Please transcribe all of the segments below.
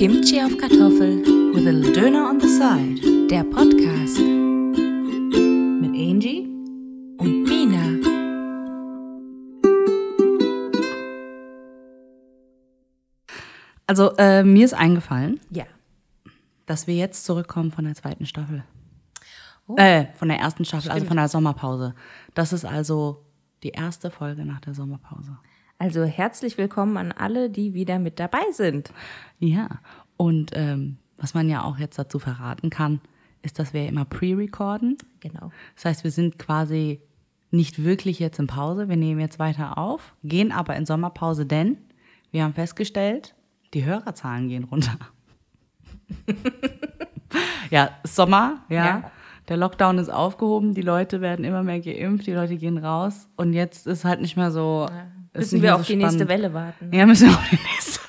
Kimchi auf Kartoffel. With a little Döner on the side. Der Podcast. Mit Angie. Und Mina. Also, äh, mir ist eingefallen, Ja. dass wir jetzt zurückkommen von der zweiten Staffel. Oh. Äh, von der ersten Staffel, also von der Sommerpause. Das ist also die erste Folge nach der Sommerpause. Also herzlich willkommen an alle, die wieder mit dabei sind. Ja, und ähm, was man ja auch jetzt dazu verraten kann, ist, dass wir immer pre-recorden. Genau. Das heißt, wir sind quasi nicht wirklich jetzt in Pause. Wir nehmen jetzt weiter auf, gehen aber in Sommerpause, denn wir haben festgestellt, die Hörerzahlen gehen runter. ja, Sommer, ja. Ja. Der Lockdown ist aufgehoben, die Leute werden immer mehr geimpft, die Leute gehen raus und jetzt ist halt nicht mehr so. ist Müssen wir auf so die nächste spannend. Welle warten. Ja, müssen wir auf die nächste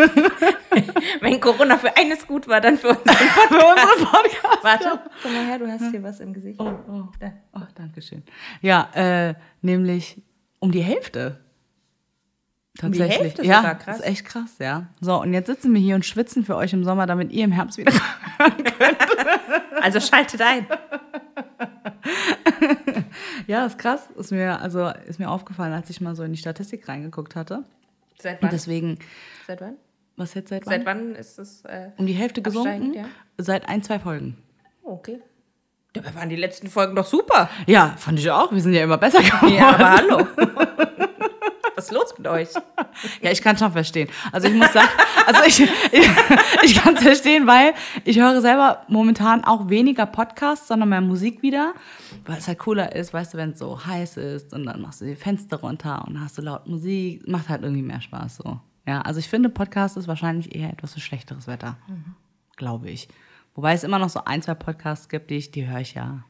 Wenn Corona für eines gut war, dann für unseren Podcast. für unsere Podcast. Warte, komm mal her, du hast hier was im Gesicht. Oh, oh, oh, danke schön. Ja, äh, nämlich um die Hälfte. Um die Tatsächlich. Hälfte ja, krass. ist echt krass, ja. So, und jetzt sitzen wir hier und schwitzen für euch im Sommer, damit ihr im Herbst wieder. Also schaltet ein. ja, ist krass. Ist mir, also, ist mir aufgefallen, als ich mal so in die Statistik reingeguckt hatte. Seit Und wann? deswegen, Seit wann? was jetzt seit wann? Seit wann ist es? Äh, Um die Hälfte gesunken? Ja. Seit ein, zwei Folgen. oh, okay. Dabei waren die letzten Folgen doch super. Ja, fand ich auch. Wir sind ja immer besser geworden. Ja, aber hallo. Was ist los mit euch? Ja, ich kann schon verstehen. Also ich muss sagen, also ich, ich, ich kann es verstehen, weil ich höre selber momentan auch weniger Podcasts, sondern mehr Musik wieder, weil es halt cooler ist, weißt du, wenn es so heiß ist und dann machst du die Fenster runter und hast du laut Musik, macht halt irgendwie mehr Spaß so. Ja, also ich finde, Podcast ist wahrscheinlich eher etwas für schlechteres Wetter, glaube ich. Wobei es immer noch so ein, zwei Podcasts gibt, die ich, die höre ich ja.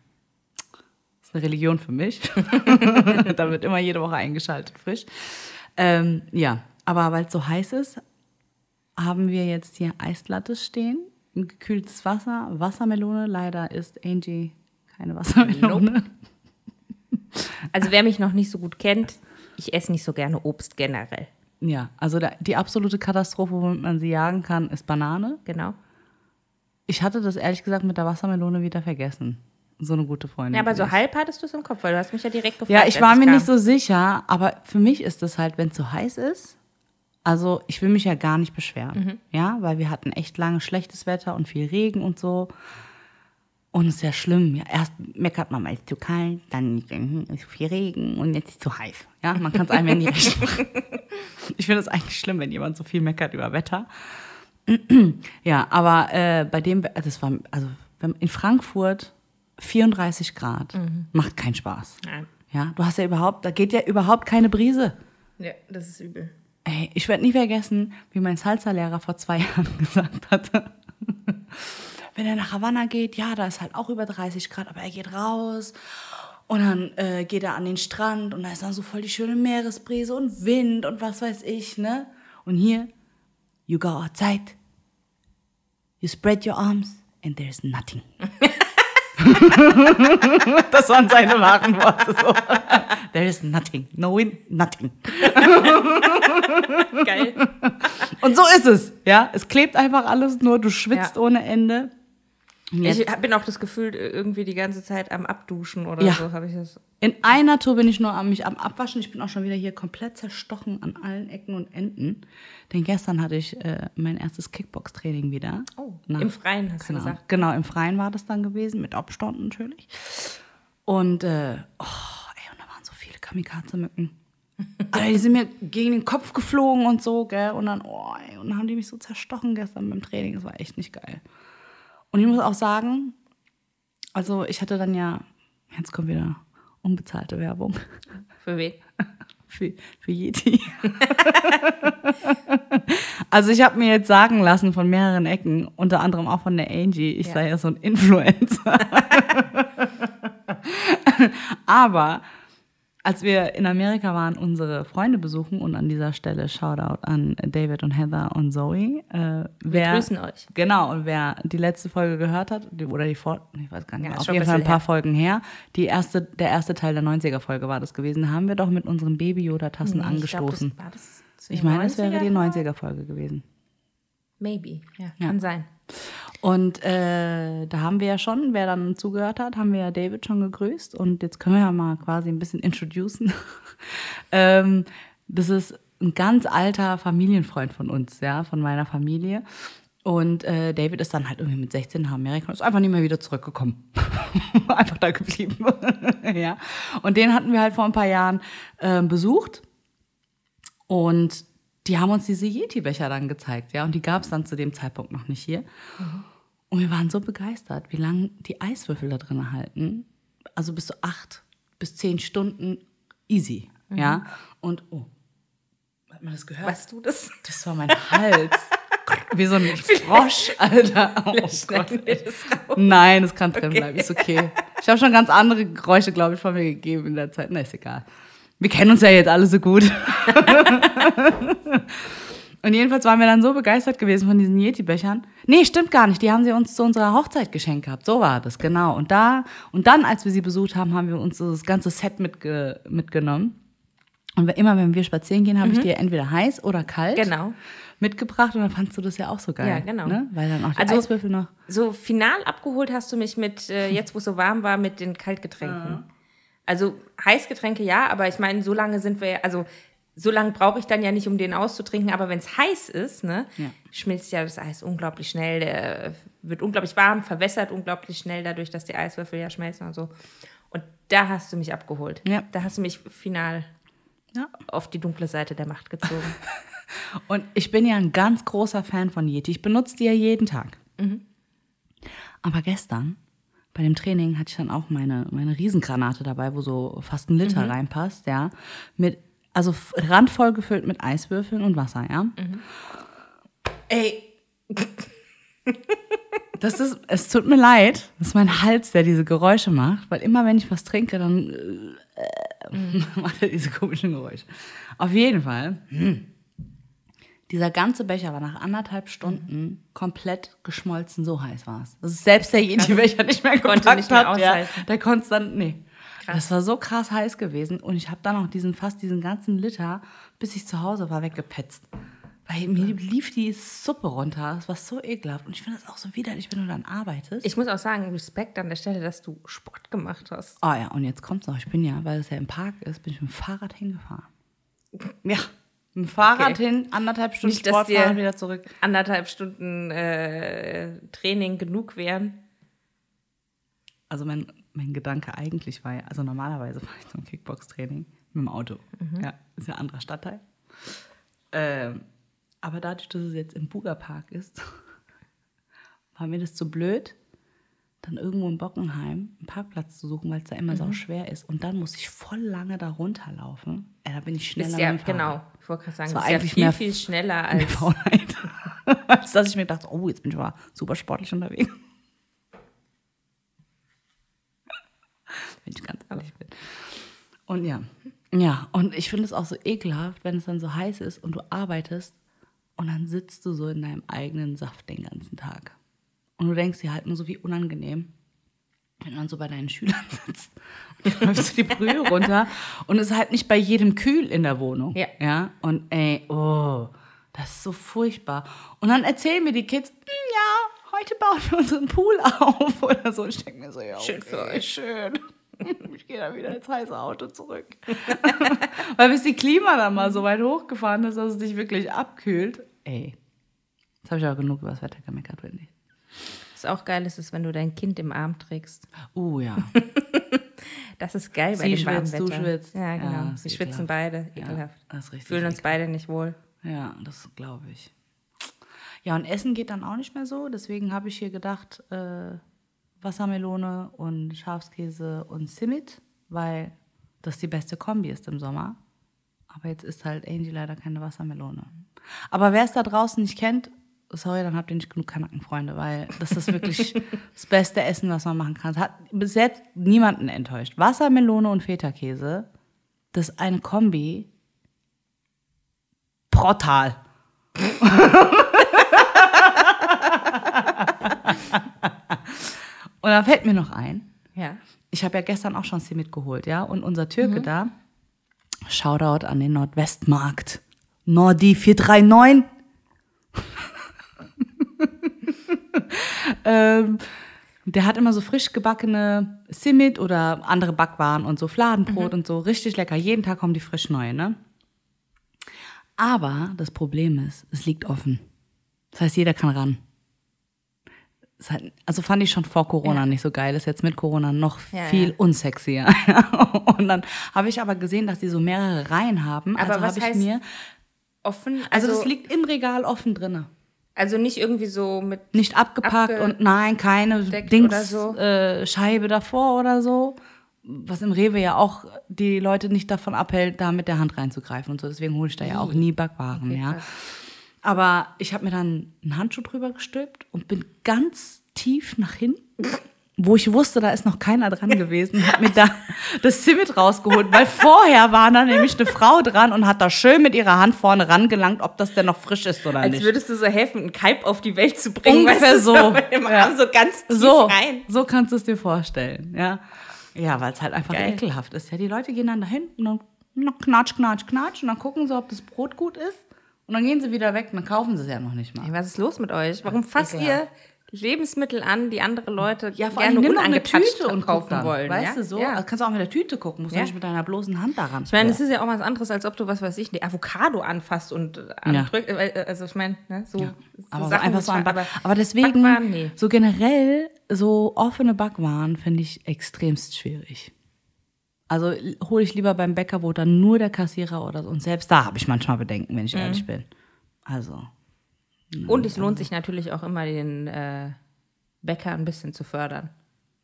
Ist eine Religion für mich. da wird immer jede Woche eingeschaltet, frisch. Ähm, ja, aber weil es so heiß ist, haben wir jetzt hier Eislattes stehen, ein gekühltes Wasser, Wassermelone. Leider ist Angie keine Wassermelone. Also wer mich noch nicht so gut kennt, ich esse nicht so gerne Obst generell. Ja, also da, die absolute Katastrophe, womit man sie jagen kann, ist Banane. Genau. Ich hatte das ehrlich gesagt mit der Wassermelone wieder vergessen. So eine gute Freundin. Ja, aber so halb hattest du es im Kopf, weil du hast mich ja direkt gefragt. Ja, ich war mir kam. nicht so sicher, aber für mich ist es halt, wenn es so heiß ist, also ich will mich ja gar nicht beschweren, ja, weil wir hatten echt lange schlechtes Wetter und viel Regen und so. Und es ist ja schlimm. Ja. Erst meckert man mal, ist zu kalt, dann ist viel Regen und jetzt ist es zu heiß. Ja, man kann es einem ja nicht recht machen. Ich finde es eigentlich schlimm, wenn jemand so viel meckert über Wetter. Ja, aber äh, bei dem, das war, also in Frankfurt 34 Grad, macht keinen Spaß. Nein. Ja, du hast ja überhaupt, da geht ja überhaupt keine Brise. Ja, das ist übel. Ey, ich werde nie vergessen, wie mein Salsa-Lehrer vor zwei Jahren gesagt hatte. Wenn er nach Havanna geht, ja, da ist halt auch über 30 Grad, aber er geht raus und dann äh, geht er an den Strand und da ist dann so voll die schöne Meeresbrise und Wind und was weiß ich, ne? Und hier, you go outside, you spread your arms and there's nothing. das waren seine wahren Worte so. There is nothing, no wind, nothing. Geil. Und so ist es, ja. Es klebt einfach alles nur, du schwitzt Ja. ohne Ende. Ich jetzt- hab- bin auch das Gefühl, irgendwie die ganze Zeit am Abduschen oder Ja. so habe ich das. In einer Tour bin ich nur am mich am Abwaschen. Ich bin auch schon wieder hier komplett zerstochen an allen Ecken und Enden. Denn gestern hatte ich äh, mein erstes Kickbox-Training wieder. Oh, Nach- im Freien hast du Genau, gesagt. genau, im Freien war das dann gewesen, mit Abstand natürlich. Und, äh, oh, ey, und da waren so viele Kamikaze-Mücken. Alter, die sind mir gegen den Kopf geflogen und so, gell? Und dann, oh, ey, und dann haben die mich so zerstochen gestern beim Training. Das war echt nicht geil. Und ich muss auch sagen, also ich hatte dann ja, jetzt kommt wieder unbezahlte Werbung Für wen? für, für Yeti. also ich habe mir jetzt sagen lassen von mehreren Ecken, unter anderem auch von der Angie, ich Ja. sei ja so ein Influencer. Aber als wir in Amerika waren, unsere Freunde besuchen und an dieser Stelle Shoutout an David und Heather und Zoe. Äh, wer, grüßen euch. Genau, und wer die letzte Folge gehört hat, die, oder die vor, ich weiß gar nicht, Ja, auf schon jeden ein Fall ein paar her. Folgen her, die erste, der erste Teil der 90er-Folge war das gewesen, haben wir doch mit unseren Baby-Yoda-Tassen Nee, ich glaub, angestoßen. das, das Ich meine, es wäre die 90er? 90er-Folge gewesen. Maybe, ja, Ja. kann sein. Und äh, da haben wir ja schon, wer dann zugehört hat, haben wir ja David schon gegrüßt. Und jetzt können wir ja mal quasi ein bisschen introducen. ähm, das ist ein ganz alter Familienfreund von uns, ja, von meiner Familie. Und äh, David ist dann halt irgendwie mit 16 nach Amerika und ist einfach nicht mehr wieder zurückgekommen. einfach da geblieben. ja. Und den hatten wir halt vor ein paar Jahren äh, besucht. Und die haben uns diese Yeti-Becher dann gezeigt, ja. Und die gab es dann zu dem Zeitpunkt noch nicht hier. Und wir waren so begeistert, wie lange die Eiswürfel da drin halten. Also bis zu acht bis zehn Stunden easy, ja. Und, oh, hat man das gehört? Weißt du das? Das war mein Hals. Wie so ein Frosch, Alter. Oh Gott. Das? Nein, es kann drin bleiben, ist okay. Ich habe schon ganz andere Geräusche, glaube ich, von mir gegeben in der Zeit. Na, ist egal. Wir kennen uns ja jetzt alle so gut. Und jedenfalls waren wir dann so begeistert gewesen von diesen Yeti-Bechern. Nee, stimmt gar nicht. Die haben sie uns zu unserer Hochzeit geschenkt gehabt. So war das, genau. Und da, und dann, als wir sie besucht haben, haben wir uns so das ganze Set mitge mitgenommen. Und immer, wenn wir spazieren gehen, habe ich dir entweder heiß oder kalt Mhm. Genau. mitgebracht. Und dann fandst du das ja auch so geil. Ja, genau. Ne? Weil dann auch die Also- Eiswürfel noch. So final abgeholt hast du mich mit, äh, jetzt wo es so warm war, mit den Kaltgetränken. Also Heißgetränke ja, aber ich meine, so lange sind wir ja, also so lange brauche ich dann ja nicht, um den auszutrinken, aber wenn es heiß ist, ne, Ja. schmilzt ja das Eis unglaublich schnell, der wird unglaublich warm, verwässert unglaublich schnell dadurch, dass die Eiswürfel ja schmelzen und so. Und da hast du mich abgeholt. Ja. Da hast du mich final Ja. auf die dunkle Seite der Macht gezogen. Und ich bin ja ein ganz großer Fan von Yeti. Ich benutze die ja jeden Tag. Aber gestern bei dem Training hatte ich dann auch meine, meine Riesengranate dabei, wo so fast ein Liter reinpasst, ja. Mit, also randvoll gefüllt mit Eiswürfeln und Wasser, ja. Ey. Das ist, es tut mir leid, das ist mein Hals, der diese Geräusche macht, weil immer wenn ich was trinke, dann äh, macht er diese komischen Geräusche. Auf jeden Fall. Dieser ganze Becher war nach anderthalb Stunden komplett geschmolzen, so heiß war es. Das ist selbst der Yeti-Becher nicht mehr Konnte nicht mehr hat, ja, der konnte es dann, nee. Das war so krass heiß gewesen und ich habe dann auch diesen, fast diesen ganzen Liter, bis ich zu Hause war, weggepetzt. Weil mir lief die Suppe runter. Das war so ekelhaft. Und ich finde das auch so widerlich, wenn du dann arbeitest. Ich muss auch sagen, Respekt an der Stelle, dass du Sport gemacht hast. Oh ja, und jetzt kommt's noch. Ich bin ja, weil es ja im Park ist, bin ich mit dem Fahrrad hingefahren. Ja, mit dem Fahrrad Okay. hin, anderthalb Stunden Nicht, Sport fahren, wieder zurück. anderthalb Stunden äh, Training genug wären. Also mein, mein Gedanke eigentlich war ja, also normalerweise fahre ich zum Kickbox-Training mit dem Auto. Ja, ist ja ein anderer Stadtteil. Ähm, aber dadurch, dass es jetzt im Bugerpark ist, war mir das zu blöd, dann irgendwo in Bockenheim einen Parkplatz zu suchen, weil es da immer so schwer ist. Und dann muss ich voll lange da runterlaufen. Äh, da bin ich schneller Ist ja, genau, ich wollte gerade sagen, Das war ist ja eigentlich viel, mehr- viel schneller Mehr als. Faulheit. als dass ich mir dachte, oh, jetzt bin ich aber super sportlich unterwegs. Wenn ich ganz ehrlich bin. Und ja, ja, und ich finde es auch so ekelhaft, wenn es dann so heiß ist und du arbeitest und dann sitzt du so in deinem eigenen Saft den ganzen Tag. Und du denkst dir halt nur so, wie unangenehm, wenn du dann so bei deinen Schülern sitzt und läufst die Brühe runter und es ist halt nicht bei jedem kühl in der Wohnung. Ja. ja? Und ey, oh, das ist so furchtbar. Und dann erzählen mir die Kids, "Hm, ja, heute bauen wir unseren Pool auf oder so. Ich denke mir so, ja, okay, Schön für euch. Schön. Ich gehe dann wieder ins heiße Auto zurück. Weil bis die Klima dann mal so weit hochgefahren ist, dass es dich wirklich abkühlt. Ey, jetzt habe ich auch genug über das Wetter gemeckert, Wendy. Was auch geil ist, ist, wenn du dein Kind im Arm trägst. Oh ja. Das ist geil bei Sie dem warmen schwitzt, du schwitzt. Ja, genau. Ja, Wir schwitzen ekelhaft. beide. Ja, Ekelhaft. das ist richtig Fühlen uns beide nicht wohl. Ja, das glaube ich. Ja, und Essen geht dann auch nicht mehr so. Deswegen habe ich hier gedacht, äh, Wassermelone und Schafskäse und Simit, weil das die beste Kombi ist im Sommer. Aber jetzt ist halt Angie leider keine Wassermelone. Aber wer es da draußen nicht kennt, sorry, dann habt ihr nicht genug Kanackenfreunde, weil das ist wirklich das beste Essen, was man machen kann. Es hat bis jetzt niemanden enttäuscht. Wassermelone und Feta-Käse das ist eine Kombi. Brutal. Und dann fällt mir noch ein, Ja. ich habe ja gestern auch schon sie mitgeholt, ja, und unser Türke da, Shoutout an den Nordwestmarkt, Nordi 439. ähm, der hat immer so frisch gebackene Simit oder andere Backwaren und so Fladenbrot und so, richtig lecker. Jeden Tag kommen die frisch neu, ne? Aber das Problem ist, es liegt offen. Das heißt, jeder kann ran. Das hat, also fand ich schon vor Corona Ja. nicht so geil. Ist jetzt mit Corona noch Ja, viel ja. unsexier. und dann habe ich aber gesehen, dass die so mehrere Reihen haben. Aber also was heißt mir. Offen. Also, das liegt im Regal offen drinne. Also nicht irgendwie so mit. Nicht abgepackt Abge- und nein, keine Dings, so. äh, Scheibe davor oder so. Was im Rewe ja auch die Leute nicht davon abhält, da mit der Hand reinzugreifen und so. Deswegen hole ich da ja auch nie Backwaren, ja. krass. Aber ich habe mir dann einen Handschuh drüber gestülpt und bin ganz tief nach hinten, wo ich wusste, da ist noch keiner dran gewesen, habe mir da das Zimmet rausgeholt, weil vorher war da nämlich eine Frau dran und hat da schön mit ihrer Hand vorne rangelangt, ob das denn noch frisch ist oder Als nicht. würdest du so helfen, einen Kalb auf die Welt zu bringen. Ungefähr weißt du, so. Mit dem Ja. Arm so ganz tief so, rein. so kannst du es dir vorstellen, ja. Ja, weil es halt einfach Geil. ekelhaft ist. Ja, die Leute gehen dann dahin und dann na, knatsch, knatsch, knatsch und dann gucken sie, ob das Brot gut ist und dann gehen sie wieder weg und dann kaufen sie es ja noch nicht mal. Ey, was ist los mit euch? Warum fasst ihr. Lebensmittel an, die andere Leute Ja, vor gerne allem nimm eine Tüte und kaufen dann, wollen? Weißt ja? du so? Ja. Also kannst du auch mit der Tüte gucken, musst du Ja. nicht mit deiner bloßen Hand daran. Ich meine, es ist ja auch was anderes, als ob du, was weiß ich, die Avocado anfasst und äh, andrückt. Äh, Also ich meine, ne, so, aber so Sachen einfach so Back aber aber deswegen, Backwaren, nee. so generell, so offene Backwaren finde ich extremst schwierig. Also hole ich lieber beim Bäcker, wo dann nur der Kassierer oder so. Und selbst da habe ich manchmal Bedenken, wenn ich Mhm. ehrlich bin. Also, Und es lohnt sich natürlich auch immer, den äh, Bäcker ein bisschen zu fördern.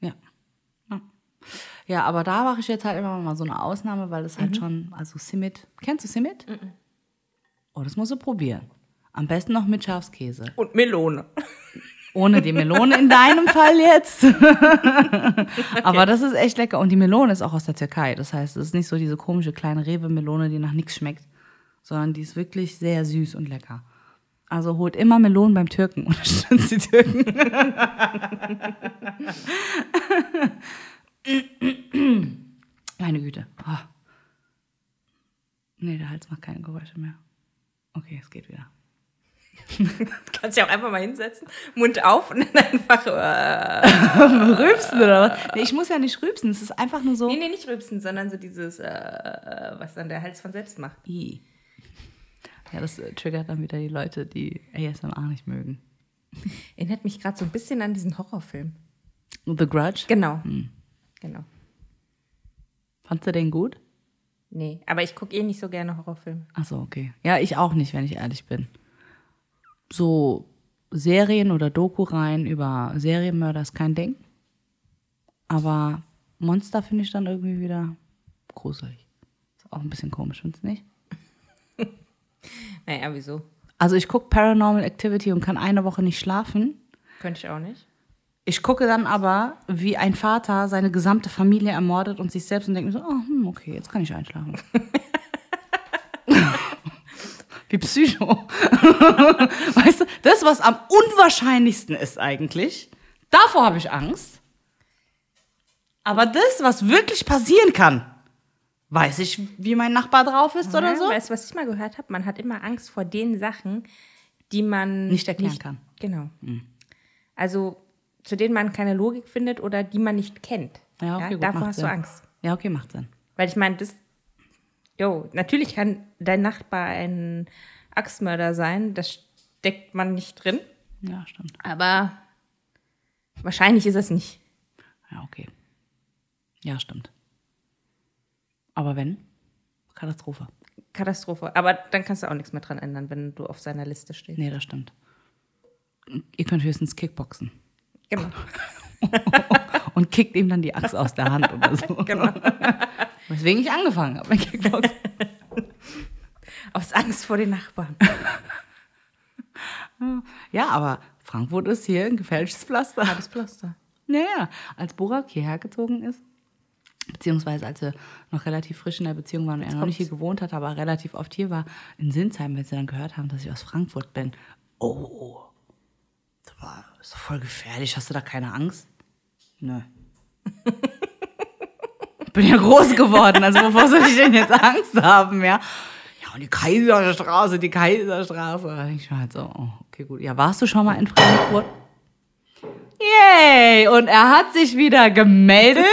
ja. Ja, ja aber da mache ich jetzt halt immer mal so eine Ausnahme, weil das Mhm. halt schon, also Simit, kennst du Simit? Oh, das musst du probieren. Am besten noch mit Schafskäse. Und Melone. Ohne die Melone in deinem Fall jetzt. Aber das ist echt lecker. Und die Melone ist auch aus der Türkei. Das heißt, es ist nicht so diese komische kleine Rewe-Melone, die nach nichts schmeckt, sondern die ist wirklich sehr süß und lecker. Also holt immer Melonen beim Türken. Unterstützt die Türken. Meine Güte. Oh. Nee, der Hals macht keine Geräusche mehr. Okay, es geht wieder. Kannst ja auch einfach mal hinsetzen, Mund auf und dann einfach. Äh, Rübsen oder was? Nee, ich muss ja nicht rübsen. Es ist einfach nur so. nee, nee, nicht rübsen, sondern so dieses, äh, äh, was dann der Hals von selbst macht. I. Ja, das äh, triggert dann wieder die Leute, die ASMR nicht mögen. Erinnert mich gerade so ein bisschen an diesen Horrorfilm. The Grudge. Genau. Genau. Fandst du den gut? Nee, aber ich gucke eh nicht so gerne Horrorfilme. Achso, okay. Ja, ich auch nicht, wenn ich ehrlich bin. So Serien oder Doku rein über Serienmörder ist kein Ding. Aber Monster finde ich dann irgendwie wieder gruselig. Ist auch ein bisschen komisch, findest du nicht? Naja, wieso? Also ich gucke Paranormal Activity und kann eine Woche nicht schlafen. Könnte ich auch nicht. Ich gucke dann aber, wie ein Vater seine gesamte Familie ermordet und sich selbst und denke mir so, oh, hm, okay, jetzt kann ich einschlafen. wie Psycho. weißt du, das, was am unwahrscheinlichsten ist eigentlich, davor habe ich Angst. Aber das, was wirklich passieren kann, weiß ich, wie mein Nachbar drauf ist oder ja, so. Weißt du, was ich mal gehört habe? Man hat immer Angst vor den Sachen, die man Nicht erklären kann. Genau. Also zu denen man keine Logik findet oder die man nicht kennt. Ja, okay, gut, davor macht hast Sinn. du Angst. Ja, okay, macht Sinn. Weil ich meine, das. Jo, natürlich kann dein Nachbar ein Axtmörder sein, das steckt man nicht drin, Ja, stimmt. aber wahrscheinlich ist es nicht. Ja, okay. Ja, stimmt. Aber wenn? Katastrophe. Katastrophe. Aber dann kannst du auch nichts mehr dran ändern, wenn du auf seiner Liste stehst. Nee, das stimmt. Ihr könnt höchstens Kickboxen. Genau. Und kickt ihm dann die Axt aus der Hand oder so. genau. Weswegen ich angefangen habe mit Kickboxen. Aus Angst vor den Nachbarn. Ja, aber Frankfurt ist hier ein gefälschtes Pflaster. Hartes Pflaster. Naja, als Burak hierher gezogen ist, beziehungsweise als wir noch relativ frisch in der Beziehung waren und er noch nicht hier gewohnt hat, aber relativ oft hier war, in Sinsheim, wenn sie dann gehört haben, dass ich aus Frankfurt bin. Oh, das war ist doch voll gefährlich. Hast du da keine Angst? Nö. bin ja groß geworden, also wovor soll ich denn jetzt Angst haben, ja? Ja, und die Kaiserstraße, die Kaiserstraße. Ich mir halt so, oh, okay, gut. Ja, warst du schon mal in Frankfurt? Yay! Und er hat sich wieder gemeldet.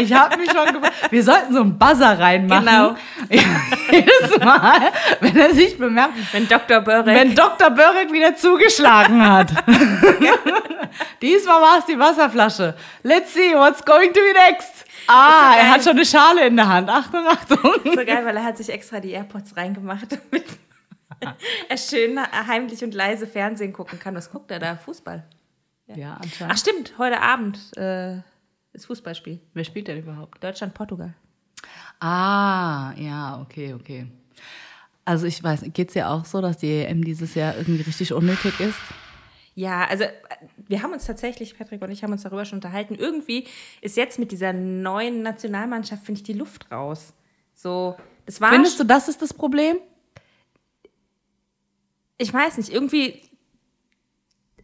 Ich habe mich schon gefragt. Wir sollten so einen Buzzer reinmachen. Genau. Jedes Mal, wenn er sich bemerkt, Wenn Dr. Börek. wenn Dr. Börek wieder zugeschlagen hat. Diesmal war es die Wasserflasche. Let's see what's going to be next. Ah, geil. er hat schon eine Schale in der Hand. Achtung, Achtung. so geil, weil er hat sich extra die AirPods reingemacht, damit er schön heimlich und leise Fernsehen gucken kann. Was guckt er da? Fußball. Ja, Ach anscheinend. stimmt, heute Abend äh, ist Fußballspiel. Wer spielt denn überhaupt? Deutschland, Portugal. Ah, ja, okay, okay. Also ich weiß, geht's ja auch so, dass die EM dieses Jahr irgendwie richtig unnötig ist? Ja, also äh, wir haben uns tatsächlich, Patrick und ich haben uns darüber schon unterhalten. Irgendwie ist jetzt mit dieser neuen Nationalmannschaft, finde ich, die Luft raus. So, das war. Findest du, das ist das Problem? Ich weiß nicht, irgendwie.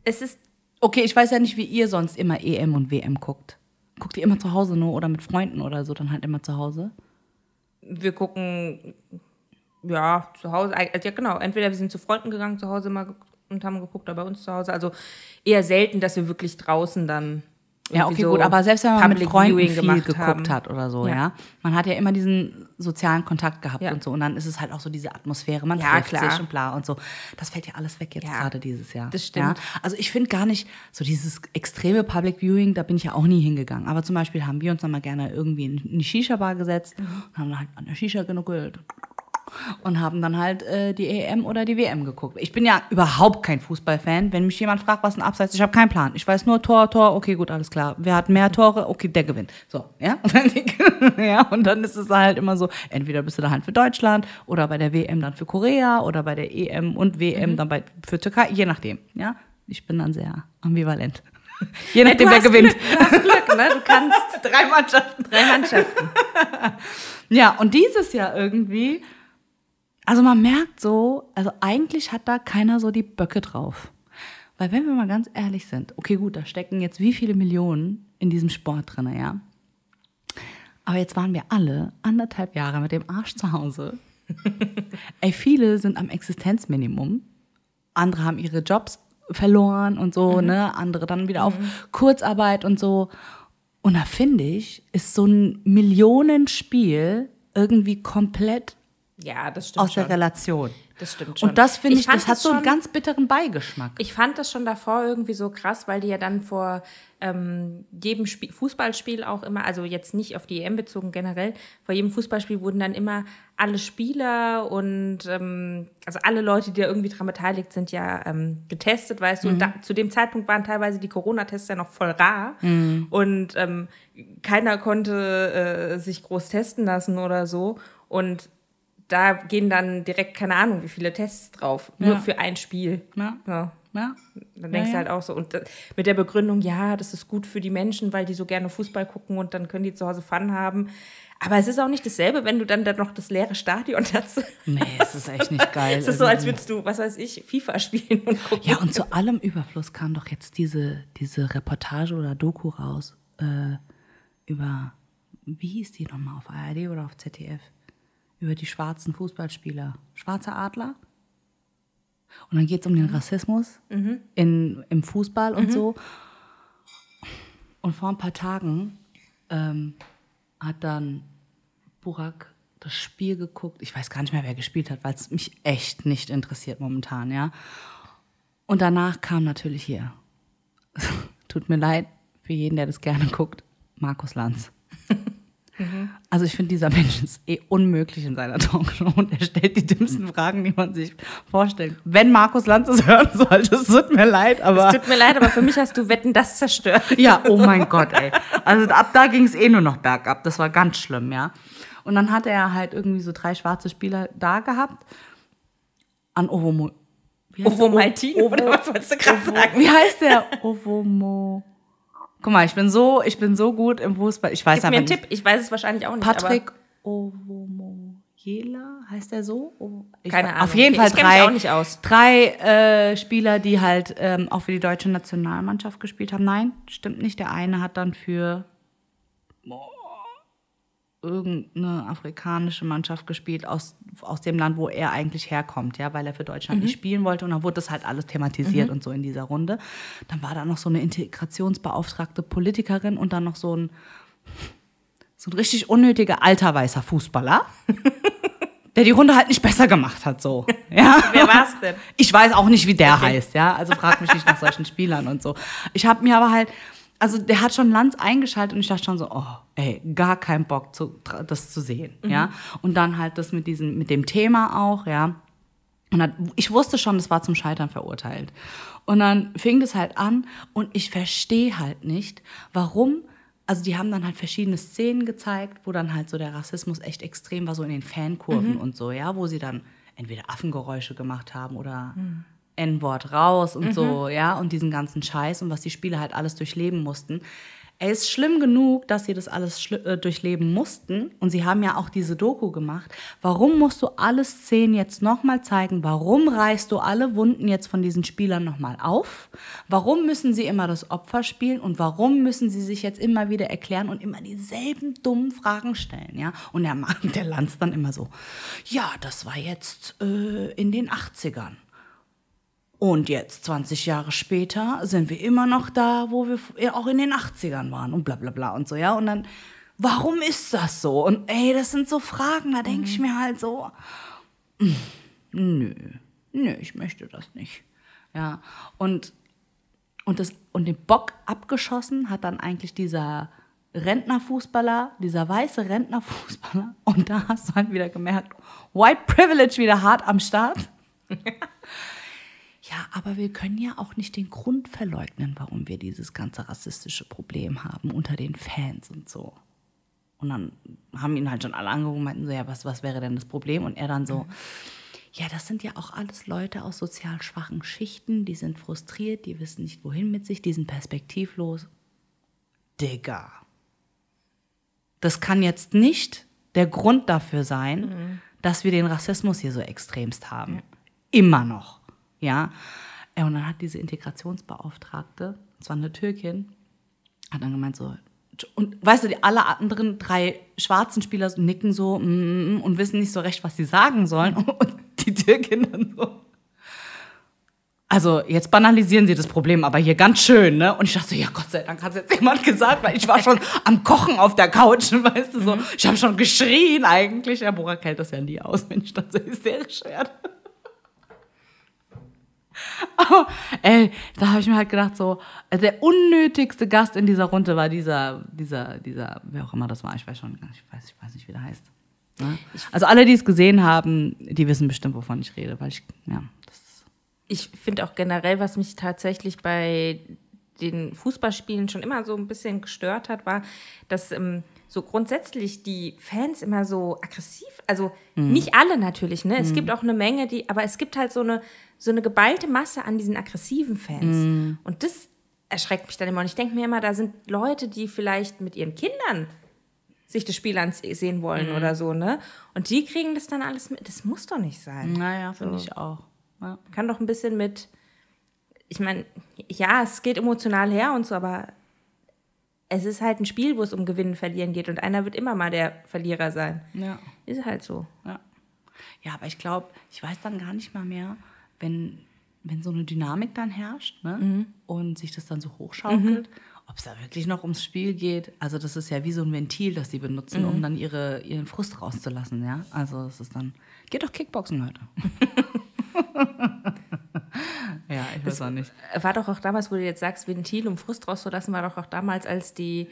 Es ist. Okay, ich weiß ja nicht, wie ihr sonst immer EM und WM guckt. Guckt ihr immer zu Hause nur oder mit Freunden oder so, dann halt immer zu Hause? Wir gucken. Ja, zu Hause. Also, ja, genau. Entweder wir sind zu Freunden gegangen, zu Hause mal und haben geguckt, oder bei uns zu Hause. Also eher selten, dass wir wirklich draußen dann. Ja, okay, so gut, aber selbst wenn man mit Public Freunden Viewing viel geguckt haben. hat oder so, ja. Ja. Man hat ja immer diesen sozialen Kontakt gehabt Ja. und so. Und dann ist es halt auch so diese Atmosphäre, man Ja, trifft klar. sich und bla und so. Das fällt ja alles weg jetzt Ja, gerade dieses Jahr. das stimmt. Also ich finde gar nicht, so dieses extreme Public Viewing, da bin ich ja auch nie hingegangen. Aber zum Beispiel haben wir uns dann mal gerne irgendwie in in die Shisha-Bar gesetzt Mhm. und haben halt an der Shisha genuckelt und haben dann halt äh, die EM oder die WM geguckt. Ich bin ja überhaupt kein Fußballfan. Wenn mich jemand fragt, was ein Abseits ist, ich habe keinen Plan. Ich weiß nur Tor, Tor, okay, gut, alles klar. Wer hat mehr Tore? Okay, der gewinnt. So, ja? Und dann, ja, und dann ist es halt immer so, entweder bist du da halt für Deutschland oder bei der WM dann für Korea oder bei der EM und WM dann bei, für Türkei, je nachdem, ja? Ich bin dann sehr ambivalent. Je nachdem, wer gewinnt. Glück, du hast Glück, ne? Du kannst Drei Mannschaften. drei Mannschaften. Ja, und dieses Jahr irgendwie, also man merkt so, also eigentlich hat da keiner so die Böcke drauf. Weil wenn wir mal ganz ehrlich sind, okay gut, da stecken jetzt wie viele Millionen in diesem Sport drin, ja. Aber jetzt waren wir alle anderthalb Jahre mit dem Arsch zu Hause. Ey, viele sind am Existenzminimum. Andere haben ihre Jobs verloren und so, ne? Andere dann wieder auf Kurzarbeit und so. Und da finde ich, ist so ein Millionenspiel irgendwie komplett Ja, das stimmt aus der schon. Relation. Das stimmt schon. Und das finde ich, fand das hat so einen ganz bitteren Beigeschmack. Ich fand das schon davor irgendwie so krass, weil die ja dann vor ähm, jedem Spiel, Fußballspiel auch immer, also jetzt nicht auf die EM bezogen generell, vor jedem Fußballspiel wurden dann immer alle Spieler und ähm, also alle Leute, die da irgendwie dran beteiligt sind, ja ähm, getestet, weißt du. Und da, zu dem Zeitpunkt waren teilweise die Corona-Tests ja noch voll rar und ähm, keiner konnte äh, sich groß testen lassen oder so. Und da gehen dann direkt keine Ahnung, wie viele Tests drauf, nur Ja. für ein Spiel. Ja. Ja. Ja. Dann denkst du halt auch so. Und mit der Begründung, ja, das ist gut für die Menschen, weil die so gerne Fußball gucken und dann können die zu Hause Fun haben. Aber es ist auch nicht dasselbe, wenn du dann da noch das leere Stadion dazu. Nee, es ist echt nicht geil. Es ist so, als würdest du, was weiß ich, FIFA spielen und gucken. Ja, und zu allem Überfluss kam doch jetzt diese, diese Reportage oder Doku raus äh, über, wie hieß die nochmal, auf ARD oder auf ZDF? Über die schwarzen Fußballspieler. Schwarzer Adler? Und dann geht es um den Rassismus in, im Fußball und so. Und vor ein paar Tagen ähm, hat dann Burak das Spiel geguckt. Ich weiß gar nicht mehr, wer gespielt hat, weil es mich echt nicht interessiert momentan, ja. Und danach kam natürlich hier. Tut mir leid für jeden, der das gerne guckt. Markus Lanz. Also ich finde, dieser Mensch ist eh unmöglich in seiner Talkshow und er stellt die dümmsten Fragen, die man sich vorstellt. Wenn Markus Lanz es hören sollte, es tut mir leid, aber... Es tut mir leid, aber für mich hast du Wetten das zerstört. Ja, oh mein Gott, ey. Also ab da ging es eh nur noch bergab. Das war ganz schlimm, ja. Und dann hat er halt irgendwie so drei schwarze Spieler da gehabt. An Ovomo. Heißt Ovo oder was wolltest du gerade sagen? Wie heißt der? Ovomo. Guck mal, ich bin so, ich bin so gut im Fußball. Ich weiß Gib mir einen nicht. Tipp. Ich weiß es wahrscheinlich auch nicht. Patrick Ovomoyela, heißt der so? O- ich Keine Ahnung. Auf jeden Ich Fall mich drei, auch nicht aus. drei äh, Spieler, die halt ähm, auch für die deutsche Nationalmannschaft gespielt haben. Nein, stimmt nicht. Der eine hat dann für irgendeine afrikanische Mannschaft gespielt aus, aus dem Land, wo er eigentlich herkommt, ja, weil er für Deutschland nicht spielen wollte. Und dann wurde das halt alles thematisiert und so in dieser Runde. Dann war da noch so eine integrationsbeauftragte Politikerin und dann noch so ein so ein richtig unnötiger alter weißer Fußballer, der die Runde halt nicht besser gemacht hat, so. Ja. Wer war's denn? Ich weiß auch nicht, wie der heißt, ja. Also frag mich nicht nach solchen Spielern und so. Ich habe mir aber halt, also der hat schon Lanz eingeschaltet und ich dachte schon so, oh, ey, gar keinen Bock, zu, das zu sehen, ja. Und dann halt das mit diesem, mit dem Thema auch, ja. Und dann, ich wusste schon, das war zum Scheitern verurteilt. Und dann fing das halt an und ich verstehe halt nicht, warum. Also die haben dann halt verschiedene Szenen gezeigt, wo dann halt so der Rassismus echt extrem war, so in den Fankurven und so, ja, wo sie dann entweder Affengeräusche gemacht haben oder N-Wort raus und so, ja, und diesen ganzen Scheiß und was die Spieler halt alles durchleben mussten. Er ist schlimm genug, dass sie das alles äh, durchleben mussten. Und sie haben ja auch diese Doku gemacht. Warum musst du alle Szenen jetzt nochmal zeigen? Warum reißt du alle Wunden jetzt von diesen Spielern nochmal auf? Warum müssen sie immer das Opfer spielen? Und warum müssen sie sich jetzt immer wieder erklären und immer dieselben dummen Fragen stellen? Ja? Und der, Mann, der Lanz dann immer so, ja, das war jetzt äh, in den 80ern. Und jetzt, 20 Jahre später, sind wir immer noch da, wo wir auch in den 80ern waren und bla bla bla und so, ja. Und dann, warum ist das so? Und ey, das sind so Fragen, da denke ich mir halt so, mm, nö, nö, ich möchte das nicht. Ja. Und, und, das, und den Bock abgeschossen hat dann eigentlich dieser Rentnerfußballer, dieser weiße Rentnerfußballer. Und da hast du halt wieder gemerkt, White Privilege wieder hart am Start. Ja, aber wir können ja auch nicht den Grund verleugnen, warum wir dieses ganze rassistische Problem haben unter den Fans und so. Und dann haben ihn halt schon alle angerufen und meinten so, ja, was, was wäre denn das Problem? Und er dann so, ja, das sind ja auch alles Leute aus sozial schwachen Schichten, die sind frustriert, die wissen nicht, wohin mit sich, die sind perspektivlos. Digga. Das kann jetzt nicht der Grund dafür sein, dass wir den Rassismus hier so extremst haben. Immer noch. Ja. Äh, Und dann hat diese Integrationsbeauftragte, das war eine Türkin, hat dann gemeint so, und weißt du, die alle anderen drei schwarzen Spieler nicken so mm, mm, und wissen nicht so recht, was sie sagen sollen. Und die Türkin dann so. Also, jetzt banalisieren sie das Problem, aber hier ganz schön, ne? Und ich dachte so, ja, Gott sei Dank hat es jetzt jemand gesagt, weil ich war schon am Kochen auf der Couch, weißt du, so. Ich habe schon geschrien eigentlich. Ja, Borak hält das ja nie aus, wenn ich dann so hysterisch werde. Aber, ey, da habe ich mir halt gedacht, so, der unnötigste Gast in dieser Runde war dieser, dieser, dieser, wer auch immer das war, ich weiß schon gar nicht, ich weiß, ich weiß nicht, wie der heißt. Ne? Also alle, die es gesehen haben, die wissen bestimmt, wovon ich rede, weil ich, ja, das, Ich finde auch generell, was mich tatsächlich bei den Fußballspielen schon immer so ein bisschen gestört hat, war, dass ähm, so grundsätzlich die Fans immer so aggressiv, also nicht alle natürlich, ne? Es gibt auch eine Menge, die, aber es gibt halt so eine, so eine geballte Masse an diesen aggressiven Fans. Und das erschreckt mich dann immer. Und ich denke mir immer, da sind Leute, die vielleicht mit ihren Kindern sich das Spiel ansehen wollen oder so, ne? Und die kriegen das dann alles mit. Das muss doch nicht sein. naja, finde ich auch. Ja. kann doch ein bisschen mit, ich meine, ja, es geht emotional her und so, aber es ist halt ein Spiel, wo es um Gewinnen, Verlieren geht und einer wird immer mal der Verlierer sein. ja. Ist halt so. Ja. Ja, aber ich glaube, ich weiß dann gar nicht mal mehr, wenn, wenn so eine Dynamik dann herrscht ne? und sich das dann so hochschaukelt, ob es da wirklich noch ums Spiel geht. Also das ist ja wie so ein Ventil, das sie benutzen, um dann ihre, ihren Frust rauszulassen. Ja? Also es ist dann, geht doch Kickboxen heute. ja, ich weiß auch nicht. War doch auch damals, wo du jetzt sagst, Ventil, um Frust rauszulassen, war doch auch damals, als die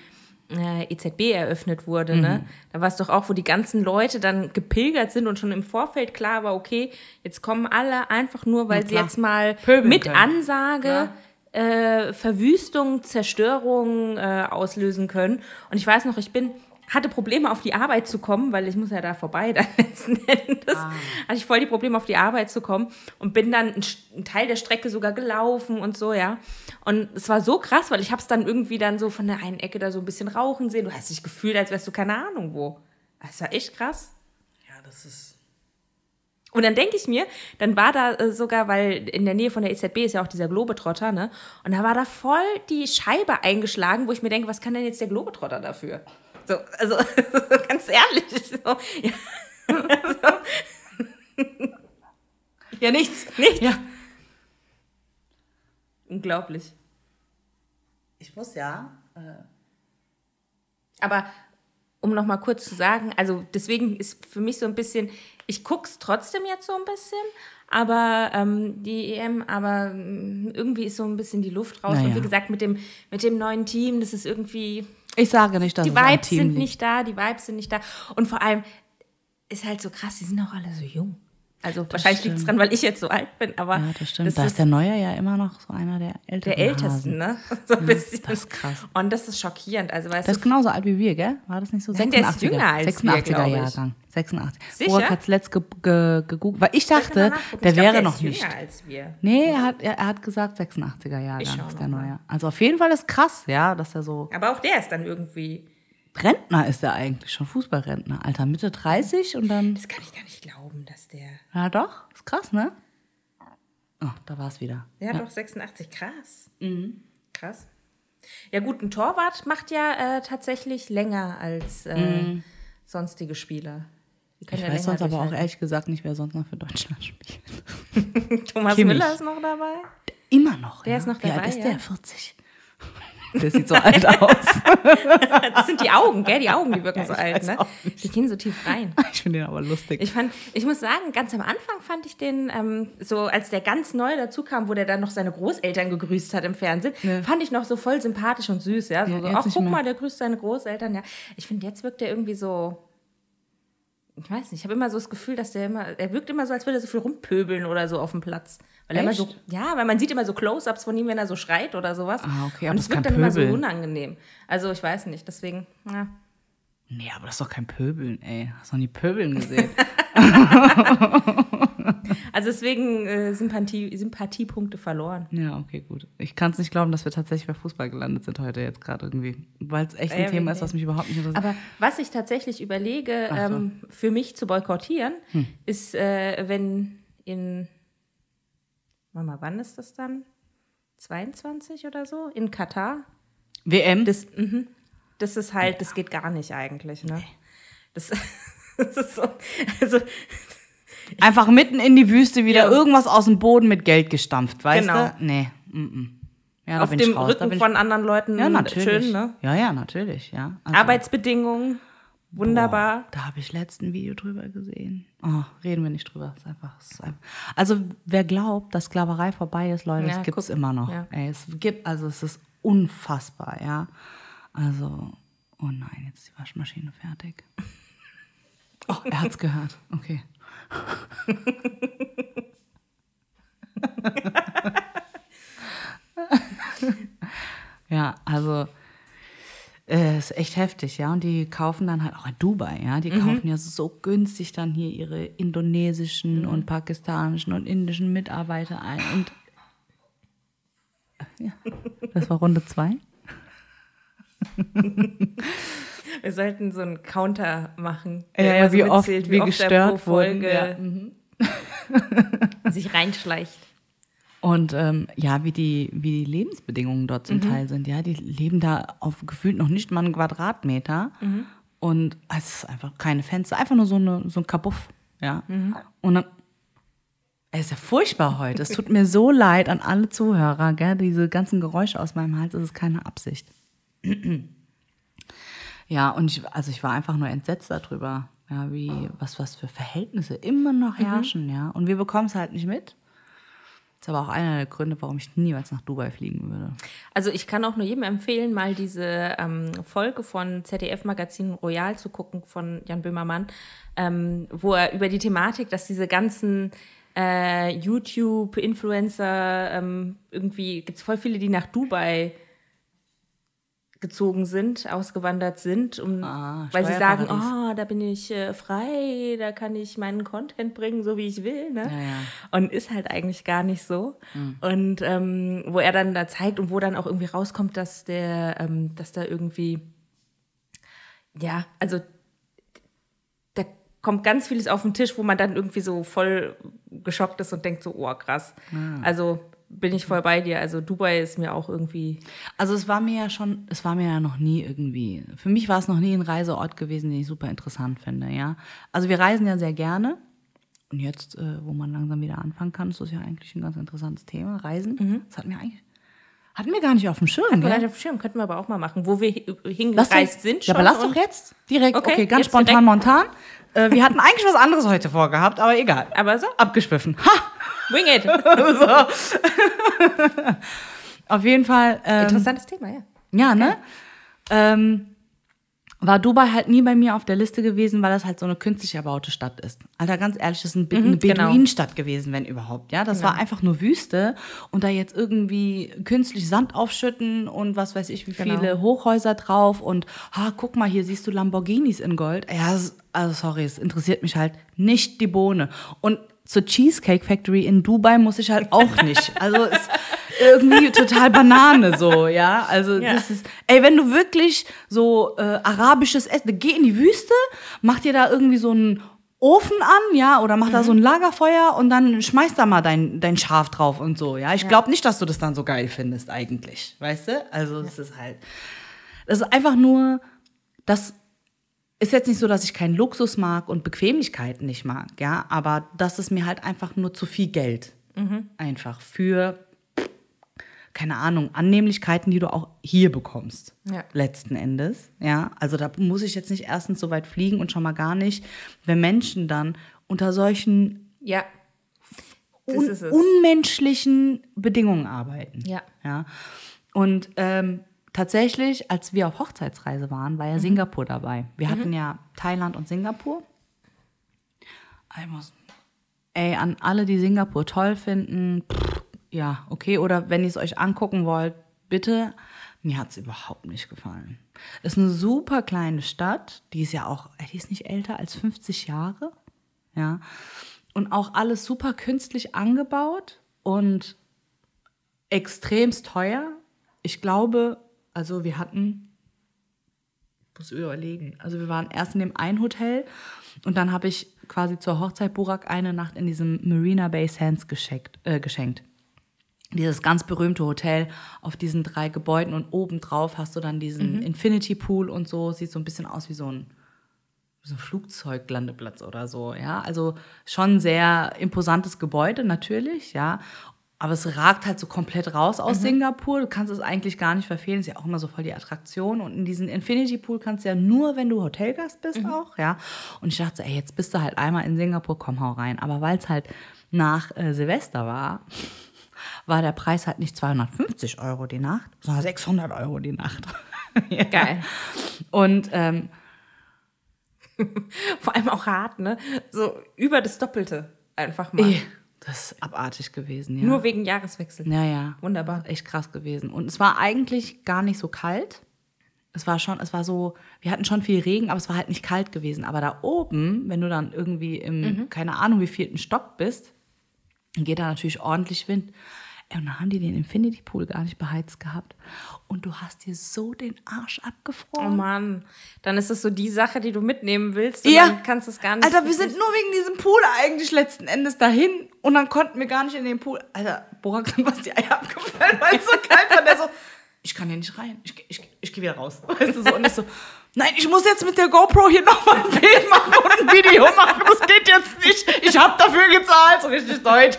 äh, EZB eröffnet wurde. Ne? Da war es doch auch, wo die ganzen Leute dann gepilgert sind und schon im Vorfeld klar war, okay, jetzt kommen alle einfach nur, weil sie jetzt mal Pöbeln mit können. Ansage äh, Verwüstung, Zerstörung äh, auslösen können. Und ich weiß noch, ich bin hatte Probleme auf die Arbeit zu kommen, weil ich muss ja da vorbei dann letzten Endes. Ah. Hatte ich voll die Probleme auf die Arbeit zu kommen und bin dann einen, Teil der Strecke sogar gelaufen und so, ja. Und es war so krass, weil ich habe es dann irgendwie dann so von der einen Ecke da so ein bisschen rauchen sehen. Du hast dich gefühlt, als wärst du keine Ahnung wo. Das war echt krass. Ja, das ist. Und dann denke ich mir, dann war da äh, sogar, weil in der Nähe von der EZB ist ja auch dieser Globetrotter, ne? Und da war da voll die Scheibe eingeschlagen, wo ich mir denke, was kann denn jetzt der Globetrotter dafür? So, also ganz ehrlich. So, ja. Ja, nichts. Nichts. Ja. Unglaublich. Ich muss ja. Aber um noch mal kurz zu sagen, also deswegen ist für mich so ein bisschen, ich gucke es trotzdem jetzt so ein bisschen, aber ähm, die EM, aber ähm, irgendwie ist so ein bisschen die Luft raus. Und Naja. wie gesagt, mit dem, mit dem neuen Team, das ist irgendwie, Ich sage nicht, dass die es am Vibes sind liegt. nicht da, die Vibes sind nicht da. Und vor allem ist halt so krass, die sind auch alle so jung. Also wahrscheinlich liegt es dran, weil ich jetzt so alt bin, aber Ja, das stimmt. das da ist der Neue ja immer noch so einer der älteren. der Ältesten, Hasen. ne? So ein bisschen. das ist krass. Und das ist schockierend. Also weißt Der ist genauso alt wie wir, gell? War das nicht so? Nein, der ist 86er, jünger als wir, 86er glaub ich. Jahrgang. 86. Sicher? Burak hat letzt ge ge gegoogelt, weil ich dachte, ich der Ich glaub, wäre der noch ist nicht. jünger als wir. Nee, er hat, er, er hat gesagt 86er Ich Jahrgang ist der. Neue. Also auf jeden Fall ist krass, ja, dass er so Aber auch der ist dann irgendwie. Rentner ist er eigentlich schon, Fußballrentner. Alter, Mitte 30 und dann, Das kann ich gar nicht glauben, dass der. ja doch, ist krass, ne? Oh, da war es wieder. Der hat doch 86. Krass. Mhm. Krass. Ja, gut, ein Torwart macht ja äh, tatsächlich länger als äh, sonstige Spieler. Mhm. Ich ja weiß sonst aber auch ehrlich gesagt nicht, wer sonst noch für Deutschland spielt. Thomas Kimmich. Müller ist noch dabei. Immer noch. Der ja. ist noch Wie alt dabei, ist ja. der? 40. Der sieht so alt aus. Das sind die Augen, gell? Die Augen, die wirken Ja, so alt, ne? Die gehen so tief rein. Ich finde den aber lustig. Ich fand, ich muss sagen, ganz am Anfang fand ich den, ähm, so als der ganz neu dazu kam, wo der dann noch seine Großeltern gegrüßt hat im Fernsehen, Ja. fand ich noch so voll sympathisch und süß, ja. So, Ja, so, ach, guck mal, der grüßt seine Großeltern, ja. Ich finde, jetzt wirkt er irgendwie so. Ich weiß nicht, ich habe immer so das Gefühl, dass der immer, er wirkt immer so, als würde er so viel rumpöbeln oder so auf dem Platz. Weil er immer so, Echt? ja, weil man sieht immer so Close-Ups von ihm, wenn er so schreit oder sowas. Ah, okay, aber und das es wirkt dann immer so Pöbeln. unangenehm. Also ich weiß nicht, deswegen, ja. Nee, aber das ist doch kein Pöbeln, ey. Hast du noch nie Pöbeln gesehen? Also deswegen äh, Sympathie, Sympathiepunkte verloren. ja, okay, gut. Ich kann es nicht glauben, dass wir tatsächlich bei Fußball gelandet sind heute jetzt gerade irgendwie. Weil es echt ein Ja, Thema ist, was mich überhaupt nicht interessiert. Aber was ich tatsächlich überlege, so. Hm. ähm, für mich zu boykottieren, ist, äh, wenn in, warte mal, wann ist das dann? 22 oder so? In Katar? WM? Das, mhm. das ist halt, das geht gar nicht eigentlich, ne? Das, das ist so, also, Einfach mitten in die Wüste wieder Ja. irgendwas aus dem Boden mit Geld gestampft, weißt Genau. du? Nee. Mm -mm. Ja, auf dem raus. Rücken von anderen Leuten ja, natürlich. schön, ne? Ja, ja, natürlich, ja. Also, Arbeitsbedingungen, wunderbar. Boah, da habe ich letzten Video drüber gesehen. Oh, reden wir nicht drüber. Ist einfach, ist einfach. Also, wer glaubt, dass Sklaverei vorbei ist, Leute, Ja, das gibt es immer noch. Ja. Ey, es gibt, also es ist unfassbar, ja. Also, oh nein, jetzt ist die Waschmaschine fertig. Oh, er hat's gehört. Okay. ja, also äh, ist echt heftig, ja. Und die kaufen dann halt auch in Dubai, ja. Die kaufen ja so günstig dann hier ihre indonesischen und pakistanischen und indischen Mitarbeiter ein. Und ja, das war Runde zwei. Wir sollten so einen Counter machen. Ja, der ja, wie oft mitzählt, wir er gestört Folge ja. sich reinschleicht. Und ähm, ja, wie die, wie die Lebensbedingungen dort zum Teil sind. Ja, die leben da auf gefühlt noch nicht mal einen Quadratmeter. Und es ist einfach keine Fenster, einfach nur so, eine, so ein Kabuff. Ja. Und dann, es ist ja furchtbar heute. Es tut mir so leid an alle Zuhörer, gell? Diese ganzen Geräusche aus meinem Hals, das ist keine Absicht. Ja, und ich, also ich war einfach nur entsetzt darüber, ja, wie, was, was für Verhältnisse immer noch herrschen, ja. Und wir bekommen es halt nicht mit. Das ist aber auch einer der Gründe, warum ich niemals nach Dubai fliegen würde. Also ich kann auch nur jedem empfehlen, mal diese ähm, Folge von ZDF-Magazin Royal zu gucken von Jan Böhmermann, ähm, wo er über die Thematik, dass diese ganzen äh, YouTube-Influencer ähm, irgendwie, gibt es voll viele, die nach Dubai ausgezogen sind, ausgewandert sind, um, Ah, weil sie sagen, oh, da bin ich äh, frei, da kann ich meinen Content bringen, so wie ich will. Ne? Ja, ja. Und ist halt eigentlich gar nicht so. Und ähm, wo er dann da zeigt und wo dann auch irgendwie rauskommt, dass der, ähm, dass da irgendwie, ja, also da kommt ganz vieles auf den Tisch, wo man dann irgendwie so voll geschockt ist und denkt so, oh krass. Also bin ich voll bei dir. Also Dubai ist mir auch irgendwie. Also es war mir ja schon, es war mir ja noch nie irgendwie, für mich war es noch nie ein Reiseort gewesen, den ich super interessant finde, ja. Also wir reisen ja sehr gerne. Und jetzt, äh, wo man langsam wieder anfangen kann, ist das ja eigentlich ein ganz interessantes Thema. Reisen. Das hat mir eigentlich, hatten wir gar nicht auf dem Schirm, Vielleicht gell? auf dem Schirm könnten wir aber auch mal machen, wo wir hingereist doch- sind. Ja, aber schon lass doch jetzt direkt. Okay, Okay, ganz spontan, direkt. montan. Äh, wir hatten eigentlich was anderes heute vorgehabt, aber egal. Aber so, Abgeschwiffen. Ha! wing it. Auf jeden Fall. Ähm, Interessantes Thema, ja. Ja, ne? Ähm, war Dubai halt nie bei mir auf der Liste gewesen, weil das halt so eine künstlich erbaute Stadt ist. Alter, ganz ehrlich, das ist ein, eine genau. Beduinenstadt gewesen, wenn überhaupt. Ja, das war einfach nur Wüste und da jetzt irgendwie künstlich Sand aufschütten und was weiß ich, wie Genau. viele Hochhäuser drauf und ha, guck mal, hier siehst du Lamborghinis in Gold. Ja, also sorry, es interessiert mich halt nicht die Bohne. Und zur Cheesecake Factory in Dubai muss ich halt auch nicht. Also ist irgendwie total Banane so, ja. Also Ja. das ist, ey, wenn du wirklich so äh, arabisches Essen, geh in die Wüste, mach dir da irgendwie so einen Ofen an, ja, oder mach da so ein Lagerfeuer und dann schmeiß da mal dein, dein Schaf drauf und so, ja. Ich glaube nicht, dass du das dann so geil findest eigentlich, weißt du? Also es ist halt, das ist einfach nur, das ist jetzt nicht so, dass ich keinen Luxus mag und Bequemlichkeiten nicht mag, ja, aber das ist mir halt einfach nur zu viel Geld. Einfach für, keine Ahnung, Annehmlichkeiten, die du auch hier bekommst. Ja. Letzten Endes, ja. Also da muss ich jetzt nicht erstens so weit fliegen und schon mal gar nicht, wenn Menschen dann unter solchen Ja. Un unmenschlichen Bedingungen arbeiten. Ja. ja. Und ähm, tatsächlich, als wir auf Hochzeitsreise waren, Mhm. war ja Singapur dabei. Wir hatten ja Thailand und Singapur. Muss, ey, an alle, die Singapur toll finden, pff, ja, okay. Oder wenn ihr es euch angucken wollt, bitte. Mir hat es überhaupt nicht gefallen. Ist eine super kleine Stadt. Die ist ja auch, ey, die ist nicht älter als 50 Jahre. Ja. Und auch alles super künstlich angebaut und extremst teuer. Ich glaube, also wir hatten, ich muss überlegen, also wir waren erst in dem einen Hotel und dann habe ich quasi zur Hochzeit Burak eine Nacht in diesem Marina Bay Sands geschenkt. Äh, geschenkt. Dieses ganz berühmte Hotel auf diesen drei Gebäuden und obendrauf hast du dann diesen Infinity Pool und so. Sieht so ein bisschen aus wie so ein so ein Flugzeuglandeplatz oder so, ja. Also schon sehr imposantes Gebäude, natürlich, ja. Aber es ragt halt so komplett raus aus Singapur. Du kannst es eigentlich gar nicht verfehlen. Ist ja auch immer so voll die Attraktion. Und in diesen Infinity Pool kannst du ja nur, wenn du Hotelgast bist, auch, ja. Und ich dachte, so, ey, jetzt bist du halt einmal in Singapur, komm, hau rein. Aber weil es halt nach äh, Silvester war, war der Preis halt nicht 250 Euro die Nacht, sondern 600 Euro die Nacht. ja. Geil. Und ähm, Vor allem auch hart, ne? So über das Doppelte einfach mal. Das ist abartig gewesen, ja. Nur wegen Jahreswechsel. ja, ja. Wunderbar. Echt krass gewesen. Und es war eigentlich gar nicht so kalt. Es war schon, es war so, wir hatten schon viel Regen, aber es war halt nicht kalt gewesen. Aber da oben, wenn du dann irgendwie im, keine Ahnung, wie vierten Stock bist, geht da natürlich ordentlich Wind. Und dann haben die den Infinity Pool gar nicht beheizt gehabt. Und du hast dir so den Arsch Oh abgefroren. Mann, dann ist es so die Sache, die du mitnehmen willst Ja. dann kannst es gar nicht. Alter, wir sind nur wegen diesem Pool eigentlich letzten Endes dahin und dann konnten wir gar nicht in den Pool. Alter, Borak sind was die Eier abgefallen, weil es so kalt war. Der so, ich kann hier nicht rein. Ich, ich, ich gehe wieder raus. Weißt du so? Und ich so, nein, ich muss jetzt mit der GoPro hier nochmal ein Bild machen und ein Video machen. Das geht jetzt nicht. Ich habe dafür gezahlt. So richtig deutsch.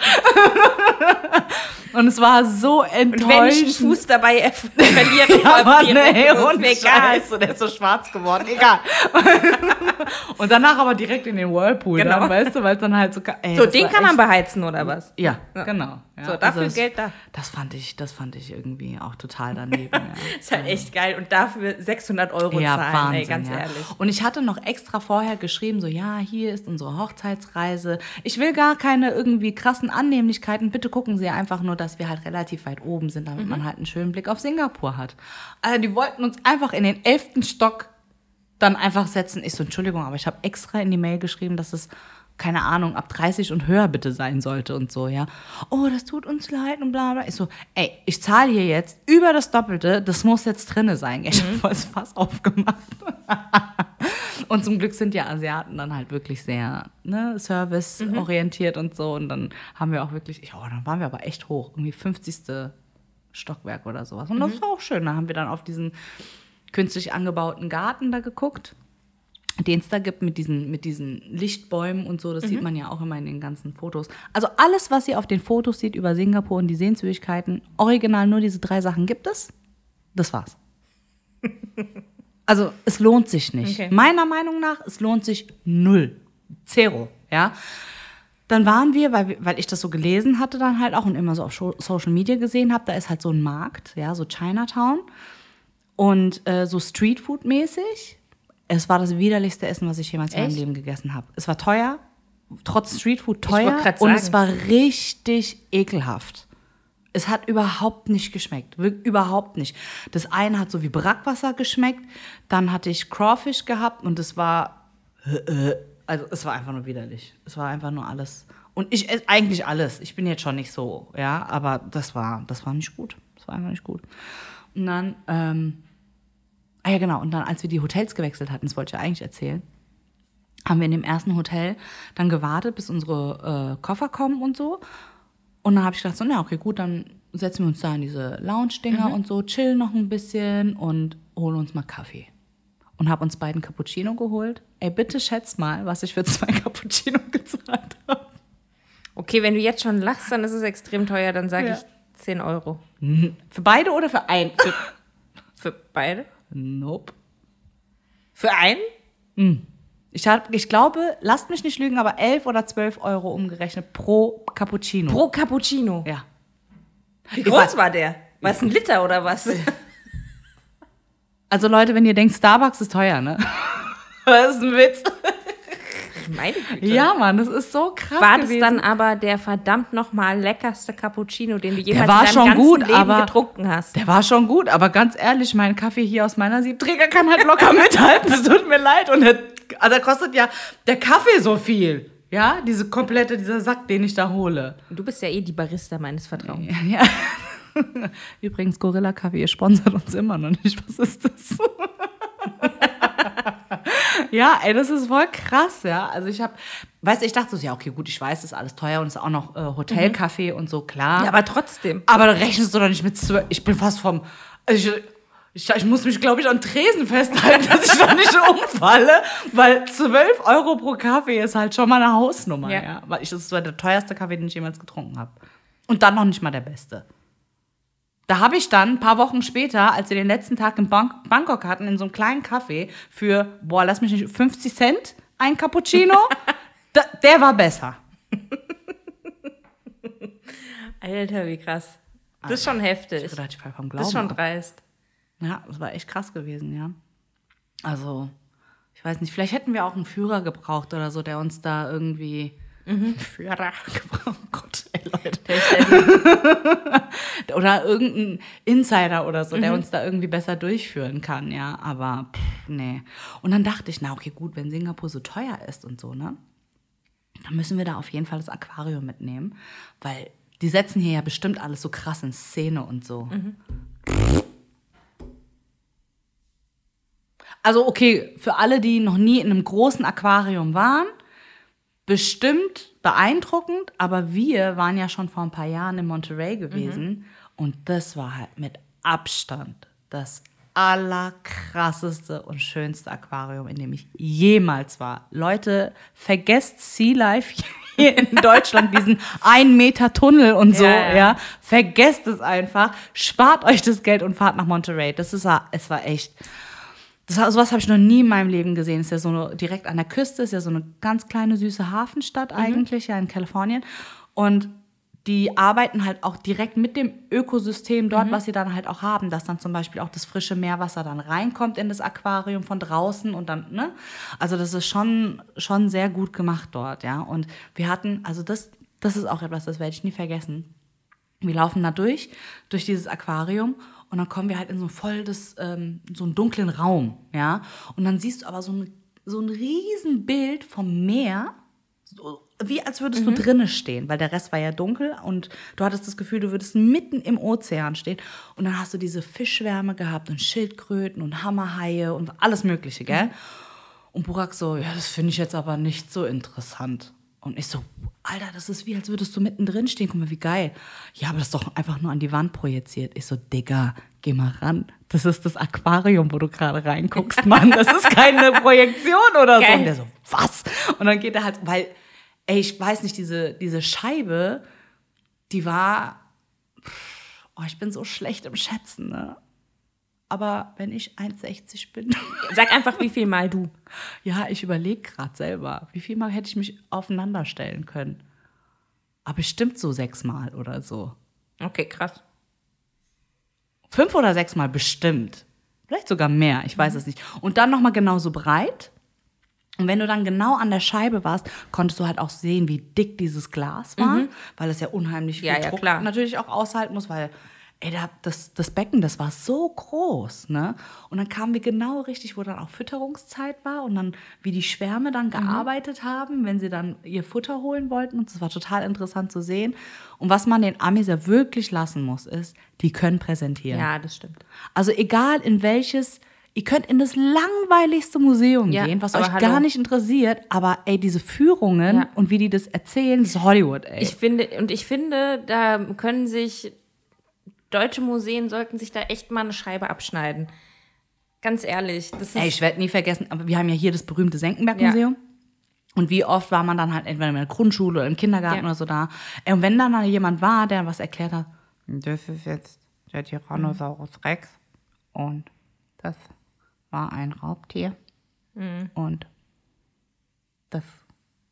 Und es war so Und wenn ich einen enttäuschend. Fuß dabei verliere, Ja, Mann, ist und egal. Scheiße, der ist so schwarz geworden, egal. und danach aber direkt in den Whirlpool, Genau. dann, weißt du, weil es dann halt so... Ey, So, den kann man echt- beheizen, oder was? Ja, genau. Ja, So, dafür das, Geld da. Das fand ich, das fand ich irgendwie auch total daneben. ja. Ist halt echt geil. Und dafür 600 Euro Ja, zahlen, Wahnsinn, ey, ganz ja. ehrlich. Und ich hatte noch extra vorher geschrieben, so, ja, hier ist unsere Hochzeitsreise. Ich will gar keine irgendwie krassen Annehmlichkeiten. Bitte gucken Sie einfach nur, dass wir halt relativ weit oben sind, damit Mhm. man halt einen schönen Blick auf Singapur hat. Also die wollten uns einfach in den elften Stock dann einfach setzen. Ich so, Entschuldigung, aber ich habe extra in die Mail geschrieben, dass es keine Ahnung, ab 30 und höher bitte sein sollte und so, ja. Oh, das tut uns leid und bla bla. Ich so, ey, ich zahle hier jetzt über das Doppelte, das muss jetzt drinne sein. Ich habe voll das Fass aufgemacht. und zum Glück sind ja Asiaten dann halt wirklich sehr ne, serviceorientiert und so. Und dann haben wir auch wirklich, oh, dann waren wir aber echt hoch, irgendwie 50. Stockwerk oder sowas. Und das war auch schön. Da haben wir dann auf diesen künstlich angebauten Garten da geguckt den es da gibt mit diesen, mit diesen Lichtbäumen und so, das sieht man ja auch immer in den ganzen Fotos. Also alles, was ihr auf den Fotos seht über Singapur und die Sehenswürdigkeiten, original nur diese drei Sachen gibt es. Das war's. Also es lohnt sich nicht. Okay. Meiner Meinung nach, es lohnt sich null. Zero, ja. Dann waren wir, weil, weil ich das so gelesen hatte dann halt auch und immer so auf Social Media gesehen habe, da ist halt so ein Markt, ja, so Chinatown und äh, so Streetfood-mäßig. Es war das widerlichste Essen, was ich jemals in meinem Echt? Leben gegessen habe. Es war teuer, trotz Streetfood teuer und sagen. es war richtig ekelhaft. Es hat überhaupt nicht geschmeckt. Überhaupt nicht. Das eine hat so wie Brackwasser geschmeckt. Dann hatte ich Crawfish gehabt und es war. Also, es war einfach nur widerlich. Es war einfach nur alles. Und ich esse eigentlich alles. Ich bin jetzt schon nicht so, ja, aber das war, das war nicht gut. Das war einfach nicht gut. Und dann, ähm, ah ja, genau. Und dann, als wir die Hotels gewechselt hatten, das wollte ich ja eigentlich erzählen, haben wir in dem ersten Hotel dann gewartet, bis unsere äh, Koffer kommen und so. Und dann habe ich gedacht, so, na okay, gut, dann setzen wir uns da in diese Lounge-Dinger und so, chillen noch ein bisschen und holen uns mal Kaffee. Und habe uns beiden Cappuccino geholt. Ey, bitte schätz mal, was ich für zwei Cappuccino gezahlt habe. Okay, wenn du jetzt schon lachst, dann ist es extrem teuer, dann sage Ja. ich 10 Euro. Für beide oder für einen? Für, Für beide? Nope. Für einen? Ich, hab, ich glaube, lasst mich nicht lügen, aber 11 oder 12 Euro umgerechnet pro Cappuccino. Pro Cappuccino. ja. Wie groß war der? War es ein Liter oder was? Also Leute, wenn ihr denkt, Starbucks ist teuer, ne? Das ist ein Witz. Meine Güte. Ja, Mann, das ist so krass War das gewesen. dann aber der verdammt nochmal leckerste Cappuccino, den du jemals in deinem ganzen gut, Leben aber- getrunken hast? Der war schon gut, aber ganz ehrlich, mein Kaffee hier aus meiner Siebträger kann halt locker mithalten. Es tut mir leid. Und der, also da kostet ja der Kaffee so viel. Ja, diese komplette, dieser Sack, den ich da hole. Du bist ja eh die Barista meines Vertrauens. Ja. Übrigens, Gorilla Kaffee, ihr sponsert uns immer noch nicht. Was ist das? Ja, ey, das ist voll krass, ja. Also ich habe, weißt du, ich dachte so, ja, okay, gut, ich weiß, das ist alles teuer und es ist auch noch äh, Hotelkaffee und so, klar. Ja, aber trotzdem. Aber da rechnest du doch nicht mit zwölf. Ich bin fast vom. Ich, ich, ich muss mich, glaube ich, an Tresen festhalten, dass ich da nicht umfalle, weil 12 Euro pro Kaffee ist halt schon mal eine Hausnummer. Ja. Ja. Weil ich, das war der teuerste Kaffee, den ich jemals getrunken habe. Und dann noch nicht mal der beste. Da habe ich dann ein paar Wochen später, als wir den letzten Tag in Bang Bangkok hatten, in so einem kleinen Café für, boah, lass mich nicht, 50 Cent ein Cappuccino. da, der war besser. Alter, wie krass. Das ist schon heftig. Ich dachte, ich fall vom Glauben Das ist schon dreist. Ja, das war echt krass gewesen, ja. Also, ich weiß nicht, vielleicht hätten wir auch einen Führer gebraucht oder so, der uns da irgendwie. Führer gebraucht. Oh Gott, ey, Leute. oder irgendein Insider oder so, der uns da irgendwie besser durchführen kann, ja. Aber pff, nee. Und dann dachte ich, na okay, gut, wenn Singapur so teuer ist und so, ne? Dann müssen wir da auf jeden Fall das Aquarium mitnehmen, weil die setzen hier ja bestimmt alles so krass in Szene und so. Also okay, für alle, die noch nie in einem großen Aquarium waren, bestimmt beeindruckend, aber wir waren ja schon vor ein paar Jahren in Monterey gewesen und das war halt mit Abstand das allerkrasseste und schönste Aquarium, in dem ich jemals war. Leute, vergesst Sea Life hier in Deutschland, diesen einen Meter Tunnel und so, Ja, ja, ja. Vergesst es einfach, spart euch das Geld und fahrt nach Monterey. Das ist, es war echt, das, sowas habe ich noch nie in meinem Leben gesehen. Ist ja so eine, direkt an der Küste, ist ja so eine ganz kleine süße Hafenstadt eigentlich, ja in Kalifornien. Und die arbeiten halt auch direkt mit dem Ökosystem dort, was sie dann halt auch haben, dass dann zum Beispiel auch das frische Meerwasser dann reinkommt in das Aquarium von draußen und dann, ne? Also das ist schon, schon sehr gut gemacht dort, ja. Und wir hatten, also das, das ist auch etwas, das werde ich nie vergessen. Wir laufen da durch, durch dieses Aquarium und dann kommen wir halt in so voll das, ähm, so einen dunklen Raum, ja. Und dann siehst du aber so ein, so ein riesen Bild vom Meer, so, wie als würdest du drinnen stehen, weil der Rest war ja dunkel und du hattest das Gefühl, du würdest mitten im Ozean stehen. Und dann hast du diese Fischwärme gehabt und Schildkröten und Hammerhaie und alles Mögliche, gell? Und Burak so, ja, das finde ich jetzt aber nicht so interessant. Und ich so, Alter, das ist wie, als würdest du mittendrin stehen. Guck mal, wie geil. Ja, aber das ist doch einfach nur an die Wand projiziert. Ich so, Digga, geh mal ran. Das ist das Aquarium, wo du gerade reinguckst, Mann. Das ist keine Projektion oder so. Geil. Und der so, was? Und dann geht er halt, weil, ey, ich weiß nicht, diese, diese Scheibe, die war, oh, ich bin so schlecht im Schätzen, ne? Aber wenn ich 1,60 bin, Sag einfach, wie viel Mal du. ja, ich überlege gerade selber, wie viel Mal hätte ich mich aufeinander stellen können? Aber bestimmt so sechsmal oder so. Okay, krass. Fünf oder sechsmal bestimmt. Vielleicht sogar mehr, ich weiß es nicht. Und dann nochmal genauso breit. Und wenn du dann genau an der Scheibe warst, konntest du halt auch sehen, wie dick dieses Glas war, weil es ja unheimlich viel Ja, ja, Druck klar. natürlich auch aushalten muss, weil ey, da, das, das Becken, das war so groß, ne? Und dann kamen wir genau richtig, wo dann auch Fütterungszeit war und dann, wie die Schwärme dann gearbeitet haben, wenn sie dann ihr Futter holen wollten. Und das war total interessant zu sehen. Und was man den Amis ja wirklich lassen muss, ist, die können präsentieren. Ja, das stimmt. Also egal in welches, ihr könnt in das langweiligste Museum Ja, gehen, was euch hallo. gar nicht interessiert, aber ey, diese Führungen Ja. und wie die das erzählen, das ist Hollywood, ey. Ich finde, und ich finde, da können sich deutsche Museen sollten sich da echt mal eine Scheibe abschneiden. Ganz ehrlich. Das ist, ey, ich werde nie vergessen, aber wir haben ja hier das berühmte Senckenberg-Museum. Und wie oft war man dann halt entweder in der Grundschule oder im Kindergarten Ja. oder so da. Und wenn dann mal jemand war, der was erklärt hat, das ist jetzt der Tyrannosaurus Rex und das war ein Raubtier und das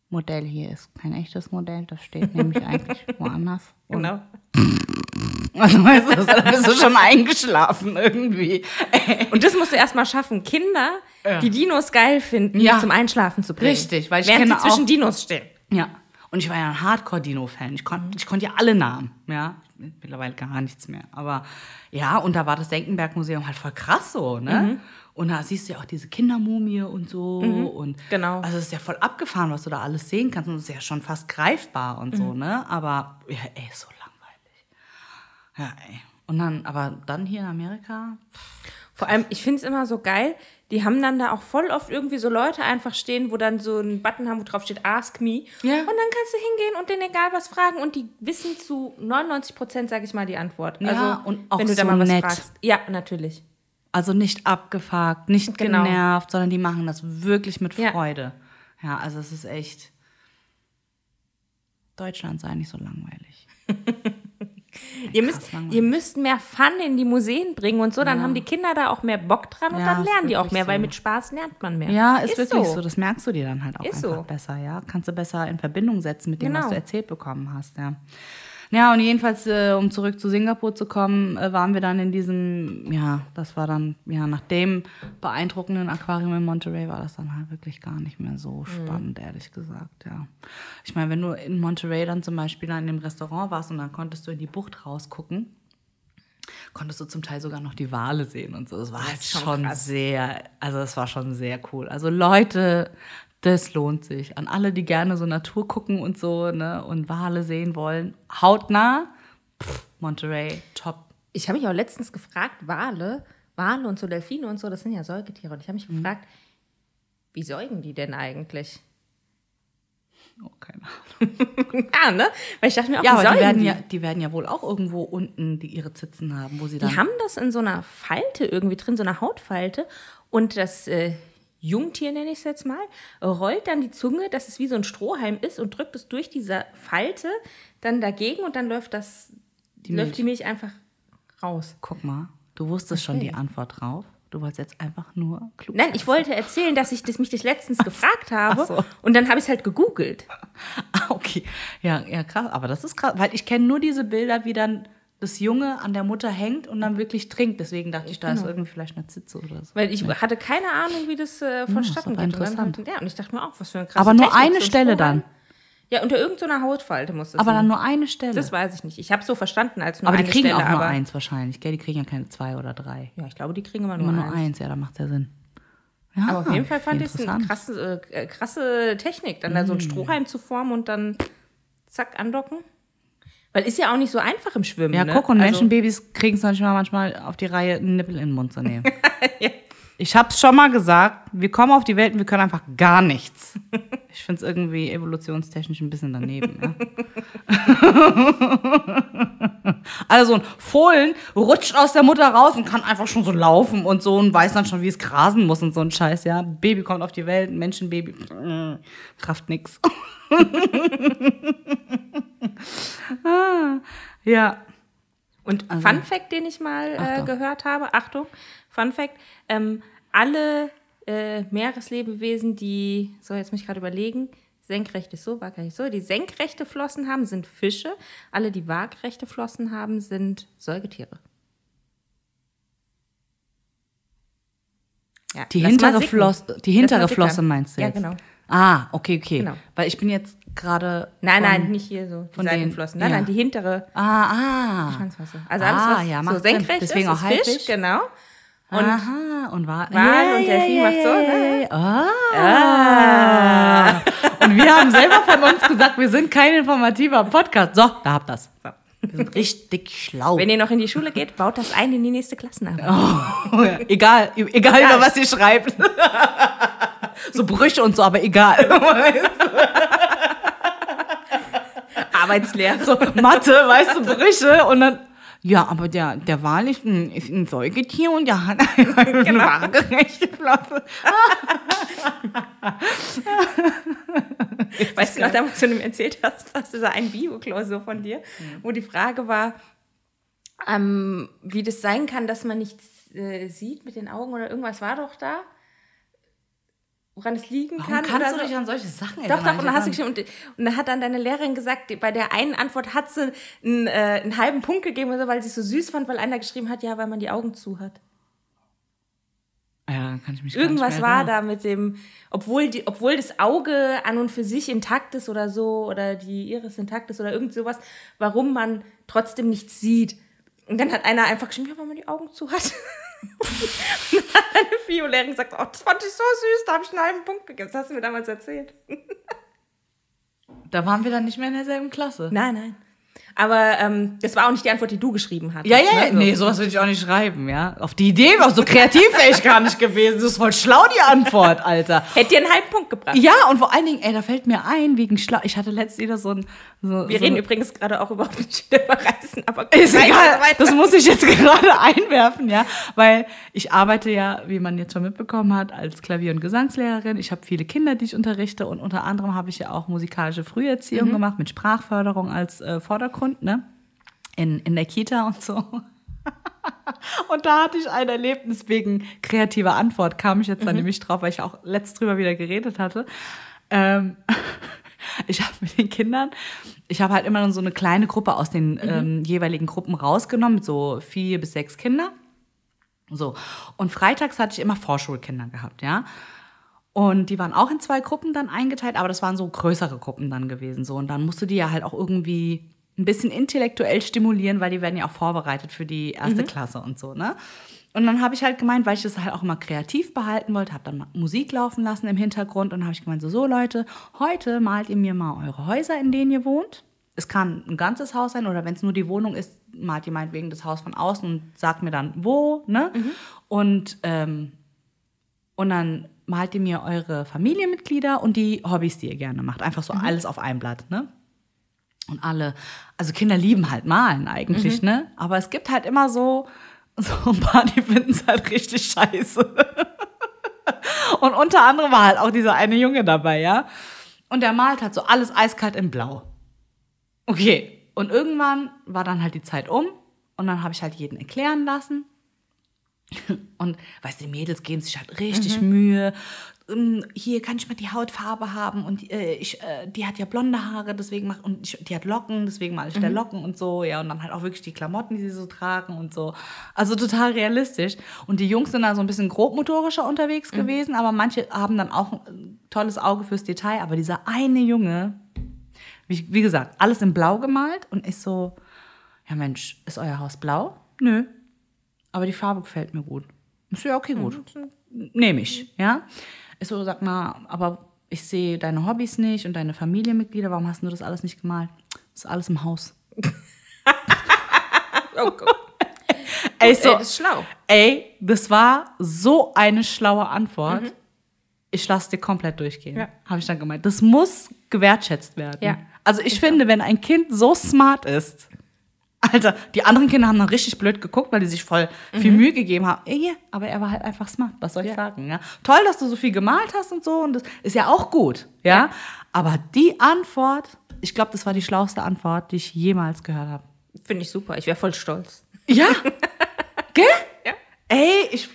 Modell hier ist kein echtes Modell, das steht nämlich eigentlich woanders. Genau. Also, weißt du, da bist du schon eingeschlafen irgendwie. Und das musst du erstmal schaffen, Kinder, Ja. die Dinos geil finden, Ja. zum Einschlafen zu bringen. Richtig, weil ich Während kenne sie zwischen auch- Dinos stehen. Ja. Und ich war ja ein Hardcore-Dino-Fan. Ich, kon, ich konnte ja alle Namen. Ja. Mittlerweile gar nichts mehr. Aber ja, und da war das Senckenberg-Museum halt voll krass so, ne? Und da siehst du ja auch diese Kindermumie und so. Und genau. Also es ist ja voll abgefahren, was du da alles sehen kannst. Und es ist ja schon fast greifbar und so, ne? Aber ja, ey, so. Ja, ey. Und dann, aber dann hier in Amerika, Vor allem, ich finde es immer so geil, die haben dann da auch voll oft irgendwie so Leute einfach stehen, wo dann so ein Button haben, wo drauf steht Ask Me. Ja. Und dann kannst du hingehen und denen egal was fragen und die wissen zu 99 Prozent, sag ich mal, die Antwort. Ja, also, und auch wenn du da so mal was nett. fragst. Ja, natürlich. Also nicht abgefuckt, nicht Genau. genervt, sondern die machen das wirklich mit Ja. Freude. Ja, also es ist echt. Deutschland sei nicht so langweilig. Ihr müsst, ihr müsst mehr Fun in die Museen bringen und so, dann haben die Kinder da auch mehr Bock dran und Ja, dann ist lernen die auch mehr, weil so. mit Spaß lernt man mehr. Ja, ist, wirklich so. Das merkst du dir dann halt auch Ist einfach so. besser, ja. Kannst du besser in Verbindung setzen mit dem, was Genau. du erzählt bekommen hast, ja. Ja, und jedenfalls, äh, um zurück zu Singapur zu kommen, äh, waren wir dann in diesem, ja, das war dann, ja, nach dem beeindruckenden Aquarium in Monterey war das dann halt wirklich gar nicht mehr so spannend, ehrlich gesagt, ja. Ich meine, wenn du in Monterey dann zum Beispiel in dem Restaurant warst und dann konntest du in die Bucht rausgucken, konntest du zum Teil sogar noch die Wale sehen und so. Das war halt ist schon schon krass. sehr, also es war schon sehr cool. Also Leute, das lohnt sich. An alle, die gerne so Natur gucken und so, ne, und Wale sehen wollen, hautnah, pff, Monterey, top. Ich habe mich auch letztens gefragt, Wale, Wale und so Delfine und so, das sind ja Säugetiere. Und ich habe Mhm. mich gefragt, wie säugen die denn eigentlich? Oh, keine Ahnung. Ja, ne? Weil ich dachte mir auch, Ja, aber die werden die? ja, die werden ja wohl auch irgendwo unten die ihre Zitzen haben, wo sie dann. Die haben das in so einer Falte irgendwie drin, so einer Hautfalte. Und das äh, Jungtier, nenne ich es jetzt mal, rollt dann die Zunge, dass es wie so ein Strohhalm ist und drückt es durch diese Falte dann dagegen und dann läuft das, Die läuft Milch. die Milch einfach raus. Guck mal, du wusstest schon Okay. die Antwort drauf. Du wolltest jetzt einfach nur klug Nein, ich wollte erzählen, dass ich das, mich das letztens gefragt habe so. und dann habe ich es halt gegoogelt. Ah, okay. Okay. Ja, ja, krass. Aber das ist krass, weil ich kenne nur diese Bilder, wie dann das Junge an der Mutter hängt und dann wirklich trinkt. Deswegen dachte ich, da ist irgendwie vielleicht eine Zitze oder so. Weil ich hatte keine Ahnung, wie das äh, vonstatten aber geht. Und dann interessant. Ja, und ich dachte mir auch, was für eine krasse Aber nur Technik, eine so ein Stelle Strohhalm. dann. Ja, unter irgendeiner Hautfalte muss das Aber dann nur eine Stelle. Das weiß ich nicht. Ich habe so verstanden als nur aber die eine kriegen Stelle, auch nur aber eins wahrscheinlich, gell? Die kriegen ja keine zwei oder drei. Ja, ich glaube, die kriegen immer nur, Immer nur eins. eins, ja, da macht ja Sinn. Ja, Aber auf jeden Fall fand ich es eine interessant. krasse, äh, krasse Technik, dann da so ein Strohhalm zu formen und dann zack andocken. Weil ist ja auch nicht so einfach im Schwimmen. Ja, ne? guck, und Also- Menschenbabys kriegen es manchmal, manchmal auf die Reihe, einen Nippel in den Mund zu nehmen. Ich hab's schon mal gesagt, wir kommen auf die Welt und wir können einfach gar nichts. Ich find's irgendwie evolutionstechnisch ein bisschen daneben. Ja. Also ein Fohlen rutscht aus der Mutter raus und kann einfach schon so laufen und so und weiß dann schon, wie es grasen muss und so ein Scheiß, ja. Baby kommt auf die Welt, Menschenbaby, Kraft nix. ah, ja. Und Fun Fact, den ich mal äh, gehört habe, Achtung, Fun Fact, ähm, alle äh, Meereslebewesen, die, so jetzt muss ich gerade überlegen, senkrechte so, waagrechte so, die senkrechte Flossen haben, sind Fische. Alle, die waagrechte Flossen haben, sind Säugetiere. Ja, Die hintere. Flosse, die hintere Flosse meinst du Ja, jetzt? genau. Ah, okay, okay. Genau. Weil ich bin jetzt gerade. Nein, nein, nicht hier so, die von den- Seitenflossen. Nein, ja. nein, die hintere Ah, ah. Schwanzflosse. Also alles, Ah, was ja, so macht Sinn. senkrecht Deswegen ist, auch ist Fisch, genau. Und Aha, und war, Wal und Delfin macht so, ne? Ah. Und wir haben selber von uns gesagt, wir sind kein informativer Podcast. So, da habt das. So. Wir sind richtig schlau. Wenn ihr noch in die Schule geht, baut das ein in die nächste Klassenarbeit. Oh, ja. Egal, egal über was ihr schreibt. So Brüche und so, aber egal. Arbeitslehre. so Mathe, weißt du, Brüche und dann. Ja, aber der, der Wal ist ein, ist ein Säugetier und der hat eine Genau. waagerechte Flosse. Weißt du noch, damals, du mir erzählt hast, hast du so ein Bio-Klausur von dir, wo die Frage war, ähm, wie das sein kann, dass man nichts äh, sieht mit den Augen oder irgendwas war doch da, woran es liegen Warum kann. kannst du so. dich an solche Sachen Doch, doch, erinnern? und dann hast du geschrieben, und, und dann hat dann deine Lehrerin gesagt, die- bei der einen Antwort hat sie einen, äh, einen halben Punkt gegeben, oder so, weil sie es so süß fand, weil einer geschrieben hat, ja, weil man die Augen zu hat. Ja, kann ich mich Irgendwas war erinnern. da mit dem, obwohl, die, obwohl das Auge an und für sich intakt ist oder so, oder die Iris intakt ist oder irgend sowas, warum man trotzdem nichts sieht. Und dann hat einer einfach geschrieben, ja, weil man die Augen zu hat. und dann hat eine Biolehrerin gesagt, oh, das fand ich so süß, da habe ich einen halben Punkt gegeben. Das hast du mir damals erzählt. Da waren wir dann nicht mehr in derselben Klasse. Nein, nein. Aber ähm, das war auch nicht die Antwort, die du geschrieben hattest. Ja, ja, ne? Nee, sowas würde ich auch nicht schreiben, ja. Auf die Idee war so kreativ wäre ich gar nicht gewesen. Das ist voll schlau, die Antwort, Alter. Hätte dir einen halben Punkt gebracht. Ja, und vor allen Dingen, ey, da fällt mir ein, wegen schlau. Ich hatte letztens wieder so ein. So, Wir so reden übrigens gerade auch über Reisen, aber Ist egal, das muss ich jetzt gerade einwerfen, ja, weil ich arbeite ja, wie man jetzt schon mitbekommen hat, als Klavier- und Gesangslehrerin. Ich habe viele Kinder, die ich unterrichte und unter anderem habe ich ja auch musikalische Früherziehung gemacht mit Sprachförderung als äh, Vordergrund, ne, in, in der Kita und so. Und da hatte ich ein Erlebnis wegen kreativer Antwort, kam ich jetzt dann nämlich drauf, weil ich auch letzt drüber wieder geredet hatte. Ähm, ich habe mit den Kindern, ich habe halt immer so eine kleine Gruppe aus den ähm, jeweiligen Gruppen rausgenommen, mit so vier bis sechs Kinder. So. Und freitags hatte ich immer Vorschulkinder gehabt, ja. Und die waren auch in zwei Gruppen dann eingeteilt, aber das waren so größere Gruppen dann gewesen. So. Und dann musst du die ja halt auch irgendwie ein bisschen intellektuell stimulieren, weil die werden ja auch vorbereitet für die erste Klasse und so, ne? Und dann habe ich halt gemeint, weil ich das halt auch immer kreativ behalten wollte, habe dann Musik laufen lassen im Hintergrund und habe ich gemeint, so, so Leute, heute malt ihr mir mal eure Häuser, in denen ihr wohnt. Es kann ein ganzes Haus sein oder wenn es nur die Wohnung ist, malt ihr meinetwegen das Haus von außen und sagt mir dann, wo, ne? Und ähm, und dann malt ihr mir eure Familienmitglieder und die Hobbys, die ihr gerne macht. Einfach so alles auf ein Blatt, ne? Und alle, also Kinder lieben halt malen eigentlich, ne? Aber es gibt halt immer so, so ein paar, die finden es halt richtig scheiße. Und unter anderem war halt auch dieser eine Junge dabei, ja? Und der malt halt so alles eiskalt in Blau. Okay. Und irgendwann war dann halt die Zeit um und dann habe ich halt jeden erklären lassen. Und weißt du, die Mädels geben sich halt richtig Mühe, ähm, hier kann ich mal die Hautfarbe haben und äh, ich, äh, die hat ja blonde Haare, deswegen mach und ich, die hat Locken, deswegen mache ich der Locken und so, ja, und dann halt auch wirklich die Klamotten, die sie so tragen und so. Also total realistisch. Und die Jungs sind da so ein bisschen grobmotorischer unterwegs gewesen, aber manche haben dann auch ein tolles Auge fürs Detail, aber dieser eine Junge, wie, wie gesagt, alles in Blau gemalt und ich so, ja Mensch, ist euer Haus blau? Nö. Aber die Farbe gefällt mir gut. So, ja, okay, gut. Nehme ich, ja. Ich so, sag mal, aber ich sehe deine Hobbys nicht und deine Familienmitglieder, warum hast du das alles nicht gemalt? Das ist alles im Haus. Oh Gott. Ey, Ey, das ist schlau. ey, das war so eine schlaue Antwort. Ich lasse dir komplett durchgehen, Ja. habe ich dann gemeint. Das muss gewertschätzt werden. Ja. Also ich finde, wenn ein Kind so smart ist, Alter, die anderen Kinder haben dann richtig blöd geguckt, weil die sich voll viel Mühe gegeben haben. Ja, aber er war halt einfach smart, was soll ich Ja. sagen? Ja? Toll, dass du so viel gemalt hast und so, und das ist ja auch gut, ja. Aber die Antwort, ich glaube, das war die schlauste Antwort, die ich jemals gehört habe. Finde ich super. Ich wäre voll stolz. Ja. Gell? Ja. Ey, ich,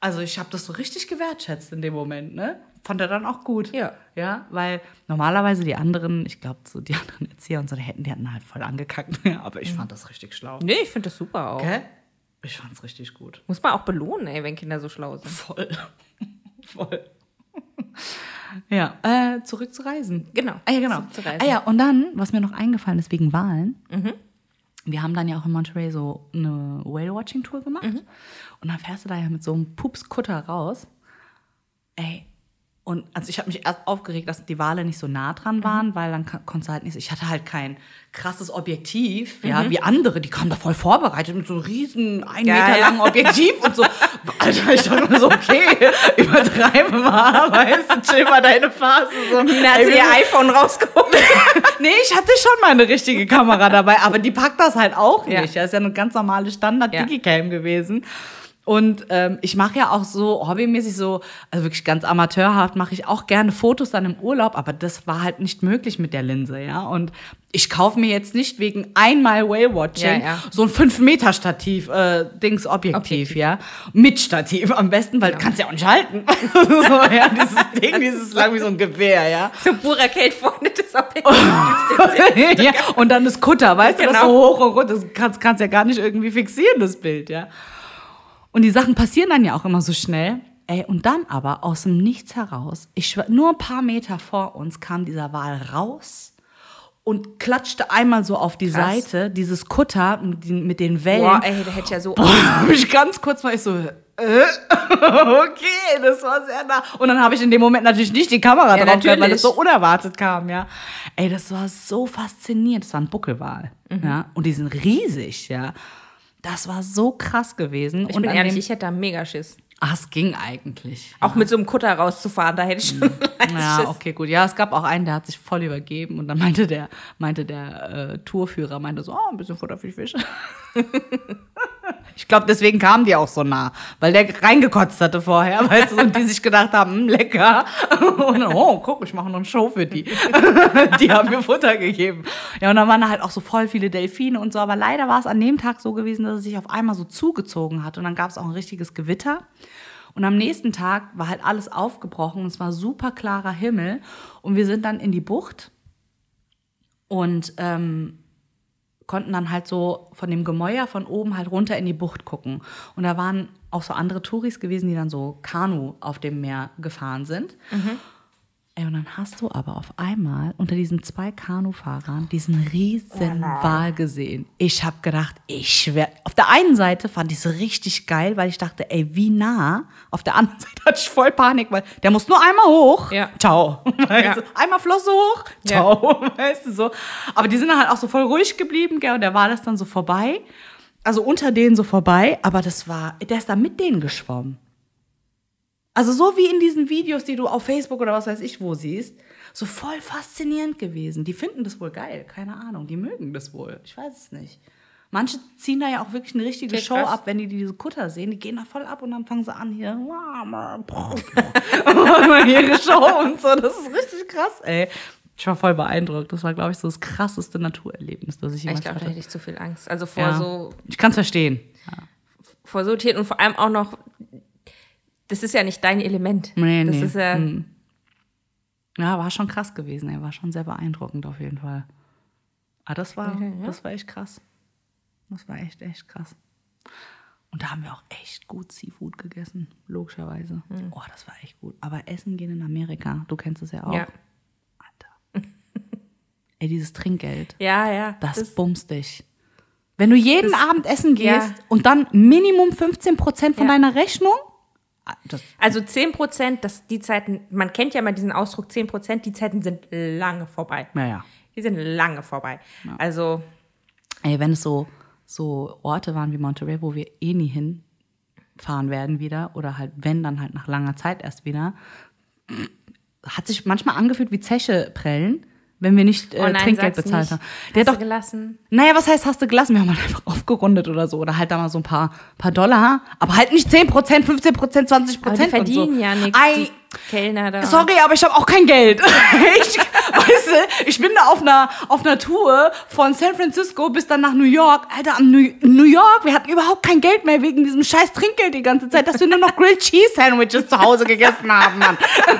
also ich habe das so richtig gewertschätzt in dem Moment, ne? Fand er dann auch gut. Ja. Ja, weil normalerweise die anderen, ich glaube, so die anderen Erzieher und so, die hätten, die hatten halt voll angekackt. Aber ich fand das richtig schlau. Nee, ich finde das super auch. Gell? Ich fand's richtig gut. Muss man auch belohnen, ey, wenn Kinder so schlau sind. Voll. voll. Ja, äh, zurück zu Reisen. Genau. Ah ja, genau. Zu Reisen. Ah ja, und dann, was mir noch eingefallen ist wegen Wahlen, wir haben dann ja auch in Monterey so eine Whale-Watching-Tour gemacht. Und dann fährst du da ja mit so einem Pupskutter raus. Ey, und also ich habe mich erst aufgeregt, dass die Wale nicht so nah dran waren, weil dann kon- konntest du halt nicht, ich hatte halt kein krasses Objektiv, ja, wie andere, die kamen da voll vorbereitet mit so einem riesen, ein Ja, Meter ja. langen Objektiv und so. Alter, ich dachte mir so, okay, übertreibe mal, weißt du, chill mal deine Phase. So. Sie wir- ihr iPhone rausgeholt. Nee, ich hatte schon meine richtige Kamera dabei, aber die packt das halt auch Ja. nicht. Das ist ja eine ganz normale standard Ja. gewesen. Und ähm, ich mache ja auch so hobbymäßig so, also wirklich ganz amateurhaft, mache ich auch gerne Fotos dann im Urlaub, aber das war halt nicht möglich mit der Linse, ja. Und ich kaufe mir jetzt nicht wegen einmal Whale-Watching Ja, ja. so ein 5-Meter-Stativ, äh, Dings, Objektiv, Objektiv. ja. Mit Stativ am besten, weil du kannst ja auch nicht halten. so, ja, dieses Ding, dieses lang wie so ein Gewehr, ja. so purer Geld vorne das Objektiv. ja, und dann das Kutter, weißt du, das Genau. so hoch und runter, das kannst, kannst ja gar nicht irgendwie fixieren, das Bild, ja. Und die Sachen passieren dann ja auch immer so schnell. Ey, und dann aber aus dem Nichts heraus, ich nur ein paar Meter vor uns kam dieser Wal raus und klatschte einmal so auf die Krass. Seite, dieses Kutter mit den, mit den Wellen. Boah, ey, der hätte ja so. Boah, hab ich ganz kurz war ich so, äh, okay, das war sehr nah. Und dann habe ich in dem Moment natürlich nicht die Kamera Ja, drauf gehabt, weil das so unerwartet kam, ja. Ey, das war so faszinierend. Das war ein Buckelwal, Mhm. ja. Und die sind riesig, ja. Das war so krass gewesen. Ich und bin ehrlich, ich hätte da mega Schiss. Ach, es ging eigentlich. Auch mit so einem Kutter rauszufahren, da hätte ich schon leicht Ja, Schiss. okay, gut. Ja, es gab auch einen, der hat sich voll übergeben und dann meinte der, meinte der äh, Tourführer, meinte so, oh, ein bisschen Futter für die Fische. Ich glaube, deswegen kamen die auch so nah, weil der reingekotzt hatte vorher, weißt du, und die sich gedacht haben, hm, lecker. Und oh, guck, ich mache noch eine Show für die. die haben mir Futter gegeben. Ja, und dann waren da halt auch so voll viele Delfine und so, aber leider war es an dem Tag so gewesen, dass es sich auf einmal so zugezogen hat und dann gab es auch ein richtiges Gewitter. Und am nächsten Tag war halt alles aufgebrochen. Es war super klarer Himmel. Und wir sind dann in die Bucht und ähm, konnten dann halt so von dem Gemäuer von oben halt runter in die Bucht gucken. Und da waren auch so andere Touris gewesen, die dann so Kanu auf dem Meer gefahren sind. Ey, und dann hast du aber auf einmal unter diesen zwei Kanufahrern diesen riesen Wal gesehen. Ich habe gedacht, ich schwör. Auf der einen Seite fand ich es richtig geil, weil ich dachte, ey, wie nah. Auf der anderen Seite hatte ich voll Panik, weil der muss nur einmal hoch. Ja. Ciao. Weißt Ja. einmal Flosse hoch. Ciao. Weißt du so. Aber die sind dann halt auch so voll ruhig geblieben, gell, und der Wal ist dann so vorbei. Also unter denen so vorbei, aber das war, der ist da mit denen geschwommen. Also so wie in diesen Videos, die du auf Facebook oder was weiß ich wo siehst, so voll faszinierend gewesen. Die finden das wohl geil, keine Ahnung, die mögen das wohl. Ich weiß es nicht. Manche ziehen da ja auch wirklich eine richtige Show ab, wenn die diese Kutter sehen. Die gehen da voll ab und dann fangen sie an hier. Ihre Show und so. Das ist richtig krass, ey. Ich war voll beeindruckt. Das war, glaube ich, so das krasseste Naturerlebnis, das ich Ich jemals glaube, da hatte. hätte ich zu viel Angst. Also vor Ja. so Ich kann es verstehen. vor so Tieren und vor allem auch noch das ist ja nicht dein Element. Nee, das nee. ist ja, Hm. Ja, war schon krass gewesen, ey. War schon sehr beeindruckend auf jeden Fall. Aber das war, Okay, ja. das war echt krass. Das war echt, echt krass. Und da haben wir auch echt gut Seafood gegessen, logischerweise. Hm. Oh, das war echt gut. Aber Essen gehen in Amerika, du kennst es ja auch. Ja. Alter. ey, dieses Trinkgeld, ja, ja. das, bumst dich. Wenn du jeden Abend essen gehst Ja. und dann Minimum 15% von Ja. deiner Rechnung, ah, das, Also 10 Prozent, die Zeiten, man kennt ja mal diesen Ausdruck 10 Prozent, die Zeiten sind lange vorbei. naja. Die sind lange vorbei. Also, Ey, wenn es so, so Orte waren wie Monterey, wo wir eh nie hinfahren werden wieder, oder halt, wenn, dann halt nach langer Zeit erst wieder, hat sich manchmal angefühlt wie Zeche prellen, wenn wir nicht äh, oh nein, Trinkgeld bezahlt nicht. haben. Hast Der hat du doch, gelassen. naja, was heißt, hast du gelassen? Wir haben halt einfach aufgerundet oder so. Oder halt da mal so ein paar, paar Dollar. Aber halt nicht 10%, 15%, 20%. Aber die und so. verdienen ja nichts, Kellner da. Sorry, aber ich habe auch kein Geld. ich, weißt du, ich bin da auf einer, auf einer Tour von San Francisco bis dann nach New York. Alter, am New, New York, wir hatten überhaupt kein Geld mehr wegen diesem scheiß Trinkgeld die ganze Zeit, dass wir nur noch Grilled Cheese Sandwiches zu Hause gegessen haben, Mann.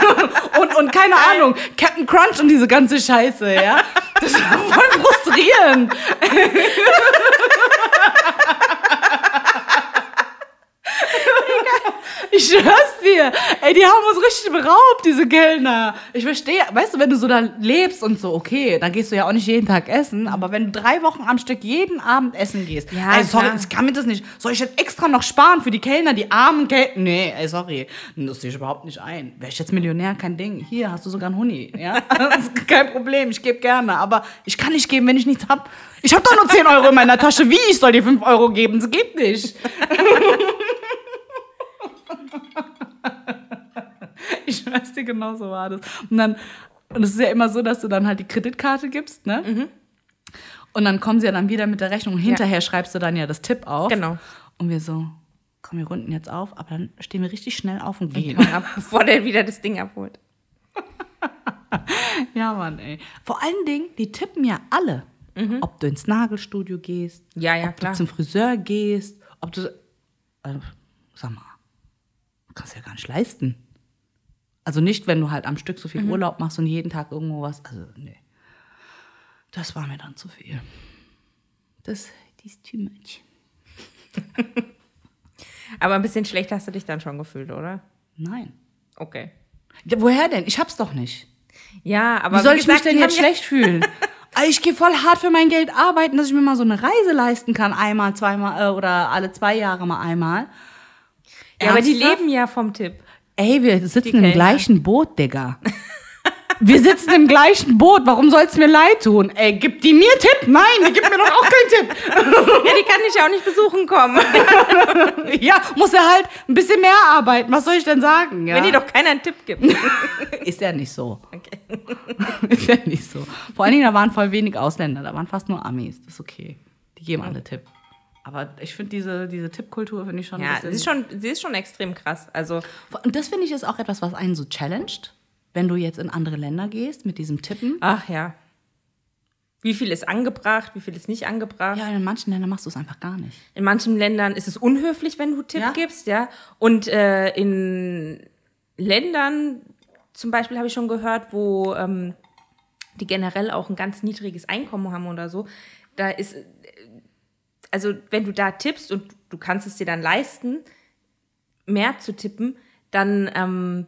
und, und keine Ahnung, Captain Crunch und diese ganze Scheiße, ja. Das war voll frustrierend. Ich schwör's dir. Ey, die haben uns richtig beraubt, diese Kellner. Ich verstehe, weißt du, wenn du so da lebst und so, okay, dann gehst du ja auch nicht jeden Tag essen, aber wenn du drei Wochen am Stück jeden Abend essen gehst, Ja, ey, sorry, klar. ich kann mir das nicht. Soll ich jetzt extra noch sparen für die Kellner, die armen Kellner? Nee, ey, sorry. Das sehe ich überhaupt nicht ein. Wäre ich jetzt Millionär, kein Ding. Hier hast du sogar einen Huni, ja? Kein Problem, ich gebe gerne, aber ich kann nicht geben, wenn ich nichts hab. Ich habe doch nur 10 Euro in meiner Tasche. Wie? Ich soll dir 5 Euro geben? Das geht nicht. Ich weiß dir, genau so war das. Und dann, und es ist ja immer so, dass du dann halt die Kreditkarte gibst, ne? Mhm. Und dann kommen sie ja dann wieder mit der Rechnung. Und hinterher schreibst du dann ja das Tipp auf. Genau. Und wir so, komm, wir runden jetzt auf, aber dann stehen wir richtig schnell auf und gehen. Ab, bevor der wieder das Ding abholt. Ja, Mann, ey. Vor allen Dingen, die tippen ja alle. Ob du ins Nagelstudio gehst, Ja, ja, ob klar. du zum Friseur gehst, ob du. Äh, sag mal, du kannst ja gar nicht leisten. Also nicht, wenn du halt am Stück so viel Mhm. Urlaub machst und jeden Tag irgendwo was. Also, nee. Das war mir dann zu viel. Das, das ist too much. Aber ein bisschen schlecht hast du dich dann schon gefühlt, oder? Nein. Okay. Ja, woher denn? Ich hab's doch nicht. Ja, aber Wie soll wie ich gesagt, mich denn jetzt schlecht fühlen? Ah, Ich gehe voll hart für mein Geld arbeiten, dass ich mir mal so eine Reise leisten kann, einmal, zweimal äh, oder alle zwei Jahre mal einmal. Ja, aber die Ernsthaft? leben ja vom Tipp. Ey, wir sitzen im gleichen Boot, Digga. Wir sitzen im gleichen Boot. Warum soll es mir leid tun? Ey, gibt die mir Tipp? Nein, die gibt mir doch auch keinen Tipp. Ja, die kann ich ja auch nicht besuchen kommen. Ja, muss er halt ein bisschen mehr arbeiten. Was soll ich denn sagen? Ja? Wenn dir doch keiner einen Tipp gibt. Ist ja nicht so. Okay. Ist ja nicht so. Vor allen Dingen, da waren voll wenig Ausländer. Da waren fast nur Amis. Das ist okay. Die geben alle Tipp. Aber ich finde diese, diese Tippkultur finde ich schon Ja, sie ist schon, sie ist schon extrem krass. Also, Und das finde ich ist auch etwas, was einen so challenged, wenn du jetzt in andere Länder gehst mit diesem Tippen. ach ja. Wie viel ist angebracht, wie viel ist nicht angebracht? Ja, in manchen Ländern machst du es einfach gar nicht. In manchen Ländern ist es unhöflich, wenn du Tipp Ja. gibst, ja. Und äh, in Ländern, zum Beispiel habe ich schon gehört, wo ähm, die generell auch ein ganz niedriges Einkommen haben oder so, da ist, also wenn du da tippst und du kannst es dir dann leisten, mehr zu tippen, dann ähm,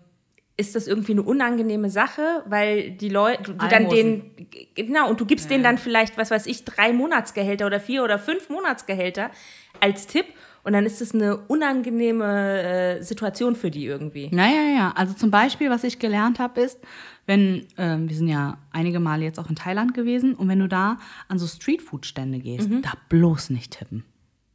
ist das irgendwie eine unangenehme Sache, weil die Leute, du, dann den, genau, und du gibst denen dann vielleicht, was weiß ich, drei Monatsgehälter oder vier oder fünf Monatsgehälter als Tipp und dann ist das eine unangenehme äh, Situation für die irgendwie. Ja, ja, ja. Also zum Beispiel, was ich gelernt habe, ist, wenn, ähm, wir sind ja einige Male jetzt auch in Thailand gewesen, und wenn du da an so Streetfood-Stände gehst, Mhm. da bloß nicht tippen.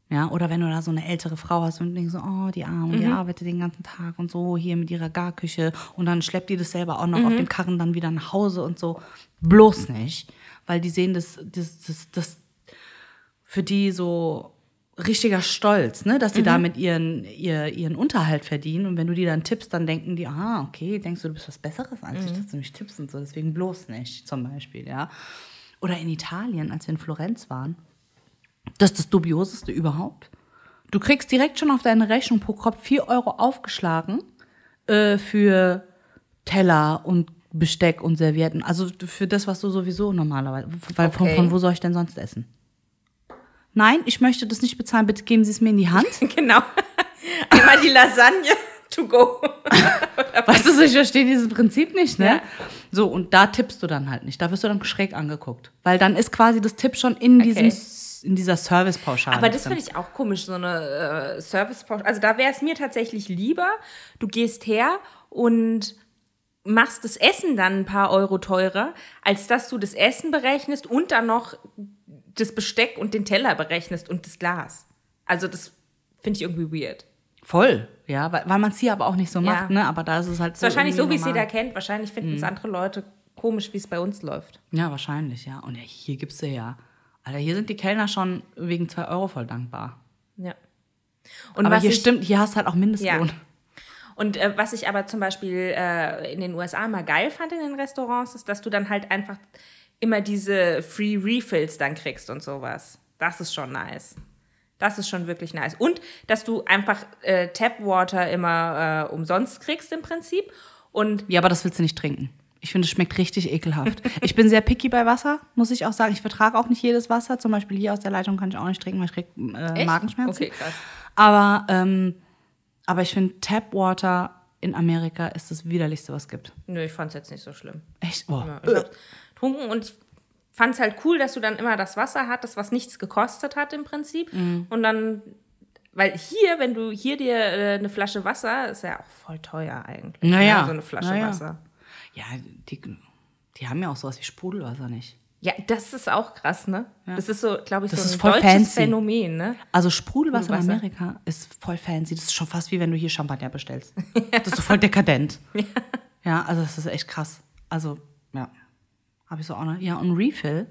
Ja, oder wenn du da so eine ältere Frau hast und denkst so, oh, die Arme, Mhm. die arbeitet den ganzen Tag und so, hier mit ihrer Garküche und dann schleppt die das selber auch noch Mhm. auf dem Karren dann wieder nach Hause und so. Bloß nicht. Weil die sehen das, das, das, das für die so richtiger Stolz, ne, dass sie damit ihren, ihr, ihren Unterhalt verdienen. Und wenn du die dann tippst, dann denken die, ah, okay, denkst du, du bist was Besseres als ich, dass du mich tippst und so. Deswegen bloß nicht, zum Beispiel, ja. Oder in Italien, als wir in Florenz waren. Das ist das Dubioseste überhaupt. Du kriegst direkt schon auf deine Rechnung pro Kopf 4 Euro aufgeschlagen, äh, für Teller und Besteck und Servietten. Also für das, was du sowieso normalerweise. Weil von, Okay. von wo soll ich denn sonst essen? Nein, ich möchte das nicht bezahlen. Bitte geben Sie es mir in die Hand. genau. Einmal die Lasagne to go. Weißt du, ich verstehe dieses Prinzip nicht, ne? Ja. So, und da tippst du dann halt nicht. Da wirst du dann schräg angeguckt. Weil dann ist quasi das Tipp schon in, diesem, Okay. in dieser Servicepauschale. Aber das finde ich auch komisch, so eine äh, service -Pauschale. Also da wäre es mir tatsächlich lieber, du gehst her und machst das Essen dann ein paar Euro teurer, als dass du das Essen berechnest und dann noch das Besteck und den Teller berechnest und das Glas. Also das finde ich irgendwie weird. Voll, ja, weil, weil man es hier aber auch nicht so macht, Ja. ne? Aber da ist es halt ist so. wahrscheinlich so, wie es jeder kennt. Wahrscheinlich finden es andere Leute komisch, wie es bei uns läuft. Ja, wahrscheinlich, ja. Und ja, hier gibt's ja, ja. Alter, hier sind die Kellner schon wegen zwei Euro voll dankbar. Ja. Und aber was hier ich, stimmt, hier hast du halt auch Mindestlohn. Ja. Und äh, was ich aber zum Beispiel äh, in den USA immer geil fand in den Restaurants, ist, dass du dann halt einfach immer diese Free Refills dann kriegst und sowas. Das ist schon nice. Das ist schon wirklich nice. Und dass du einfach äh, Tapwater immer äh, umsonst kriegst im Prinzip. Und Ja, aber das willst du nicht trinken. Ich finde, es schmeckt richtig ekelhaft. ich bin sehr picky bei Wasser, muss ich auch sagen. Ich vertrage auch nicht jedes Wasser. Zum Beispiel hier aus der Leitung kann ich auch nicht trinken, weil ich krieg äh? Magenschmerzen. Okay, krass. Aber, ähm, aber ich finde, Tapwater in Amerika ist das widerlichste, was es gibt. Nö, ich fand es jetzt nicht so schlimm. Echt? Oh. Ja, hab's getrunken und ich fand es halt cool, dass du dann immer das Wasser hattest, was nichts gekostet hat im Prinzip. Mhm. Und dann, weil hier, wenn du hier dir äh, eine Flasche Wasser, ist ja auch voll teuer eigentlich. Naja, ne, So eine Flasche naja. Wasser. Ja, die, die haben ja auch sowas wie Sprudelwasser nicht. Ja, das ist auch krass, ne? Das ist so, glaube ich, Das so ein deutsches fancy. Phänomen, ne? Also Sprudelwasser in. Amerika ist voll fancy. Das ist schon fast wie wenn du hier Champagner bestellst. Das ist so voll dekadent. Ja, also das ist echt krass. Also, ja. Habe ich so auch noch. Ja, und Refill.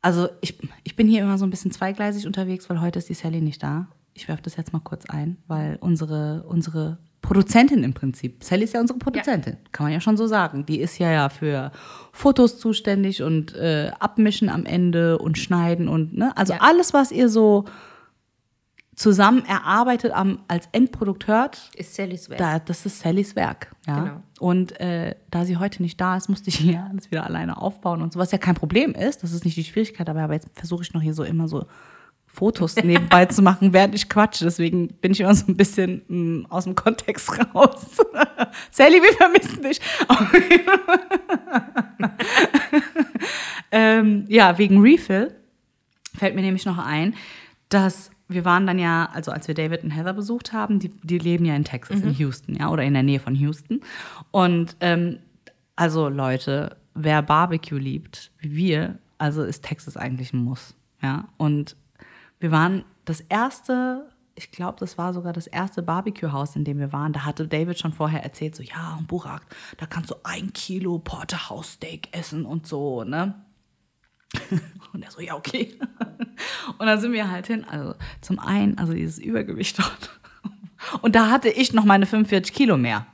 Also ich, ich bin hier immer so ein bisschen zweigleisig unterwegs, weil heute ist die Sally nicht da. Ich werfe das jetzt mal kurz ein, weil unsere, unsere Produzentin im Prinzip, Sally ist ja unsere Produzentin, kann man ja schon so sagen. Die ist ja ja für Fotos zuständig und äh, abmischen am Ende und schneiden und, ne? Also Ja. alles, was ihr so zusammen erarbeitet am, als Endprodukt hört, Ist Sallys Werk. da, das ist Sallys Werk. Ja? Genau. Und äh, da sie heute nicht da ist, musste ich hier alles wieder alleine aufbauen und so, was ja kein Problem ist. Das ist nicht die Schwierigkeit dabei, aber jetzt versuche ich noch hier so immer so Fotos nebenbei zu machen, während ich quatsche. Deswegen bin ich immer so ein bisschen mh, aus dem Kontext raus. Sally, wir vermissen dich. ähm, ja, wegen Refill fällt mir nämlich noch ein, dass wir waren dann ja, also als wir David und Heather besucht haben, die, die leben ja in Texas, in Houston, ja, oder in der Nähe von Houston. Und ähm, also Leute, wer Barbecue liebt, wie wir, also ist Texas eigentlich ein Muss, ja. Und wir waren das erste, ich glaube, das war sogar das erste Barbecue-Haus, in dem wir waren. Da hatte David schon vorher erzählt, so ja, und Burak, da kannst du ein Kilo Porterhouse-Steak essen und so, ne? Und er so, ja, okay. Und dann sind wir halt hin. Also zum einen, also dieses Übergewicht dort. Und da hatte ich noch meine 45 Kilo mehr.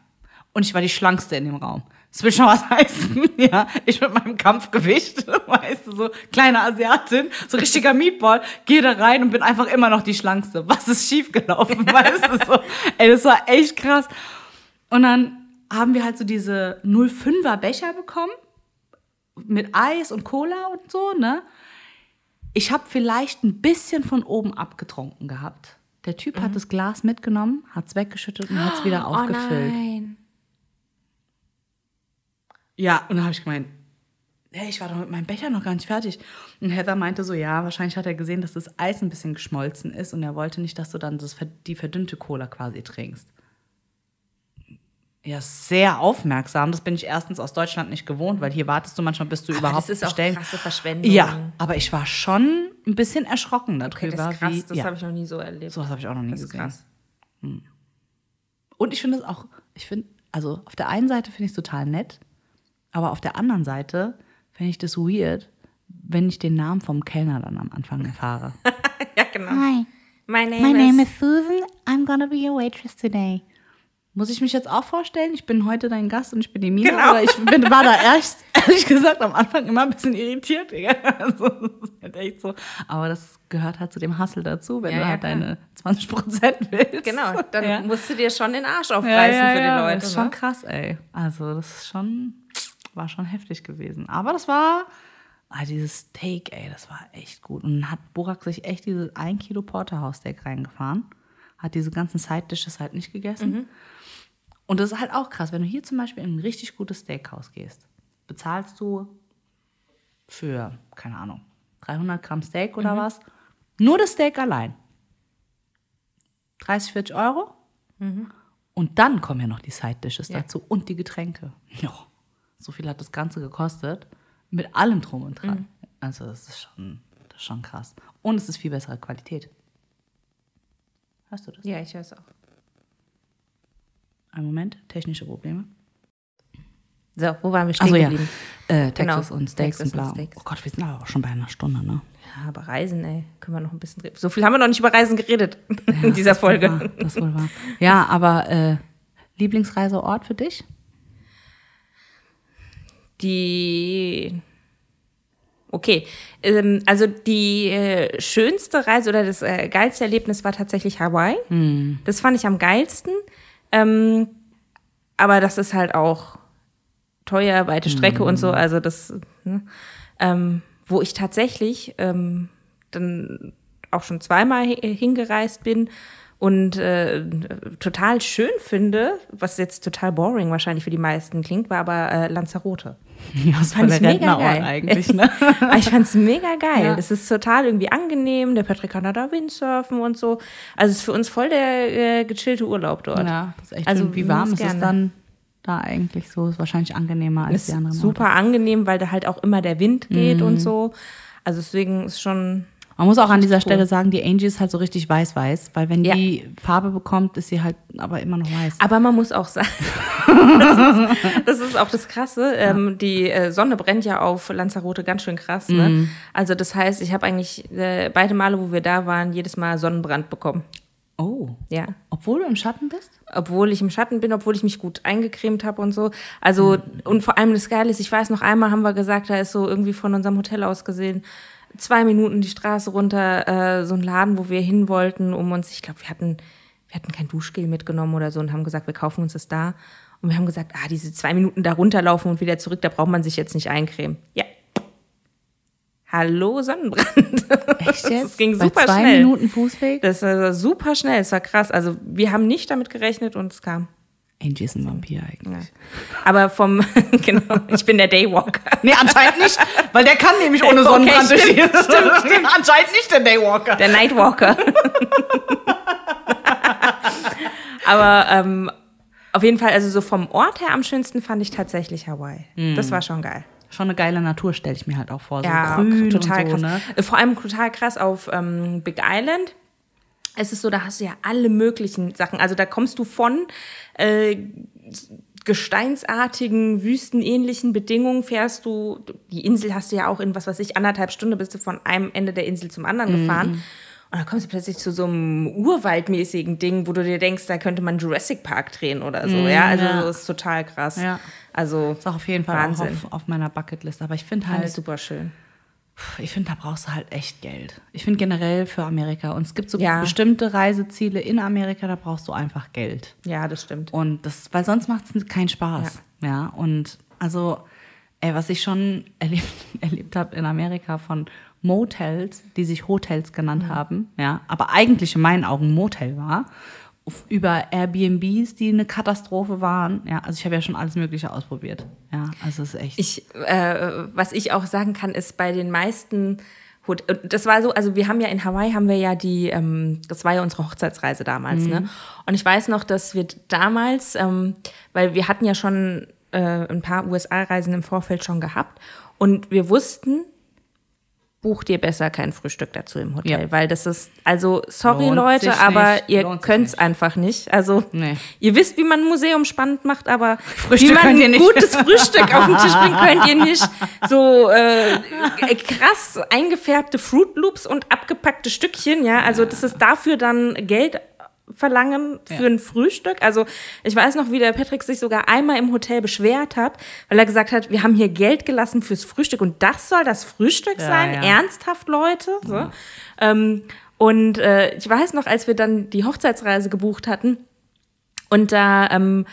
Und ich war die schlankste in dem Raum. Das will schon was heißen, ja. Ich mit meinem Kampfgewicht, weißt du, so kleine Asiatin, so richtiger Meatball, gehe da rein und bin einfach immer noch die schlankste. Was ist schiefgelaufen, weißt du, so. Ey, das war echt krass. Und dann haben wir halt so diese 05er Becher bekommen mit Eis und Cola und so, ne? Ich habe vielleicht ein bisschen von oben abgetrunken gehabt. Der Typ hat das Glas mitgenommen, hat es weggeschüttet und hat es wieder aufgefüllt. Oh nein. Ja, und dann habe ich gemeint, hey, ich war doch mit meinem Becher noch gar nicht fertig. Und Heather meinte so, ja, wahrscheinlich hat er gesehen, dass das Eis ein bisschen geschmolzen ist und er wollte nicht, dass du dann das, die verdünnte Cola quasi trinkst. Ja, sehr aufmerksam. Das bin ich erstens aus Deutschland nicht gewohnt, weil hier wartest du manchmal, bis du Aber überhaupt das ist auch krasse Verschwendung. Ja, aber ich war schon ein bisschen erschrocken Okay, darüber, das ist krass. wie. Das ja, habe ich noch nie so erlebt. sowas habe ich auch noch nie das ist gesehen. krass. Und ich finde es auch, ich finde, also auf der einen Seite finde ich es total nett, aber auf der anderen Seite finde ich das weird, wenn ich den Namen vom Kellner dann am Anfang erfahre. Ja, genau. Hi, My name, my is, name is Susan. I'm gonna be your waitress today. Muss ich mich jetzt auch vorstellen? Ich bin heute dein Gast und ich bin die Mina. Genau. Oder ich bin, war da erst, ehrlich gesagt, am Anfang immer ein bisschen irritiert. Also, das ist halt echt so. Aber das gehört halt zu dem Hustle dazu, wenn Ja, du ja, halt klar. deine 20 Prozent willst. Genau, dann Ja. musst du dir schon den Arsch ja, aufreißen ja, für die ja. Leute. Das ist schon ne? krass, ey. Also, das ist schon, war schon heftig gewesen. Aber das war, ah, dieses Steak, ey, das war echt gut. Und dann hat Burak sich echt dieses 1 Kilo Porterhouse-Steak reingefahren. Hat diese ganzen Side-Dishes halt nicht gegessen. Mhm. Und das ist halt auch krass, wenn du hier zum Beispiel in ein richtig gutes Steakhouse gehst, bezahlst du für, keine Ahnung, 300 Gramm Steak Mhm. oder was, nur das Steak allein. 30, 40 Euro. Und dann kommen ja noch die Side-Dishes Ja. dazu und die Getränke. Ja, so viel hat das Ganze gekostet. Mit allem drum und dran. Also das ist, schon, das ist schon krass. Und es ist viel bessere Qualität. Hörst du das? Ja, ich höre es auch. Einen Moment, technische Probleme. So, wo waren wir stehen ja, geblieben? äh, Texas Genau, und Steaks Texas und bla. und Steaks. Oh Gott, wir sind aber auch schon bei einer Stunde, ne? Ja, aber Reisen, ey, können wir noch ein bisschen reden. So viel haben wir noch nicht über Reisen geredet in dieser Folge. Ja, das wohl wahr. Ja, aber äh, Lieblingsreiseort für dich? Die. Okay, ähm, also die äh, schönste Reise oder das äh, geilste Erlebnis war tatsächlich Hawaii. Das fand ich am geilsten. Ähm, aber das ist halt auch teuer, weite Strecke und so. Also das, ne? ähm, wo ich tatsächlich ähm, dann auch schon zweimal hi- hingereist bin und äh, total schön finde, was jetzt total boring wahrscheinlich für die meisten klingt, war aber äh, Lanzarote. Ja, das fand ich mega geil. eigentlich, ne? Aber ich fand's mega geil. Ja. Das ist total irgendwie angenehm. Der Patrick kann da Windsurfen und so. Also es ist für uns voll der äh, gechillte Urlaub dort. Ja, das ist echt Also schön. Wie warm ist es gerne. dann da eigentlich so? Ist wahrscheinlich angenehmer als Ist die anderen super angenehm, weil da halt auch immer der Wind geht und so. Also deswegen ist schon Man muss auch an dieser cool. Stelle sagen, die Angie ist halt so richtig weiß-weiß, weil wenn Ja. die Farbe bekommt, ist sie halt aber immer noch weiß. Aber man muss auch sagen, das, ist, das ist auch das Krasse, ähm, die äh, Sonne brennt ja auf Lanzarote ganz schön krass. Ne? Mhm. Also das heißt, ich habe eigentlich äh, beide Male, wo wir da waren, jedes Mal Sonnenbrand bekommen. Oh, Ja. obwohl du im Schatten bist? Obwohl ich im Schatten bin, obwohl ich mich gut eingecremt habe und so. Also, und vor allem das Geile ist, ich weiß noch einmal haben wir gesagt, da ist so irgendwie von unserem Hotel aus gesehen, zwei Minuten die Straße runter, äh, so ein Laden, wo wir hin wollten, um uns, ich glaube, wir hatten, wir hatten kein Duschgel mitgenommen oder so und haben gesagt, wir kaufen uns das da. Und wir haben gesagt, ah, diese zwei Minuten da runterlaufen und wieder zurück, da braucht man sich jetzt nicht eincremen. Ja. Hallo Sonnenbrand. Echt jetzt? Das ging Bei super zwei schnell. Minuten Fußweg? Das war super schnell, es war krass. Also wir haben nicht damit gerechnet und es kam. Angie ist ein Vampir eigentlich. Ja. Aber vom, genau, ich bin der Daywalker. Nee, anscheinend nicht, weil der kann nämlich ohne Sonnenbrand durch die- Anscheinend nicht der Daywalker. Der Nightwalker. Aber ähm, auf jeden Fall, also so vom Ort her am schönsten fand ich tatsächlich Hawaii. Das war schon geil. Schon eine geile Natur, stelle ich mir halt auch vor. So Ja, grün total so, krass. ne? Vor allem total krass auf ähm, Big Island. Es ist so, da hast du ja alle möglichen Sachen. Also da kommst du von äh, gesteinsartigen, wüstenähnlichen Bedingungen fährst du, die Insel hast du ja auch in, was weiß ich, anderthalb Stunden bist du von einem Ende der Insel zum anderen Mhm. gefahren. Und dann kommst du plötzlich zu so einem urwaldmäßigen Ding, wo du dir denkst, da könnte man Jurassic Park drehen oder so. ja, also Mhm, ja. das ist total krass. Ja. Also Ist auch auf jeden Fall Wahnsinn. auf, auf meiner Bucketlist. Aber ich finde Alles halt, super schön. Ich finde, da brauchst du halt echt Geld. Ich finde generell für Amerika. Und es gibt so Ja. bestimmte Reiseziele in Amerika, da brauchst du einfach Geld. Ja, das stimmt. Und das, weil sonst macht es keinen Spaß. Ja. und also, ey, was ich schon erlebt, erlebt habe in Amerika von Motels, die sich Hotels genannt haben, ja, aber eigentlich in meinen Augen Motel war, über Airbnbs, die eine Katastrophe waren. Ja, also ich habe ja schon alles Mögliche ausprobiert. Ja, also es ist echt. Ich, äh, was ich auch sagen kann, ist bei den meisten Hot das war so, also wir haben ja in Hawaii haben wir ja die, ähm, das war ja unsere Hochzeitsreise damals, ne? Und ich weiß noch, dass wir damals, ähm, weil wir hatten ja schon äh, ein paar USA-Reisen im Vorfeld schon gehabt und wir wussten, buch dir besser kein Frühstück dazu im Hotel, Ja. weil das ist, also sorry Lohnt Leute, aber nicht, ihr könnt's nicht. einfach nicht. Also Nee. ihr wisst, wie man ein Museum spannend macht, aber Frühstück wie man könnt ein nicht. gutes Frühstück auf den Tisch bringt, könnt ihr nicht. So äh, krass eingefärbte Fruit Loops und abgepackte Stückchen, ja. Also das ist dafür dann Geld verlangen für ein Frühstück. Also ich weiß noch, wie der Patrick sich sogar einmal im Hotel beschwert hat, weil er gesagt hat, wir haben hier Geld gelassen fürs Frühstück und das soll das Frühstück Ja, sein? ja. Ernsthaft, Leute? So. Ähm, und äh, ich weiß noch, als wir dann die Hochzeitsreise gebucht hatten und da ähm,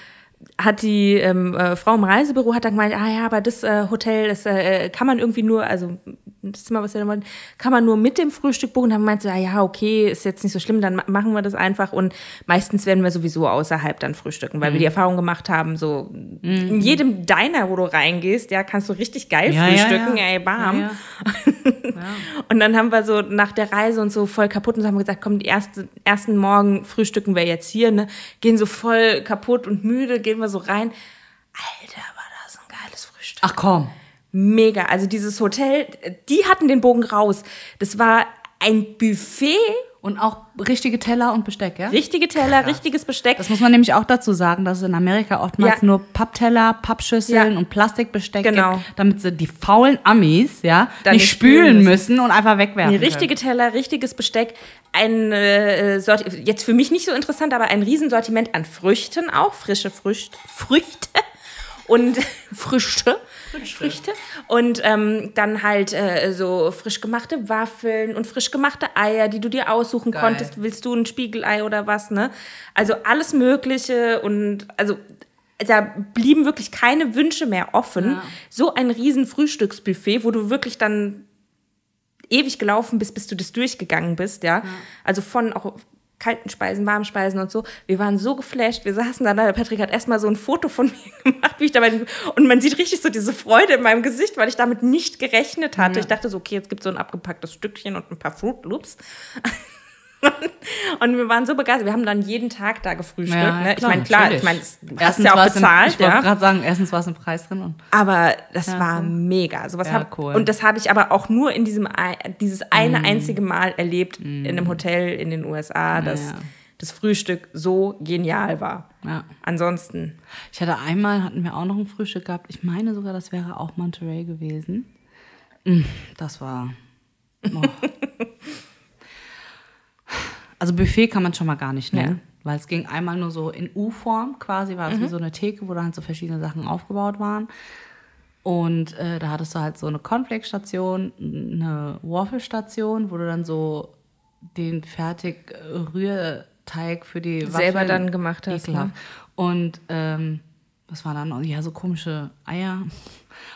hat die ähm, äh, Frau im Reisebüro hat dann gemeint, ah ja, aber das äh, Hotel, das äh, kann man irgendwie nur, also das Zimmer, was wir da wollen, kann man nur mit dem Frühstück buchen. Dann meinte ah ja, okay, ist jetzt nicht so schlimm, dann ma- machen wir das einfach. Und meistens werden wir sowieso außerhalb dann frühstücken, weil wir die Erfahrung gemacht haben, so in jedem Diner, wo du reingehst, ja, kannst du richtig geil Ja, ja, frühstücken, ja. ey, bam. Ja, Und dann haben wir so nach der Reise und so voll kaputt und so haben wir gesagt, komm, die erste, ersten Morgen frühstücken wir jetzt hier, ne? Gehen so voll kaputt und müde, gehen wir so rein. Alter, war das ein geiles Frühstück. Ach komm. Mega. Also dieses Hotel, die hatten den Bogen raus. Das war ein Buffet, Und auch richtige Teller und Besteck, ja? richtige Teller, richtiges Besteck. Das muss man nämlich auch dazu sagen, dass es in Amerika oftmals Ja. nur Pappteller, Pappschüsseln Ja. und Plastikbesteck Genau. gibt, damit sie die faulen Amis, ja, Dann nicht spülen spülen müssen und einfach wegwerfen. Nee, richtige Teller, richtiges Besteck, ein äh, Sorti jetzt für mich nicht so interessant, aber ein Riesensortiment an Früchten auch, frische Früchte, Früchte und Früchte, Früchte und ähm, dann halt äh, so frisch gemachte Waffeln und frisch gemachte Eier, die du dir aussuchen Geil. konntest. Willst du ein Spiegelei oder was, ne? Also alles Mögliche und also da blieben wirklich keine Wünsche mehr offen. Ja. So ein riesen Frühstücksbuffet, wo du wirklich dann ewig gelaufen bist, bis du das durchgegangen bist, ja. Also von auch kalten Speisen, warmen Speisen und so. Wir waren so geflasht. Wir saßen da, der Patrick hat erstmal so ein Foto von mir gemacht, wie ich dabei, und man sieht richtig so diese Freude in meinem Gesicht, weil ich damit nicht gerechnet hatte. Ich dachte so, okay, jetzt gibt es so ein abgepacktes Stückchen und ein paar Fruit Loops. Und wir waren so begeistert. Wir haben dann jeden Tag da gefrühstückt. Ja, ne? Ich meine, klar, ich meine, du hast ja auch bezahlt. Ich wollte ja. gerade sagen, erstens war es im Preis drin Aber das war mega. Sowas Ja, hab, cool. Und das habe ich aber auch nur in diesem dieses eine Mm. einzige Mal erlebt in einem Hotel in den USA, dass ja. das Frühstück so genial war. ja. Ansonsten, Ich hatte einmal, hatten wir auch noch ein Frühstück gehabt. Ich meine sogar, das wäre auch Monterey gewesen. Mm, Das war. Oh. Also Buffet kann man schon mal gar nicht nennen, weil es ging einmal nur so in U-Form quasi, war es wie so eine Theke, wo dann halt so verschiedene Sachen aufgebaut waren. Und äh, da hattest du halt so eine Cornflake-Station, eine Waffle-Station, wo du dann so den fertig äh, Rührteig für die Selber Waffeln- dann gemacht hast, ne? Und ähm, was war dann? Ja, so komische Eier.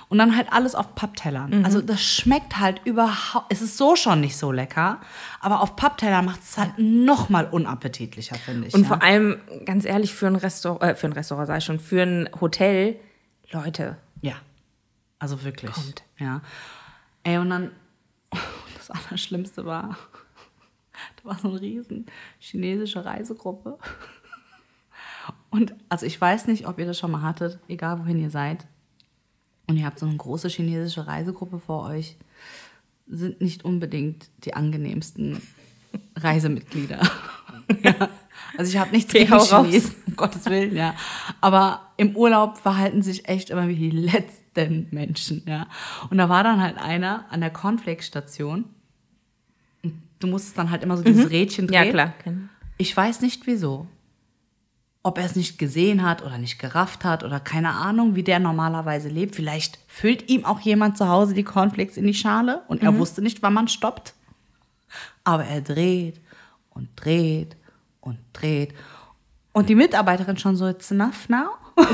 Und dann halt alles auf Papptellern. Mhm. Also das schmeckt halt überhaupt. Es ist so schon nicht so lecker, aber auf Papptellern macht es halt noch mal unappetitlicher, finde ich. und ja. vor allem, ganz ehrlich, für ein Restaurant, äh, für ein Restaurant ich schon, für ein Hotel, Leute, Ja. Also wirklich. Kommt. Ja. Ey, und dann, das Allerschlimmste war, da war so eine riesen chinesische Reisegruppe. Und also ich weiß nicht, ob ihr das schon mal hattet, egal wohin ihr seid. Und ihr habt so eine große chinesische Reisegruppe vor euch, sind nicht unbedingt die angenehmsten Reisemitglieder. ja. Also ich habe nichts gegen. Chinesen, um Gottes Willen, ja. Aber im Urlaub verhalten sich echt immer wie die letzten Menschen, ja. Und da war dann halt einer an der Cornflakes-Station. Du musstest dann halt immer so dieses Rädchen drehen. ja klar. Ich weiß nicht wieso. Ob er es nicht gesehen hat oder nicht gerafft hat oder keine Ahnung, wie der normalerweise lebt. Vielleicht füllt ihm auch jemand zu Hause die Cornflakes in die Schale und er wusste nicht, wann man stoppt. Aber er dreht und dreht und dreht. Und die Mitarbeiterin schon so, it's enough now.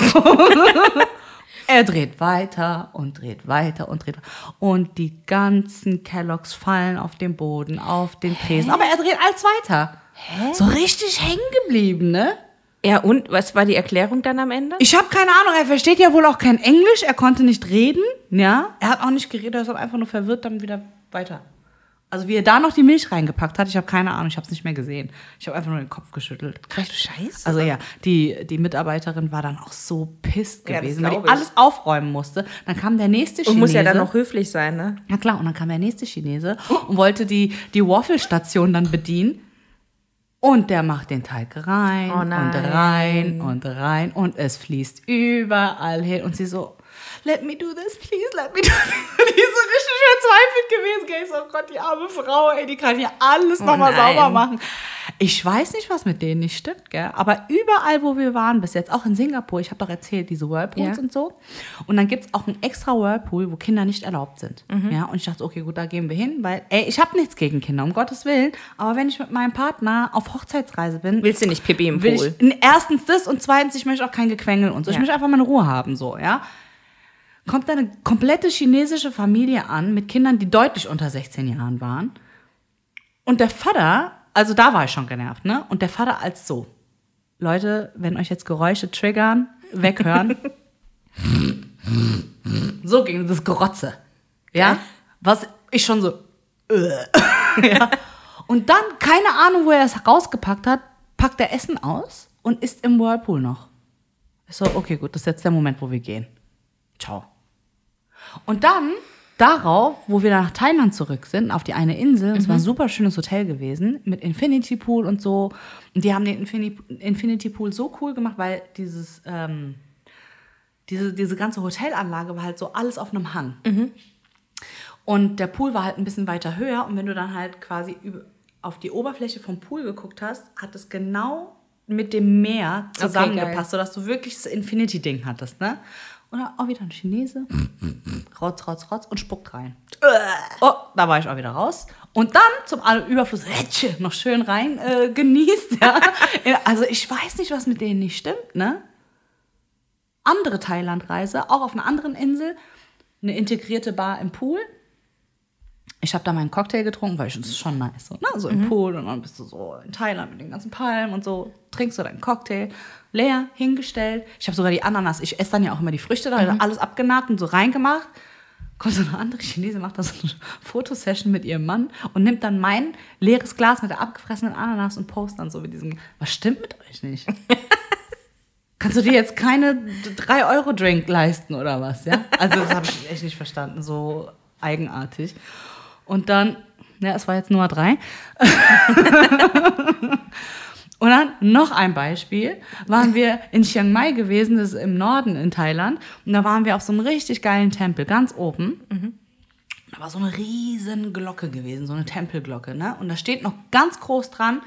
er dreht weiter und dreht weiter und dreht. Und die ganzen Kelloggs fallen auf den Boden, auf den Tresen. Aber er dreht alles weiter. So richtig hängen geblieben, ne? Ja, und was war die Erklärung dann am Ende? Ich habe keine Ahnung, er versteht ja wohl auch kein Englisch, er konnte nicht reden, ja. Er hat auch nicht geredet, er ist einfach nur verwirrt, dann wieder weiter. Also wie er da noch die Milch reingepackt hat, ich habe keine Ahnung, ich habe es nicht mehr gesehen. Ich habe einfach nur den Kopf geschüttelt. Ach du Scheiße. Also ja, die, die Mitarbeiterin war dann auch so pisst Ja, gewesen, weil die ich. alles aufräumen musste. Dann kam der nächste Chinese. und muss ja dann noch höflich sein, ne? Ja klar, und dann kam der nächste Chinese und wollte die, die Waffle-Station dann bedienen. Und der macht den Teig rein Oh und rein und rein und es fließt überall hin. Und sie so, let me do this, please, let me do this. Die ist so richtig verzweifelt gewesen. Gell? Ich so, oh Gott, die arme Frau, ey, die kann hier alles Oh nochmal nein. sauber machen. Ich weiß nicht, was mit denen nicht stimmt, gell? aber überall, wo wir waren bis jetzt, auch in Singapur, ich habe doch erzählt, diese Whirlpools Ja. und so. Und dann gibt es auch einen extra Whirlpool, wo Kinder nicht erlaubt sind. Mhm. Ja, und ich dachte, okay, gut, da gehen wir hin, weil, ey, ich habe nichts gegen Kinder, um Gottes Willen. Aber wenn ich mit meinem Partner auf Hochzeitsreise bin, Willst du nicht Pipi im Pool? ich erstens das und zweitens, ich möchte auch kein Gequengel und so. Ich Ja. möchte einfach meine Ruhe haben, so, ja. Kommt da eine komplette chinesische Familie an mit Kindern, die deutlich unter 16 Jahren waren. Und der Vater, also da war ich schon genervt, ne? Und der Vater als so. Leute, wenn euch jetzt Geräusche triggern, weghören. so ging das Gerotze. Ja? Was ich schon so. ja. Und dann, keine Ahnung, wo er das rausgepackt hat, packt er Essen aus und isst im Whirlpool noch. Ich so, okay, gut, das ist jetzt der Moment, wo wir gehen. Ciao. Und dann, darauf, wo wir nach Thailand zurück sind, auf die eine Insel, es war ein super schönes Hotel gewesen, mit Infinity Pool und so. Und die haben den Infini Infinity Pool so cool gemacht, weil dieses, ähm, diese, diese ganze Hotelanlage war halt so alles auf einem Hang. Und der Pool war halt ein bisschen weiter höher. Und wenn du dann halt quasi auf die Oberfläche vom Pool geguckt hast, hat es genau mit dem Meer zusammengepasst, sodass du wirklich das Infinity-Ding hattest, ne? Dann auch wieder ein Chinese. Rotz, rotz, rotz und spuckt rein. Oh, da war ich auch wieder raus. Und dann zum Überfluss Rätsche, noch schön rein äh, genießt. Ja. Also ich weiß nicht, was mit denen nicht stimmt, ne? Andere Thailandreise, auch auf einer anderen Insel, eine integrierte Bar im Pool. Ich habe da meinen Cocktail getrunken, weil ich das ist schon nice, so, ne? so im Pool und dann bist du so in Thailand mit den ganzen Palmen und so, trinkst du deinen Cocktail, leer, hingestellt. Ich habe sogar die Ananas, ich esse dann ja auch immer die Früchte, da ich alles abgenagt und so reingemacht. Kommt so eine andere Chinese, macht da so eine Fotosession mit ihrem Mann und nimmt dann mein leeres Glas mit der abgefressenen Ananas und postet dann so mit diesem, was stimmt mit euch nicht? Kannst du dir jetzt keine 3-Euro-Drink leisten oder was, ja? Also das habe ich echt nicht verstanden, so eigenartig. Und dann, ja, es war jetzt Nummer drei. Und dann noch ein Beispiel. Waren wir in Chiang Mai gewesen, das ist im Norden in Thailand. Und da waren wir auf so einem richtig geilen Tempel, ganz oben. Da war so eine riesen Glocke gewesen, so eine Tempelglocke. Ne? Und da steht noch ganz groß dran,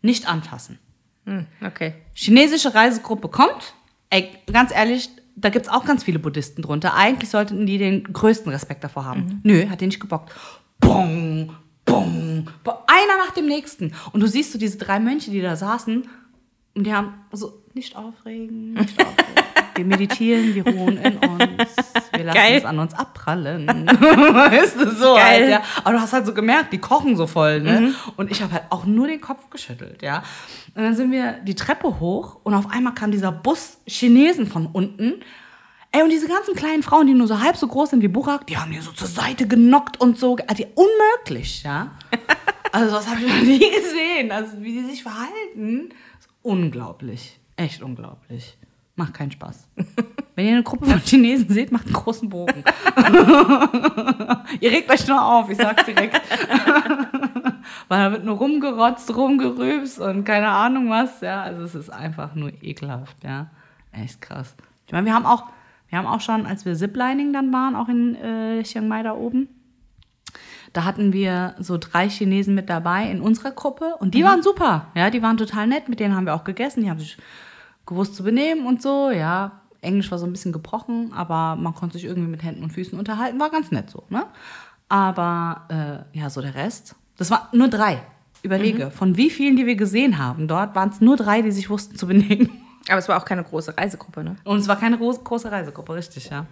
nicht anfassen. Hm, okay. Chinesische Reisegruppe kommt. Ey, ganz ehrlich, da gibt es auch ganz viele Buddhisten drunter. Eigentlich sollten die den größten Respekt davor haben. Nö, hat den nicht gebockt. Bong, bong, bong. Einer nach dem nächsten. Und du siehst so diese drei Mönche, die da saßen. Und die haben so, nicht aufregen, nicht aufregen. Wir meditieren, wir ruhen in uns. Wir lassen Geil. es an uns abprallen. weißt du, so Geil. halt, ja. Aber du hast halt so gemerkt, die kochen so voll, ne? Und ich habe halt auch nur den Kopf geschüttelt, ja. Und dann sind wir die Treppe hoch und auf einmal kam dieser Bus Chinesen von unten. Ey, und diese ganzen kleinen Frauen, die nur so halb so groß sind wie Burak, die haben die so zur Seite genockt und so. Also unmöglich, ja. Also das habe ich noch nie gesehen. Also wie die sich verhalten, ist unglaublich. Echt unglaublich. Macht keinen Spaß. Wenn ihr eine Gruppe von Chinesen seht, macht einen großen Bogen. ihr regt euch nur auf, ich sag's direkt. Weil da wird nur rumgerotzt, rumgerübst und keine Ahnung was. Ja, also es ist einfach nur ekelhaft, ja. Echt krass. Ich meine, wir haben auch, wir haben auch schon, als wir Ziplining dann waren, auch in äh, Chiang Mai da oben, da hatten wir so drei Chinesen mit dabei in unserer Gruppe und die waren super. Ja, die waren total nett, mit denen haben wir auch gegessen, die haben sich gewusst zu benehmen und so, ja. Englisch war so ein bisschen gebrochen, aber man konnte sich irgendwie mit Händen und Füßen unterhalten, war ganz nett so, ne? Aber äh, ja, so der Rest, das waren nur drei. Überlege, von wie vielen, die wir gesehen haben dort, waren es nur drei, die sich wussten zu benehmen. Aber es war auch keine große Reisegruppe, ne? Und es war keine große, Reisegruppe, richtig, ja.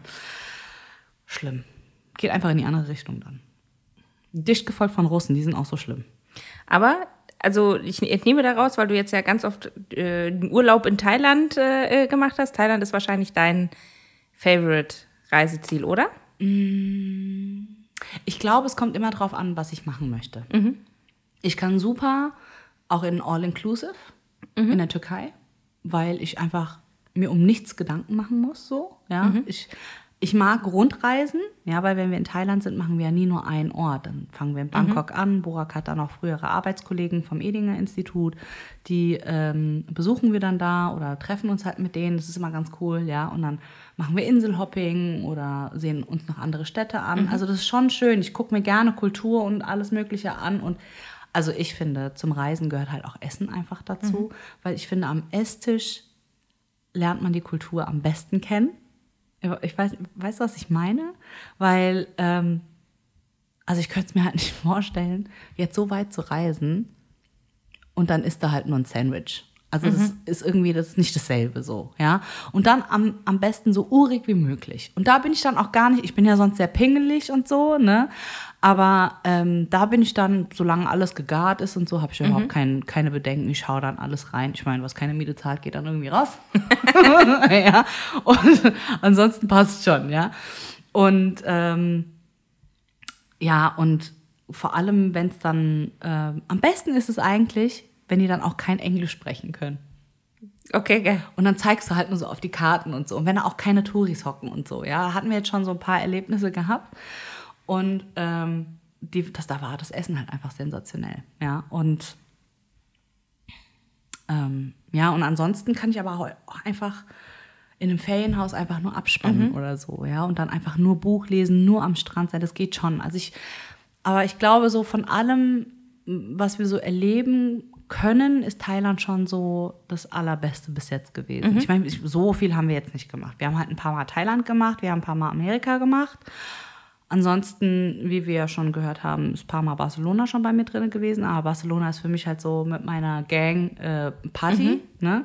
Schlimm. Geht einfach in die andere Richtung dann. Dicht gefolgt von Russen, die sind auch so schlimm. Aber, also ich entnehme daraus, weil du jetzt ja ganz oft äh, einen Urlaub in Thailand äh, äh, gemacht hast. Thailand ist wahrscheinlich dein Favorite-Reiseziel, oder? Ich glaube, es kommt immer drauf an, was ich machen möchte. Ich kann super auch in All-Inclusive in der Türkei, weil ich einfach mir um nichts Gedanken machen muss. So, ja. ich, ich mag Rundreisen, ja, weil wenn wir in Thailand sind, machen wir ja nie nur einen Ort. Dann fangen wir in Bangkok an. Burak hat dann auch frühere Arbeitskollegen vom Edinger Institut, die ähm, besuchen wir dann da oder treffen uns halt mit denen. Das ist immer ganz cool, ja. Und dann machen wir Inselhopping oder sehen uns noch andere Städte an. Also das ist schon schön. Ich gucke mir gerne Kultur und alles Mögliche an und Also ich finde, zum Reisen gehört halt auch Essen einfach dazu, Mhm. weil ich finde, am Esstisch lernt man die Kultur am besten kennen. Ich weiß, weißt du, was ich meine? Weil, ähm, also ich könnte es mir halt nicht vorstellen, jetzt so weit zu reisen und dann ist da halt nur ein Sandwich. Also das ist irgendwie, das ist nicht dasselbe so, ja. Und dann am, am besten so urig wie möglich. Und da bin ich dann auch gar nicht, ich bin ja sonst sehr pingelig und so, ne. Aber ähm, da bin ich dann, solange alles gegart ist und so, habe ich überhaupt kein, keine Bedenken. Ich schaue dann alles rein. Ich meine, was keine Miete zahlt, geht dann irgendwie raus. ja. Und ansonsten passt schon, ja. Und ähm, ja, und vor allem, wenn es dann, ähm, am besten ist es eigentlich, wenn die dann auch kein Englisch sprechen können. Okay, geil. Und dann zeigst du halt nur so auf die Karten und so. Und wenn da auch keine Touris hocken und so, ja, hatten wir jetzt schon so ein paar Erlebnisse gehabt. Und ähm, die, das, da war das Essen halt einfach sensationell, ja. Und ähm, ja, und ansonsten kann ich aber auch einfach in einem Ferienhaus einfach nur abspannen oder so, ja. Und dann einfach nur Buch lesen, nur am Strand sein, das geht schon. Also ich, aber ich glaube, so von allem, was wir so erleben können, ist Thailand schon so das Allerbeste bis jetzt gewesen. Ich meine, so viel haben wir jetzt nicht gemacht. Wir haben halt ein paar Mal Thailand gemacht, wir haben ein paar Mal Amerika gemacht. Ansonsten, wie wir ja schon gehört haben, ist ein paar Mal Barcelona schon bei mir drin gewesen. Aber Barcelona ist für mich halt so mit meiner Gang äh, Party. Ne?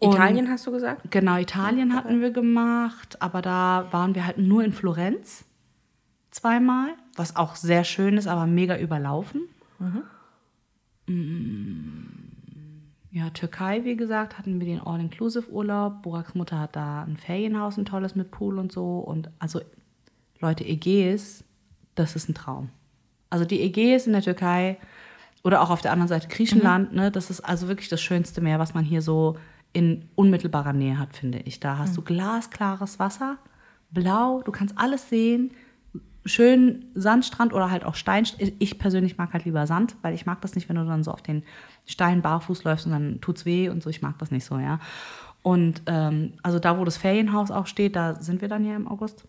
Und- Italien hast du gesagt? Genau, Italien hatten wir gemacht, aber da waren wir halt nur in Florenz zweimal, was auch sehr schön ist, aber mega überlaufen. Mm, Ja, Türkei, wie gesagt, hatten wir den All-Inclusive-Urlaub. Buraks Mutter hat da ein Ferienhaus, ein tolles mit Pool und so. Und also, Leute, Ägäis, das ist ein Traum. Also die Ägäis in der Türkei oder auch auf der anderen Seite Griechenland, ne, das ist also wirklich das schönste Meer, was man hier so in unmittelbarer Nähe hat, finde ich. Da hast du glasklares Wasser, blau, du kannst alles sehen, schön Sandstrand oder halt auch Stein. Ich persönlich mag halt lieber Sand, weil ich mag das nicht, wenn du dann so auf den Stein barfuß läufst und dann tut's weh und so. Ich mag das nicht so, ja. Und ähm, also da, wo das Ferienhaus auch steht, da sind wir dann ja im August.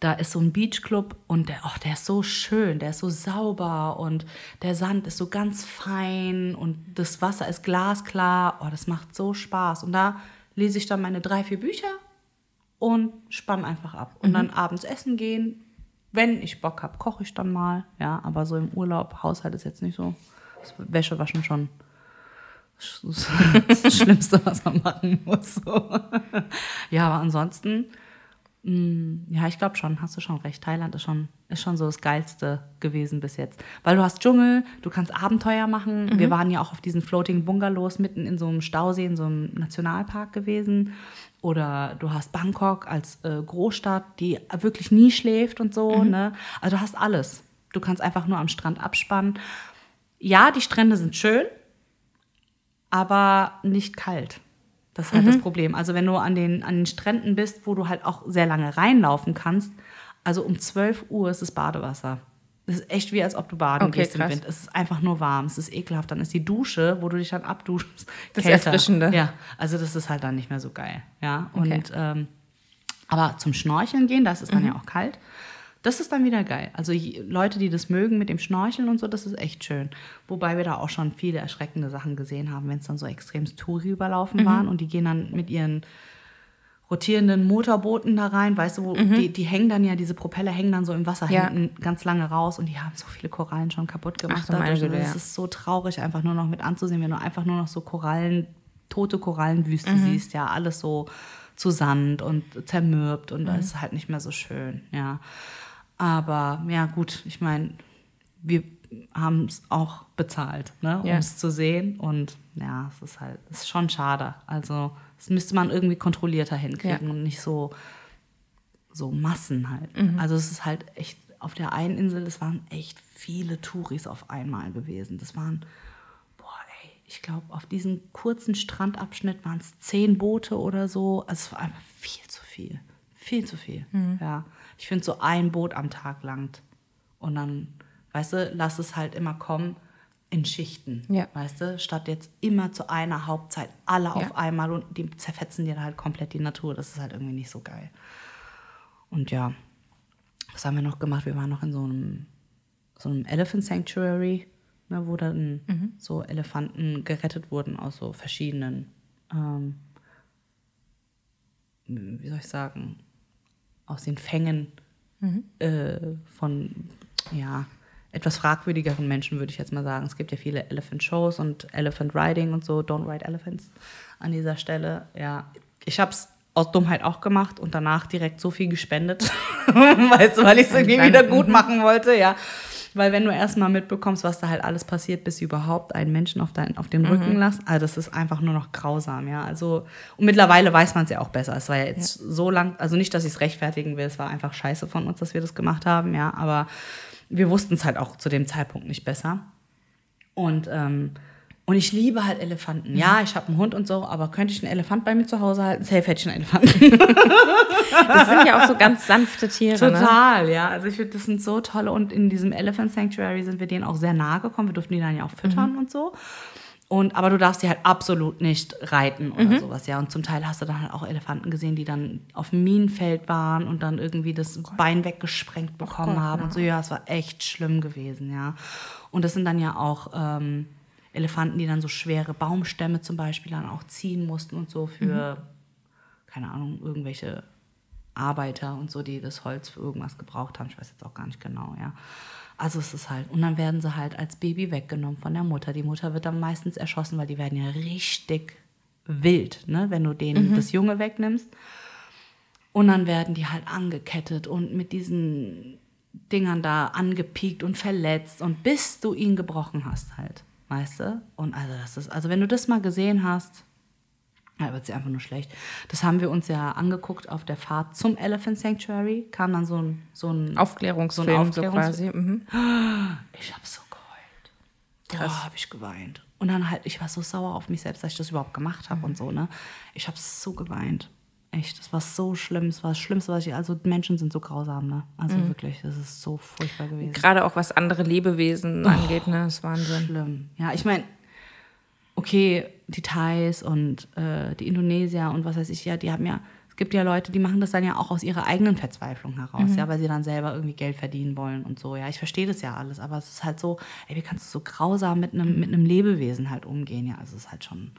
Da ist so ein Beachclub und der, oh, der ist so schön, der ist so sauber und der Sand ist so ganz fein und das Wasser ist glasklar. Oh, das macht so Spaß. Und da lese ich dann meine drei, vier Bücher und spann einfach ab. Und dann abends essen gehen. Wenn ich Bock habe, koche ich dann mal. Ja, aber so im Urlaub, Haushalt ist jetzt nicht so. Das Wäsche waschen schon das Schlimmste, was man machen muss. So. Ja, aber ansonsten, mh, ja, ich glaube schon, hast du schon recht. Thailand ist schon, ist schon so das Geilste gewesen bis jetzt. Weil du hast Dschungel, du kannst Abenteuer machen. Wir waren ja auch auf diesen Floating Bungalows mitten in so einem Stausee, in so einem Nationalpark gewesen. Oder du hast Bangkok als äh, Großstadt, die wirklich nie schläft und so. Ne? Also du hast alles. Du kannst einfach nur am Strand abspannen. Ja, die Strände sind schön, aber nicht kalt. Das ist halt das Problem. Also wenn du an den, an den Stränden bist, wo du halt auch sehr lange reinlaufen kannst, also um 12 Uhr ist das Badewasser. Das ist echt wie, als ob du baden Okay, gehst im krass. Wind. Es ist einfach nur warm, es ist ekelhaft. Dann ist die Dusche, wo du dich dann abduschst, Das kälter. Erfrischende. Ja, also das ist halt dann nicht mehr so geil. Ja, Okay. und ähm, aber zum Schnorcheln gehen, das ist dann ja auch kalt. Das ist dann wieder geil. Also Leute, die das mögen mit dem Schnorcheln und so, das ist echt schön. Wobei wir da auch schon viele erschreckende Sachen gesehen haben, wenn es dann so extremst Touri überlaufen waren und die gehen dann mit ihren rotierenden Motorbooten da rein, weißt du, wo die, die hängen dann ja, diese Propeller hängen dann so im Wasser Ja. hinten ganz lange raus und die haben so viele Korallen schon kaputt gemacht. Ach dadurch. Güte, das ja. ist so traurig, einfach nur noch mit anzusehen, wenn du einfach nur noch so Korallen, tote Korallenwüste Mhm. siehst, ja, alles so zu Sand und zermürbt und Mhm. das ist halt nicht mehr so schön, ja. Aber ja, gut, ich meine, wir haben es auch bezahlt, ne, um Ja. es zu sehen. Und ja, es ist halt, es ist schon schade. Also, das müsste man irgendwie kontrollierter hinkriegen Ja. und nicht so, so Massen halt. Mhm. Also, es ist halt echt, auf der einen Insel, es waren echt viele Touris auf einmal gewesen. Das waren, boah, ey, ich glaube, auf diesem kurzen Strandabschnitt waren es zehn Boote oder so. Also, es war einfach viel zu viel. Viel zu viel. Mhm. Ja. Ich finde, so ein Boot am Tag langt. Und dann, weißt du, lass es halt immer kommen in Schichten. Ja. Weißt du, statt jetzt immer zu einer Hauptzeit alle Ja. auf einmal und die zerfetzen dir halt komplett die Natur. Das ist halt irgendwie nicht so geil. Und ja, was haben wir noch gemacht? Wir waren noch in so einem, so einem Elephant Sanctuary. ne, wo dann so Elefanten gerettet wurden aus so verschiedenen, ähm, wie soll ich sagen, aus den Fängen äh, von, ja, etwas fragwürdigeren Menschen, würde ich jetzt mal sagen. Es gibt ja viele Elephant Shows und Elephant Riding und so, Don't Ride Elephants an dieser Stelle. Ja, ich habe es aus Dummheit auch gemacht und danach direkt so viel gespendet, weißt du, weil ich es irgendwie wieder gut machen wollte, ja. Weil wenn du erstmal mitbekommst, was da halt alles passiert, bis sie überhaupt einen Menschen auf, dein, auf den Rücken lassen, also das ist einfach nur noch grausam, ja. Also, und mittlerweile weiß man es ja auch besser. Es war ja jetzt so lang, also nicht, dass ich es rechtfertigen will, es war einfach scheiße von uns, dass wir das gemacht haben, ja, aber wir wussten es halt auch zu dem Zeitpunkt nicht besser. Und, ähm, und ich liebe halt Elefanten. Ja, ich habe einen Hund und so, aber könnte ich einen Elefant bei mir zu Hause halten? Safe hätte ich einen Elefanten. Das sind ja auch so ganz sanfte Tiere. Ne? Total, ja. Also ich finde, das sind so tolle. Und in diesem Elephant Sanctuary sind wir denen auch sehr nahe gekommen. Wir durften die dann ja auch füttern und so. Und, aber du darfst die halt absolut nicht reiten oder sowas, ja. Und zum Teil hast du dann halt auch Elefanten gesehen, die dann auf dem Minenfeld waren und dann irgendwie das Bein weggesprengt bekommen Gott, haben. Und so, ja, es war echt schlimm gewesen, ja. Und das sind dann ja auch ähm, Elefanten, die dann so schwere Baumstämme zum Beispiel dann auch ziehen mussten und so für, keine Ahnung, irgendwelche Arbeiter und so, die das Holz für irgendwas gebraucht haben. Ich weiß jetzt auch gar nicht genau, ja. Also es ist halt, und dann werden sie halt als Baby weggenommen von der Mutter. Die Mutter wird dann meistens erschossen, weil die werden ja richtig wild, ne, wenn du denen das Junge wegnimmst. Und dann werden die halt angekettet und mit diesen Dingern da angepiekt und verletzt und bis du ihn gebrochen hast halt, weißt du? Und also das ist, also wenn du das mal gesehen hast, ja, wird sie einfach nur schlecht. Das haben wir uns ja angeguckt auf der Fahrt zum Elephant Sanctuary. Kam dann so ein, so ein Aufklärungsfilm, So ein so, Aufklärungs- quasi. Mhm. Ich habe so geheult. Krass. habe ich geweint. Und dann halt, ich war so sauer auf mich selbst, dass ich das überhaupt gemacht habe und so, ne? Ich habe so geweint. Echt, das war so schlimm. Es war das Schlimmste, was ich, also Menschen sind so grausam, ne? Also wirklich, das ist so furchtbar gewesen. Gerade auch was andere Lebewesen angeht, ne? Das ist Wahnsinn. Schlimm. Ja, ich meine, okay, die Thais und äh, die Indonesier und was weiß ich, ja, die haben ja, es gibt ja Leute, die machen das dann ja auch aus ihrer eigenen Verzweiflung heraus, ja, weil sie dann selber irgendwie Geld verdienen wollen und so. Ja, ich verstehe das ja alles, aber es ist halt so, ey, wie kannst du so grausam mit einem mit einem Lebewesen halt umgehen? Ja, also es ist halt schon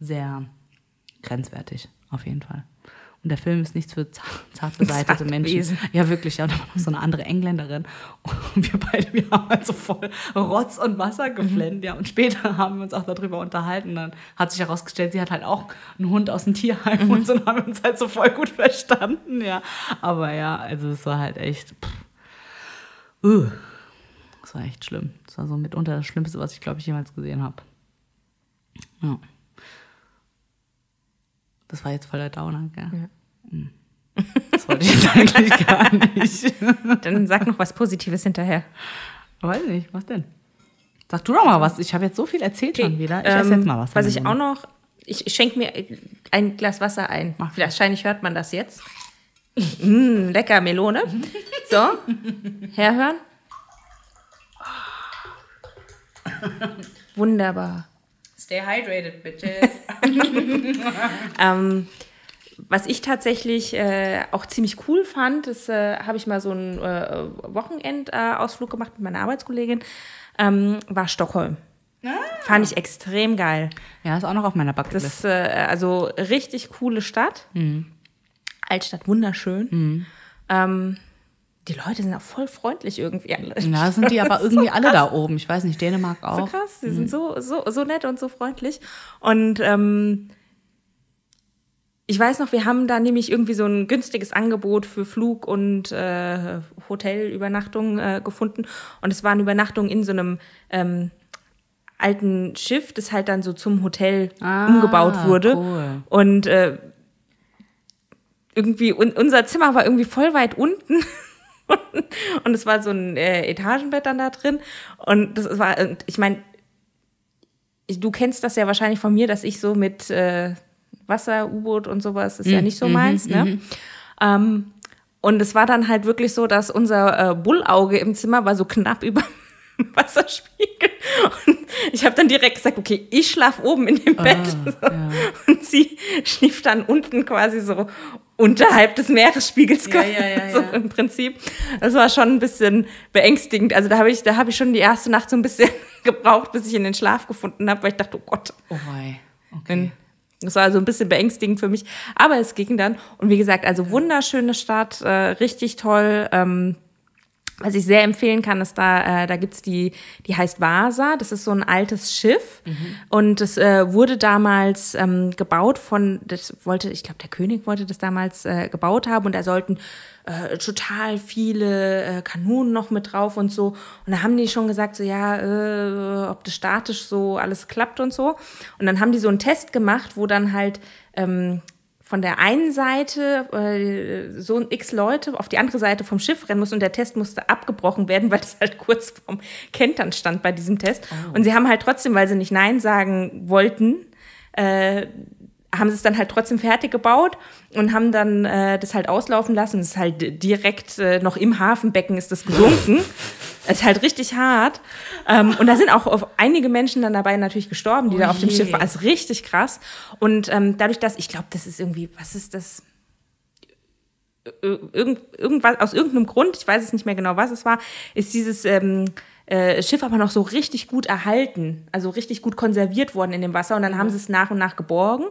sehr grenzwertig, auf jeden Fall. Und der Film ist nichts für za- zart beseitete Menschen. Ja, wirklich. Ja, und dann war noch so eine andere Engländerin. Und wir beide, wir haben halt so voll Rotz und Wasser geflennt. Ja, und später haben wir uns auch darüber unterhalten. Dann hat sich herausgestellt, sie hat halt auch einen Hund aus dem Tierheim und so dann haben wir uns halt so voll gut verstanden. Ja, aber ja, also es war halt echt. Pff. Uh, das war echt schlimm. Das war so mitunter das Schlimmste, was ich, glaube ich, jemals gesehen habe. Ja. Das war jetzt voll der Downer, gell? Hm. Das wollte ich jetzt eigentlich gar nicht. Dann sag noch was Positives hinterher. Weiß nicht, was denn? Sag du doch mal was. Ich habe jetzt so viel erzählt schon wieder. Ich esse Ähm, jetzt mal was. Was ich auch noch, ich, ich schenke mir ein Glas Wasser ein. Mach. Wahrscheinlich hört man das jetzt. Mm, lecker Melone. So, herhören. Wunderbar. Stay hydrated, bitches. Ähm, was ich tatsächlich äh, auch ziemlich cool fand, das äh, habe ich mal so einen äh, Wochenendausflug gemacht mit meiner Arbeitskollegin, ähm, war Stockholm. Fand ich extrem geil. Ja, ist auch noch auf meiner Bucketlist. Das ist äh, also richtig coole Stadt. Altstadt wunderschön. Ähm, die Leute sind auch voll freundlich irgendwie. alle. Ja, sind die aber irgendwie alle da oben. Ich weiß nicht, Dänemark So auch. krass, die sind so, so, so nett und so freundlich. Und ähm, ich weiß noch, wir haben da nämlich irgendwie so ein günstiges Angebot für Flug und äh, Hotelübernachtung äh, gefunden. Und es waren Übernachtungen in so einem ähm, alten Schiff, das halt dann so zum Hotel Ah, umgebaut wurde. cool. Und äh, irgendwie, un unser Zimmer war irgendwie voll weit unten. und es war so ein äh, Etagenbett dann da drin. Und das war, ich meine, du kennst das ja wahrscheinlich von mir, dass ich so mit äh, Wasser, U-Boot und sowas ist ja nicht so meins, ne? Ähm, und es war dann halt wirklich so, dass unser äh, Bullauge im Zimmer war so knapp über dem Wasserspiegel. Und ich habe dann direkt gesagt, okay, ich schlafe oben in dem Bett. Ah, ja. Und sie schlief dann unten quasi so unterhalb des Meeresspiegels Ja, ja, so im Prinzip. Das war schon ein bisschen beängstigend. Also da habe ich, da habe ich schon die erste Nacht so ein bisschen gebraucht, bis ich in den Schlaf gefunden habe, weil ich dachte, oh Gott, Oh wei. Okay. wenn- das war also ein bisschen beängstigend für mich. Aber es ging dann. Und wie gesagt, also wunderschöne Stadt, äh, richtig toll. Ähm, was ich sehr empfehlen kann, ist da, äh, da gibt's die, die heißt Vasa. Das ist so ein altes Schiff. Und das äh, wurde damals ähm, gebaut von, das wollte, ich glaube, der König wollte das damals äh, gebaut haben und da sollten äh, total viele äh, Kanonen noch mit drauf und so. Und da haben die schon gesagt, so ja, äh, ob das statisch so alles klappt und so. Und dann haben die so einen Test gemacht, wo dann halt ähm, von der einen Seite äh, so ein x Leute auf die andere Seite vom Schiff rennen mussten und der Test musste abgebrochen werden, weil das halt kurz vorm Kentern stand bei diesem Test. Und sie haben halt trotzdem, weil sie nicht Nein sagen wollten, äh, haben sie es dann halt trotzdem fertig gebaut und haben dann äh, das halt auslaufen lassen. Es ist halt direkt äh, noch im Hafenbecken ist das gesunken. Es ist halt richtig hart. Ähm, und da sind auch auf einige Menschen dann dabei natürlich gestorben, die Oh da auf dem. Schiff waren. Also richtig krass. Und ähm, dadurch, dass ich glaube, das ist irgendwie, was ist das? Ir- Irgend, irgendwas, aus irgendeinem Grund, ich weiß es nicht mehr genau, was es war, ist dieses ähm, äh, Schiff aber noch so richtig gut erhalten, also richtig gut konserviert worden in dem Wasser. Und dann haben sie es nach und nach geborgen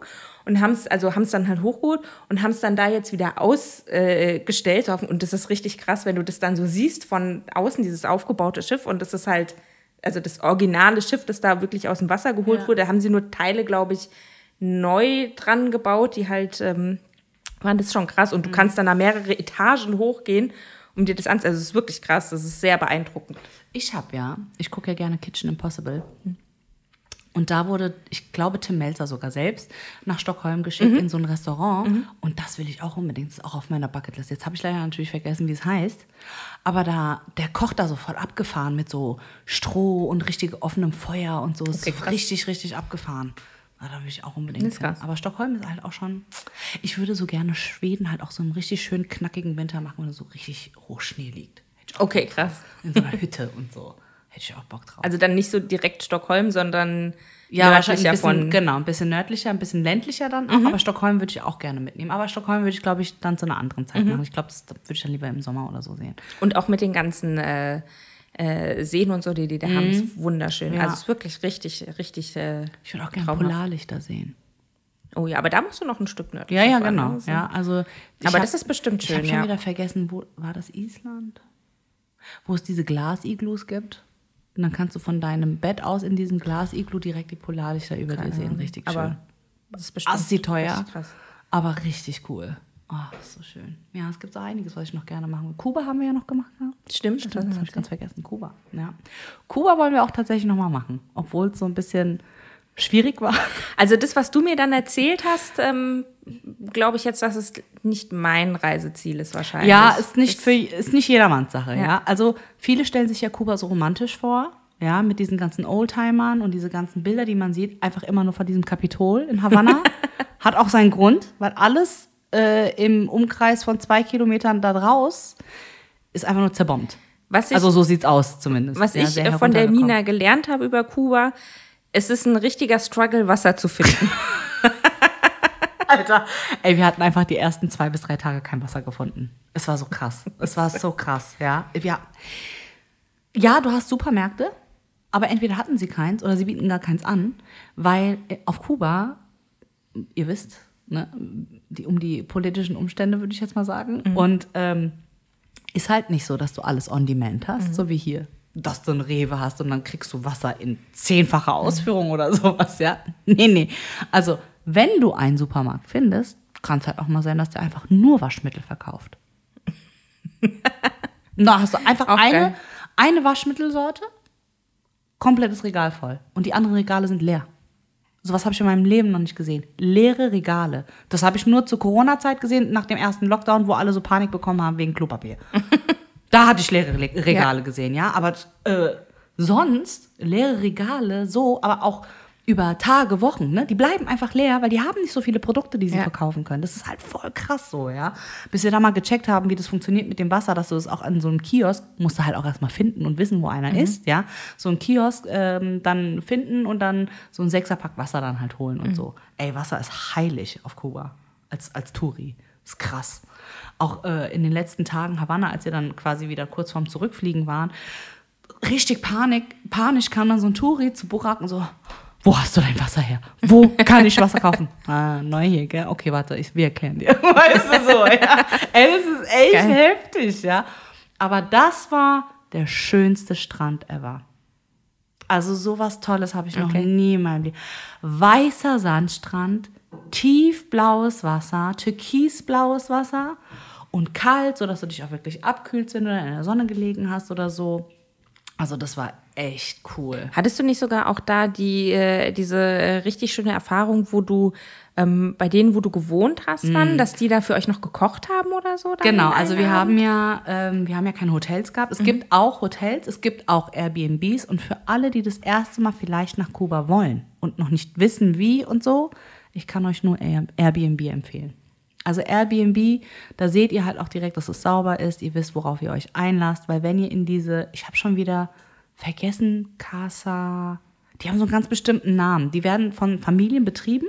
und haben es, also haben es dann halt hochgeholt und haben es dann da jetzt wieder ausgestellt. Äh, und das ist richtig krass, wenn du das dann so siehst von außen, dieses aufgebaute Schiff. Und das ist halt, also das originale Schiff, das da wirklich aus dem Wasser geholt Ja. wurde, da haben sie nur Teile, glaube ich, neu dran gebaut, die halt ähm, waren das schon krass. Und du kannst dann da mehrere Etagen hochgehen, um dir das anzusehen. Also es ist wirklich krass, das ist sehr beeindruckend. Ich habe ja, ich gucke ja gerne Kitchen Impossible. Und da wurde, ich glaube, Tim Melzer sogar selbst nach Stockholm geschickt in so ein Restaurant. Und das will ich auch unbedingt. Das ist auch auf meiner Bucketlist. Jetzt habe ich leider natürlich vergessen, wie es heißt. Aber da, der kocht da so voll abgefahren mit so Stroh und richtig offenem Feuer und so. Okay, ist richtig, richtig abgefahren. Ah, da will ich auch unbedingt. Ist hin. Aber Stockholm ist halt auch schon. Ich würde so gerne Schweden halt auch so einen richtig schönen knackigen Winter machen, wo so richtig Hochschnee liegt. Okay, krass. In so einer Hütte und so. Hätte ich auch Bock drauf. Also dann nicht so direkt Stockholm, sondern ja, wahrscheinlich ein bisschen, von. genau, ein bisschen nördlicher, ein bisschen ländlicher dann auch. Aber Stockholm würde ich auch gerne mitnehmen. Aber Stockholm würde ich, glaube ich, dann zu einer anderen Zeit machen. Ich glaube, das würde ich dann lieber im Sommer oder so sehen. Und auch mit den ganzen äh, äh, Seen und so, die die da haben, ist wunderschön. Ja. Also es ist wirklich richtig, richtig. Äh, Ich würde auch gerne. Polarlichter sehen. Oh ja, aber da musst du noch ein Stück nördlich. Ja, ja, genau. ne? Ja, also Aber hab- das ist bestimmt Ich habe schön, schon ja. wieder vergessen, wo war das Island? Wo es diese Glasiglus gibt. Und dann kannst du von deinem Bett aus in diesem Glasiglu direkt die Polarlichter über dir sehen. Richtig schön. Aber das ist bestimmt Assi teuer, aber richtig cool. Oh, ist so schön. Ja, es gibt so einiges, was ich noch gerne machen will. Kuba haben wir ja noch gemacht. Ja? Stimmt, Das habe ich ganz vergessen. Kuba. Ja. Kuba wollen wir auch tatsächlich noch mal machen, obwohl es so ein bisschen schwierig war. Also das, was du mir dann erzählt hast, ähm, glaube ich jetzt, dass es nicht mein Reiseziel ist wahrscheinlich. Ja, ist nicht für ist nicht jedermanns Sache, ja. Ja. Also viele stellen sich ja Kuba so romantisch vor, ja, mit diesen ganzen Oldtimern und diese ganzen Bilder, die man sieht, einfach immer nur vor diesem Kapitol in Havanna. Hat auch seinen Grund, weil alles äh, im Umkreis von zwei Kilometern da draus ist einfach nur zerbombt. Ich, Also so sieht's aus zumindest. was ja, ich von der. Mina gelernt habe über Kuba, es ist ein richtiger Struggle, Wasser zu finden. Alter, ey, wir hatten einfach die ersten zwei bis drei Tage kein Wasser gefunden. Es war so krass. Es war so krass, ja. Wir, ja, du hast Supermärkte, aber entweder hatten sie keins oder sie bieten gar keins an, weil äh, auf Kuba, ihr wisst, ne, die, um die politischen Umstände würde ich jetzt mal sagen, und ähm, ist halt nicht so, dass du alles on demand hast, so wie hier. Dass du ein Rewe hast und dann kriegst du Wasser in zehnfacher Ausführung oder sowas, ja. Nee, nee. Also, wenn du einen Supermarkt findest, kann es halt auch mal sein, dass der einfach nur Waschmittel verkauft. da hast du einfach Auch eine, eine Waschmittelsorte, komplettes Regal voll. Und die anderen Regale sind leer. Sowas habe ich in meinem Leben noch nicht gesehen. Leere Regale. Das habe ich nur zur Corona-Zeit gesehen, nach dem ersten Lockdown, wo alle so Panik bekommen haben wegen Klopapier. da hatte ich leere Le- Regale gesehen, ja. Aber äh, sonst leere Regale so, aber auch über Tage, Wochen, ne? Die bleiben einfach leer, weil die haben nicht so viele Produkte, die sie Ja. verkaufen können. Das ist halt voll krass so, ja. Bis wir da mal gecheckt haben, wie das funktioniert mit dem Wasser, dass du es auch an so einem Kiosk, musst du halt auch erstmal finden und wissen, wo einer Mhm. ist, ja. So ein Kiosk ähm, dann finden und dann so ein Sechserpack Wasser dann halt holen Mhm. und so. Ey, Wasser ist heilig auf Kuba. Als, als Touri. ist krass. Auch äh, in den letzten Tagen Havanna, als wir dann quasi wieder kurz vorm Zurückfliegen waren, richtig Panik, panisch kam dann so ein Touri zu Burak und so, wo hast du dein Wasser her? Wo kann ich Wasser kaufen? ah, neu hier, gell? Okay, warte, ich, wir kennen dir. Weißt du so, ja. Ey, das ist echt Geil. heftig, ja. Aber das war der schönste Strand ever. Also sowas Tolles habe ich noch Okay. nie in meinem Leben. Weißer Sandstrand, tiefblaues Wasser, türkisblaues Wasser und kalt, sodass du dich auch wirklich abkühlst, wenn du in der Sonne gelegen hast oder so. Also das war echt cool. Hattest du nicht sogar auch da die, äh, diese äh, richtig schöne Erfahrung, wo du ähm, bei denen, wo du gewohnt hast, dann, dass die da für euch noch gekocht haben oder so? Mm. Genau, also wir Abend? haben ja, ähm, wir haben ja keine Hotels gehabt. Es gibt auch Hotels, es gibt auch Airbnbs und für alle, die das erste Mal vielleicht nach Kuba wollen und noch nicht wissen, wie und so, ich kann euch nur Air- Airbnb empfehlen. Also Airbnb, da seht ihr halt auch direkt, dass es sauber ist, ihr wisst, worauf ihr euch einlasst, weil wenn ihr in diese, ich habe schon wieder vergessen, Casa, die haben so einen ganz bestimmten Namen, die werden von Familien betrieben.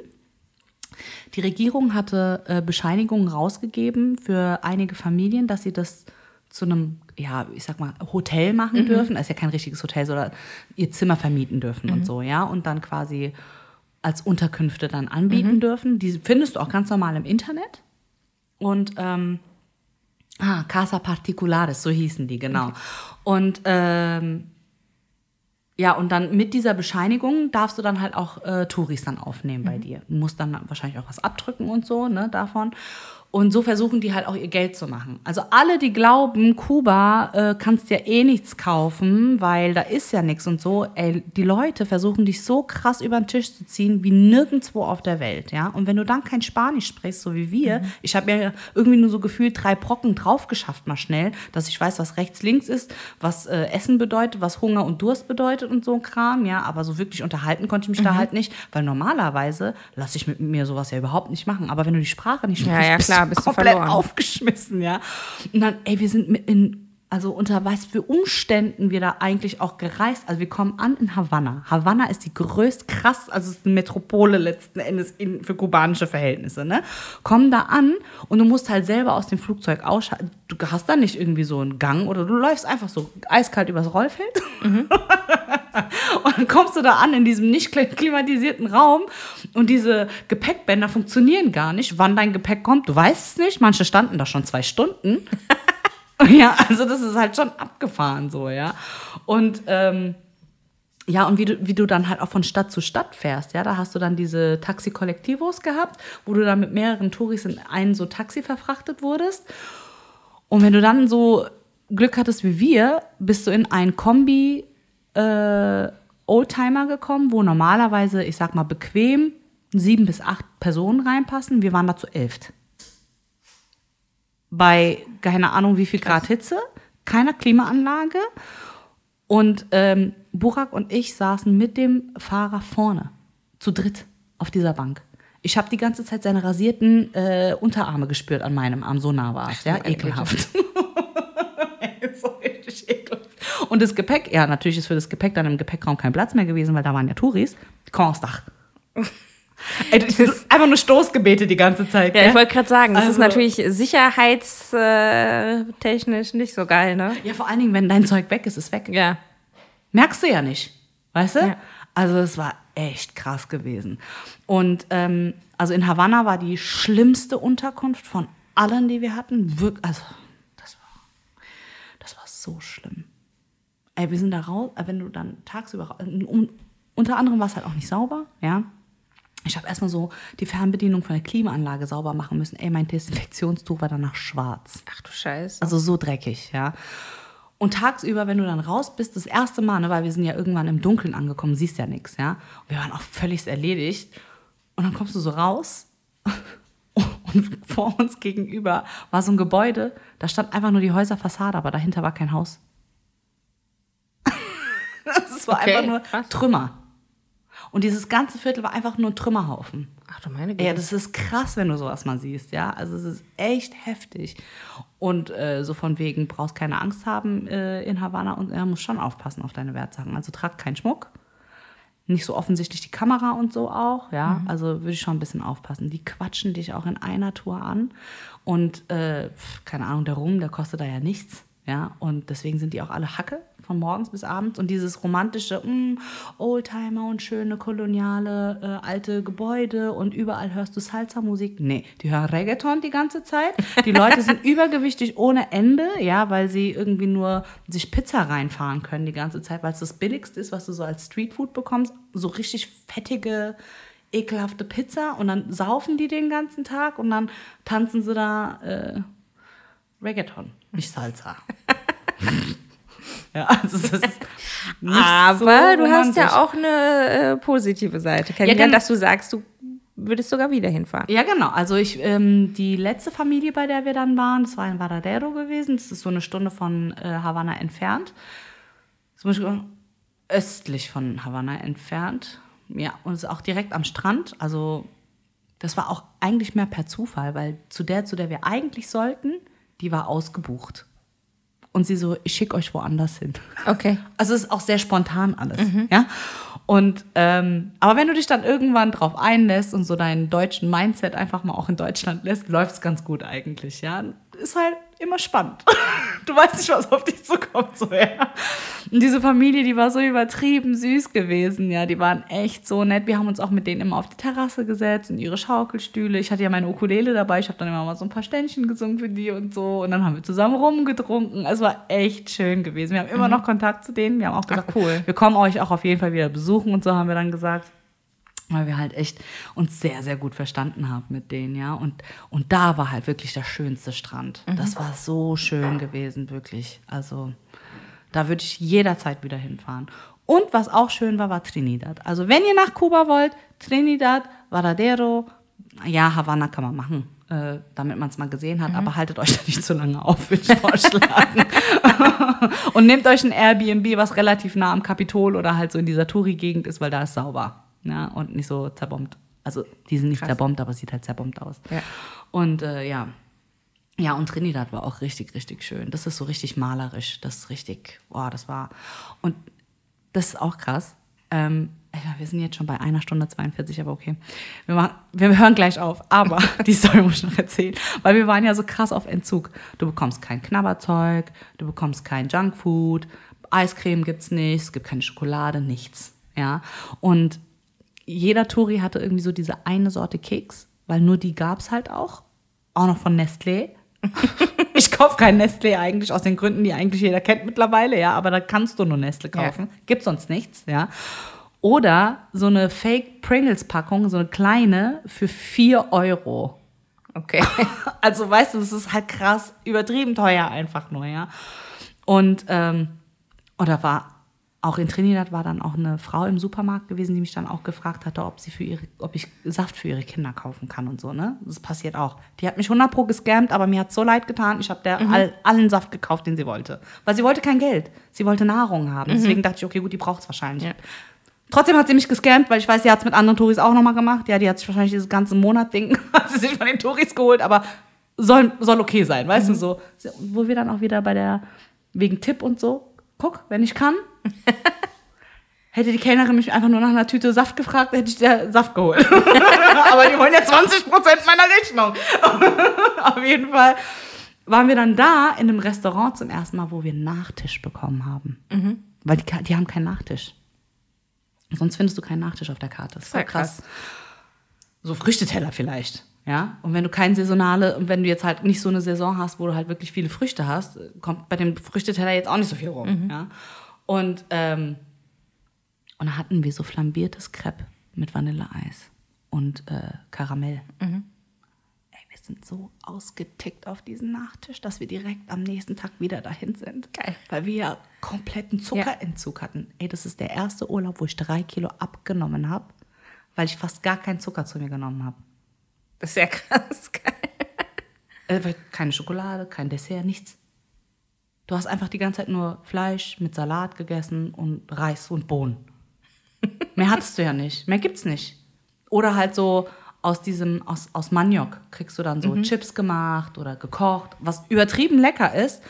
Die Regierung hatte äh, Bescheinigungen rausgegeben für einige Familien, dass sie das zu einem, ja, ich sag mal, Hotel machen dürfen. Das ist ja kein richtiges Hotel, sondern ihr Zimmer vermieten dürfen und so, ja. Und dann quasi als Unterkünfte dann anbieten dürfen. Die findest du auch ganz normal im Internet. Und ähm, ah, Casa Particulares, so hießen die, genau. Und ähm, ja, und dann mit dieser Bescheinigung darfst du dann halt auch äh, Touris dann aufnehmen bei dir. Du musst dann wahrscheinlich auch was abdrücken und so, ne, davon. Und so versuchen die halt auch ihr Geld zu machen. Also alle, die glauben, Kuba äh, kannst ja eh nichts kaufen, weil da ist ja nichts und so. Ey, die Leute versuchen dich so krass über den Tisch zu ziehen wie nirgendwo auf der Welt, ja. Und wenn du dann kein Spanisch sprichst, so wie wir, ich habe ja irgendwie nur so gefühlt drei Brocken drauf geschafft mal schnell, dass ich weiß, was rechts, links ist, was äh, Essen bedeutet, was Hunger und Durst bedeutet und so ein Kram, ja. Aber so wirklich unterhalten konnte ich mich da halt nicht, weil normalerweise lasse ich mit mir sowas ja überhaupt nicht machen. Aber wenn du die Sprache nicht Ja, sprichst, ja, bist klar, bist du komplett verloren. aufgeschmissen, ja. Und dann, ey, wir sind mit in, also unter was für Umständen wir da eigentlich auch gereist. Also wir kommen an in Havanna. Havanna ist die größte, krass, also ist eine Metropole letzten Endes in, für kubanische Verhältnisse, ne? Kommen da an und du musst halt selber aus dem Flugzeug ausschalten. Du hast da nicht irgendwie so einen Gang oder du läufst einfach so eiskalt übers Rollfeld. Und dann kommst du da an in diesem nicht kli- klimatisierten Raum und diese Gepäckbänder funktionieren gar nicht. Wann dein Gepäck kommt, du weißt es nicht. Manche standen da schon zwei Stunden. ja, also das ist halt schon abgefahren so, ja. Und ähm, ja, und wie du, wie du dann halt auch von Stadt zu Stadt fährst, ja, da hast du dann diese Taxi-Kollektivos gehabt, wo du dann mit mehreren Touris in ein so Taxi verfrachtet wurdest. Und wenn du dann so Glück hattest wie wir, bist du in ein Kombi äh, Oldtimer gekommen, wo normalerweise, ich sag mal, bequem sieben bis acht Personen reinpassen. Wir waren da zu elf. Bei keine Ahnung wie viel Grad Hitze, keiner Klimaanlage. Und ähm, Burak und ich saßen mit dem Fahrer vorne, zu dritt auf dieser Bank. Ich habe die ganze Zeit seine rasierten äh, Unterarme gespürt an meinem Arm, so nah war es, ja, ekelhaft. so richtig ekelhaft. Und das Gepäck, ja, natürlich ist für das Gepäck dann im Gepäckraum kein Platz mehr gewesen, weil da waren ja Touris. Kommen aufs Dach. Das ist einfach nur Stoßgebete die ganze Zeit. Ja, gell? ich wollte gerade sagen, das ist Also- natürlich sicherheitstechnisch nicht so geil, ne? ja, vor allen Dingen, wenn dein Zeug weg ist, ist weg. Ja. Merkst du ja nicht. Weißt du? Ja. Also es war echt krass gewesen. Und ähm, also in Havanna war die schlimmste Unterkunft von allen, die wir hatten. Wirk also das war, das war so schlimm. Ey, wir sind da raus, äh, wenn du dann tagsüber, unter anderem war es halt auch nicht sauber, ja. Ich habe erstmal so die Fernbedienung von der Klimaanlage sauber machen müssen. Ey, mein Desinfektionstuch war danach schwarz. Ach du Scheiße. Also so dreckig, ja. Und tagsüber, wenn du dann raus bist, das erste Mal, ne, weil wir sind ja irgendwann im Dunkeln angekommen, siehst ja nichts, ja. Und wir waren auch völlig erledigt. Und dann kommst du so raus und vor uns gegenüber war so ein Gebäude, da stand einfach nur die Häuserfassade, aber dahinter war kein Haus. Das war Okay, einfach nur krass. Trümmer. Und dieses ganze Viertel war einfach nur ein Trümmerhaufen. Ach du meine Güte. Ja, das ist krass, wenn du sowas mal siehst, ja. Also es ist echt heftig. Und äh, so von wegen, brauchst keine Angst haben äh, in Havanna und er ja, muss schon aufpassen auf deine Wertsachen. Also trag keinen Schmuck. Nicht so offensichtlich die Kamera und so auch, ja. Mhm. Also würde ich schon ein bisschen aufpassen. Die quatschen dich auch in einer Tour an. Und äh, keine Ahnung, der Rum, der kostet da ja nichts. Ja, und deswegen sind die auch alle Hacke von morgens bis abends. Und dieses romantische, mh, mm, Oldtimer und schöne koloniale äh, alte Gebäude und überall hörst du Salsa-Musik. Nee, die hören Reggaeton die ganze Zeit. Die Leute sind übergewichtig ohne Ende, ja, weil sie irgendwie nur sich Pizza reinfahren können die ganze Zeit, weil es das billigste ist, was du so als Streetfood bekommst. So richtig fettige ekelhafte Pizza und dann saufen die den ganzen Tag und dann tanzen sie da äh, Reggaeton, nicht Salsa. ja, also das ist Aber so du hast ja auch eine äh, positive Seite kennengelernt, ja, dass du sagst, du würdest sogar wieder hinfahren. Ja, genau. Also ich, ähm, die letzte Familie, bei der wir dann waren, das war in Varadero gewesen. Das ist so eine Stunde von äh, Havanna entfernt. Zum Beispiel östlich von Havanna entfernt. Ja, und es ist auch direkt am Strand. Also das war auch eigentlich mehr per Zufall, weil zu der, zu der wir eigentlich sollten, die war ausgebucht. Und sie so, ich schicke euch woanders hin. Okay. Also es ist auch sehr spontan alles, mhm. ja. Und ähm, aber wenn du dich dann irgendwann drauf einlässt und so deinen deutschen Mindset einfach mal auch in Deutschland lässt, läuft es ganz gut eigentlich, ja. Ist halt immer spannend. Du weißt nicht, was auf dich zukommt, so ja. Und diese Familie, die war so übertrieben süß gewesen, ja. Die waren echt so nett. Wir haben uns auch mit denen immer auf die Terrasse gesetzt, in ihre Schaukelstühle. Ich hatte ja meine Ukulele dabei. Ich habe dann immer mal so ein paar Ständchen gesungen für die und so. Und dann haben wir zusammen rumgetrunken. Es war echt schön gewesen. Wir haben immer mhm. noch Kontakt zu denen. Wir haben auch gesagt, Ach, cool. wir kommen euch auch auf jeden Fall wieder besuchen und so haben wir dann gesagt weil wir halt echt uns sehr, sehr gut verstanden haben mit denen, ja. Und, und da war halt wirklich der schönste Strand. Mhm. Das war so schön gewesen, wirklich. Also da würde ich jederzeit wieder hinfahren. Und was auch schön war, war Trinidad. Also wenn ihr nach Kuba wollt, Trinidad, Varadero, ja, Havanna kann man machen, äh, damit man es mal gesehen hat, mhm. aber haltet euch da nicht zu lange auf, würde ich vorschlagen. und nehmt euch ein Airbnb, was relativ nah am Kapitol oder halt so in dieser Touri-Gegend ist, weil da ist sauber ja, und nicht so zerbombt. Also die sind nicht Krass. zerbombt, aber es sieht halt zerbombt aus. Ja. Und äh, ja. Ja, und Trinidad war auch richtig, richtig schön. Das ist so richtig malerisch. Das ist richtig, boah, das war. Und das ist auch krass. Ähm, wir sind jetzt schon bei einer Stunde 42, aber okay. Wir, machen, wir hören gleich auf. Aber die Story muss ich noch erzählen. Weil wir waren ja so krass auf Entzug. Du bekommst kein Knabberzeug, du bekommst kein Junkfood, Eiscreme gibt es nicht, es gibt keine Schokolade, nichts. Ja. Und jeder Touri hatte irgendwie so diese eine Sorte Keks, weil nur die gab es halt auch. Auch noch von Nestlé. ich kaufe kein Nestlé eigentlich aus den Gründen, die eigentlich jeder kennt mittlerweile, ja, aber da kannst du nur Nestlé kaufen. Ja. Gibt sonst nichts, ja. Oder so eine Fake Pringles-Packung, so eine kleine, für 4 Euro. Okay. Also, weißt du, das ist halt krass, übertrieben teuer einfach nur, ja. Und, ähm, oder war auch in Trinidad war dann auch eine Frau im Supermarkt gewesen, die mich dann auch gefragt hatte, ob sie für ihre, ob ich Saft für ihre Kinder kaufen kann und so, ne? Das passiert auch. Die hat mich 100 pro gescammt, aber mir hat so leid getan. Ich habe der mhm. all, allen Saft gekauft, den sie wollte. Weil sie wollte kein Geld. Sie wollte Nahrung haben. Mhm. Deswegen dachte ich, okay, gut, die braucht es wahrscheinlich. Ja. Trotzdem hat sie mich gescammt, weil ich weiß, sie hat es mit anderen Touris auch nochmal gemacht. Ja, die hat sich wahrscheinlich dieses ganze Monat-Ding, hat sie sich von den Touris geholt, aber soll, soll okay sein, weißt mhm. du so. Wo wir dann auch wieder bei der, wegen Tipp und so, guck, wenn ich kann, Hätte die Kellnerin mich einfach nur nach einer Tüte Saft gefragt, hätte ich dir Saft geholt. Aber die wollen ja 20% meiner Rechnung. Auf jeden Fall waren wir dann da in einem Restaurant zum ersten Mal, wo wir einen Nachtisch bekommen haben. Mhm. Weil die, die haben keinen Nachtisch. Sonst findest du keinen Nachtisch auf der Karte. Das ist krass. krass. So Früchteteller vielleicht. Ja, und wenn du kein saisonale, und wenn du jetzt halt nicht so eine Saison hast, wo du halt wirklich viele Früchte hast, kommt bei dem Früchteteller jetzt auch nicht so viel rum. Mhm. Ja. Und, ähm, und da hatten wir so flambiertes Crepe mit Vanilleeis und äh, Karamell. Mhm. Ey, wir sind so ausgetickt auf diesen Nachtisch, dass wir direkt am nächsten Tag wieder dahin sind. Geil. Weil wir ja kompletten Zuckerentzug ja. hatten. Ey, das ist der erste Urlaub, wo ich drei Kilo abgenommen habe, weil ich fast gar keinen Zucker zu mir genommen habe. Das ist ja krass geil. Äh, keine Schokolade, kein Dessert, nichts. Du hast einfach die ganze Zeit nur Fleisch mit Salat gegessen und Reis und Bohnen. Mehr hattest du ja nicht. Mehr gibt's nicht. Oder halt so aus diesem, aus, aus Maniok kriegst du dann so Chips gemacht oder gekocht, was übertrieben lecker ist.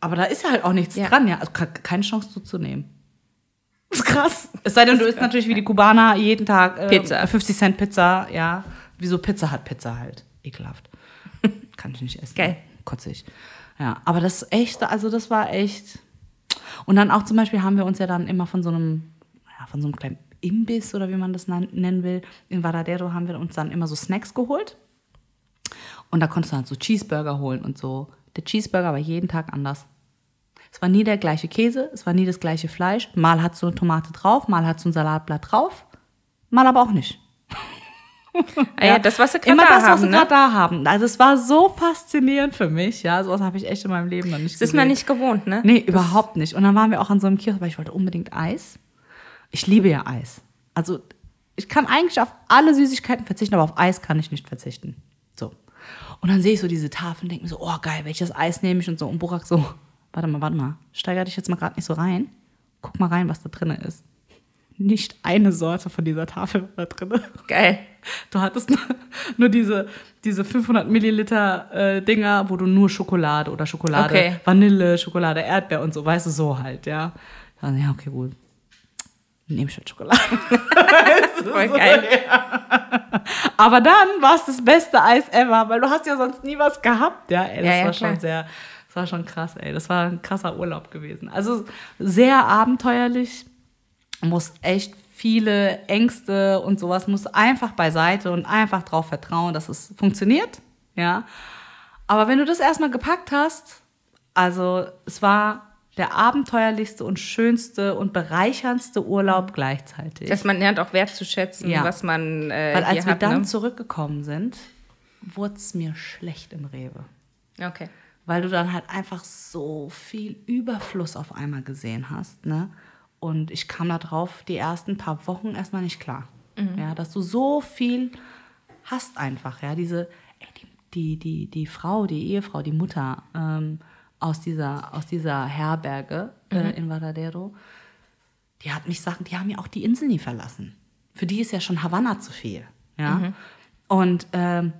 Aber da ist ja halt auch nichts Ja. dran, ja. Also ke- keine Chance zuzunehmen. Das ist krass. Es sei denn, du isst natürlich wie die Kubaner jeden Tag äh, Pizza. 50 Cent Pizza, ja. Wieso Pizza hat Pizza halt. Ekelhaft. Kann ich nicht essen. Geil. Kotze ich. Ja, aber das echt, also das war echt. Und dann auch zum Beispiel haben wir uns ja dann immer von so einem, ja, von so einem kleinen Imbiss oder wie man das nennen will, in Varadero haben wir uns dann immer so Snacks geholt. Und da konntest du halt so Cheeseburger holen und so. Der Cheeseburger war jeden Tag anders. Es war nie der gleiche Käse, es war nie das gleiche Fleisch. Mal hat so eine Tomate drauf, mal hat so ein Salatblatt drauf, mal aber auch nicht. Ah, ja, das, was sie gerade Immer da das, was haben, sie ne? da haben. Also es war so faszinierend für mich. Ja, sowas habe ich echt in meinem Leben noch nicht Das ist man gesehen. nicht gewohnt, ne? Nee, überhaupt nicht. Und dann waren wir auch an so einem Kiosk, weil ich wollte unbedingt Eis. Ich liebe ja Eis. Also ich kann eigentlich auf alle Süßigkeiten verzichten, aber auf Eis kann ich nicht verzichten. So. Und dann sehe ich so diese Tafeln, denke mir so, oh geil, welches Eis nehme ich und so. Und Burak so, warte mal, warte mal, steiger dich jetzt mal gerade nicht so rein. Guck mal rein, was da drin ist. Nicht eine Sorte von dieser Tafel war da drin. Geil. Du hattest nur, diese, diese 500 Milliliter äh, Dinger, wo du nur Schokolade oder Schokolade, Okay. Vanille, Schokolade, Erdbeer und so, weißt du, so halt, ja. Dann, ja, okay, gut. Nehme ich halt Schokolade. Voll geil. Aber dann war es das beste Eis ever, weil du hast ja sonst nie was gehabt, ja. Ey, das Ja, ja, war klar. schon sehr, das war schon krass, ey. Das war ein krasser Urlaub gewesen. Also sehr abenteuerlich, musst echt viele Ängste und sowas, musst einfach beiseite und einfach drauf vertrauen, dass es funktioniert, ja. Aber wenn du das erstmal gepackt hast, also es war der abenteuerlichste und schönste und bereicherndste Urlaub gleichzeitig. Dass man lernt auch wertzuschätzen, Ja. was man äh, Weil als wir hat. dann ne? zurückgekommen sind, wurde es mir schlecht im Rewe. Okay. Weil du dann halt einfach so viel Überfluss auf einmal gesehen hast, ne? Und ich kam da drauf die ersten paar Wochen erstmal nicht klar. Ja, dass du so viel hast einfach, ja. Diese, ey, die, die, die, die Frau, die Ehefrau, die Mutter ähm, aus, dieser, aus dieser Herberge äh, in Varadero, die hat mich Sachen, die haben ja auch die Insel nie verlassen. Für die ist ja schon Havanna zu viel. Ja? Und ähm,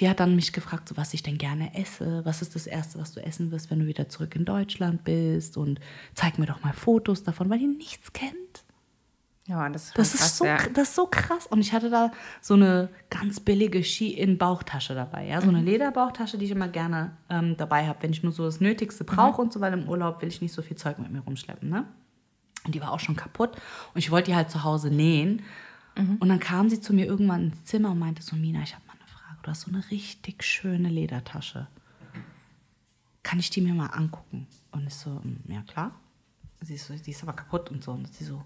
die hat dann mich gefragt, so, was ich denn gerne esse. Was ist das Erste, was du essen wirst, wenn du wieder zurück in Deutschland bist? Und zeig mir doch mal Fotos davon, weil die nichts kennt. Ja, das ist, Das krass, ist, so, ja. das ist so krass. Und ich hatte da so eine ganz billige Ski-In-Bauchtasche dabei. Ja? So Mhm. eine Lederbauchtasche, die ich immer gerne ähm, dabei habe, wenn ich nur so das Nötigste brauche Mhm. und so, weil im Urlaub will ich nicht so viel Zeug mit mir rumschleppen. Ne? Und die war auch schon kaputt. Und ich wollte die halt zu Hause nähen. Mhm. Und dann kam sie zu mir irgendwann ins Zimmer und meinte so, Mina, ich habe. Du hast so eine richtig schöne Ledertasche. Kann ich die mir mal angucken? Und ich so, "Mm, ja klar. Sie ist, so, die ist aber kaputt und so. Und sie so,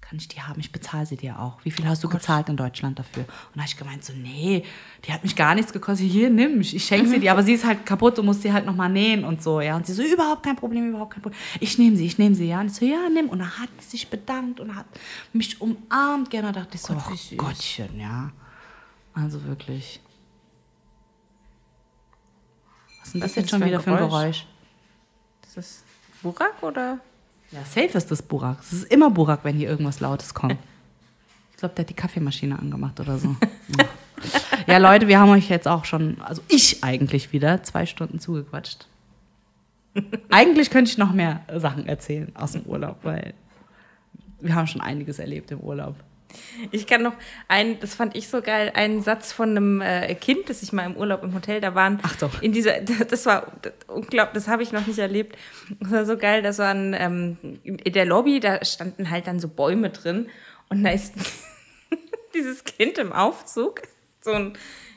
kann ich die haben? Ich bezahle sie dir auch. Wie viel hast du gezahlt in Deutschland dafür? Und da habe ich gemeint, so, nee, die hat mich gar nichts gekostet. Hier, nimm, ich, ich schenke sie dir. Aber sie ist halt kaputt, du musst sie halt nochmal nähen und so, ja. Und sie so, überhaupt kein Problem, überhaupt kein Problem. Ich nehme sie, ich nehme sie, ja. Und ich so, ja, nimm. Und dann hat sie sich bedankt und hat mich umarmt. Gerne dachte ich so, Gott. Gottchen, ja. Also wirklich. Was ist denn das Was jetzt ist schon wieder für ein Geräusch? Geräusch? Das ist Burak oder? Ja, safe ist das Burak. Es ist immer Burak, wenn hier irgendwas Lautes kommt. Ich glaube, der hat die Kaffeemaschine angemacht oder so. Ja. ja, Leute, wir haben euch jetzt auch schon, also ich eigentlich wieder, zwei Stunden zugequatscht. Eigentlich könnte ich noch mehr Sachen erzählen aus dem Urlaub, weil wir haben schon einiges erlebt im Urlaub. Ich kann noch einen, das fand ich so geil, einen Satz von einem äh, Kind, das ich mal im Urlaub im Hotel, da waren. Achtung. In dieser, das war unglaublich, das habe ich noch nicht erlebt. Das war so geil, das waren ähm, in der Lobby, da standen halt dann so Bäume drin und da ist dieses Kind im Aufzug, so ein,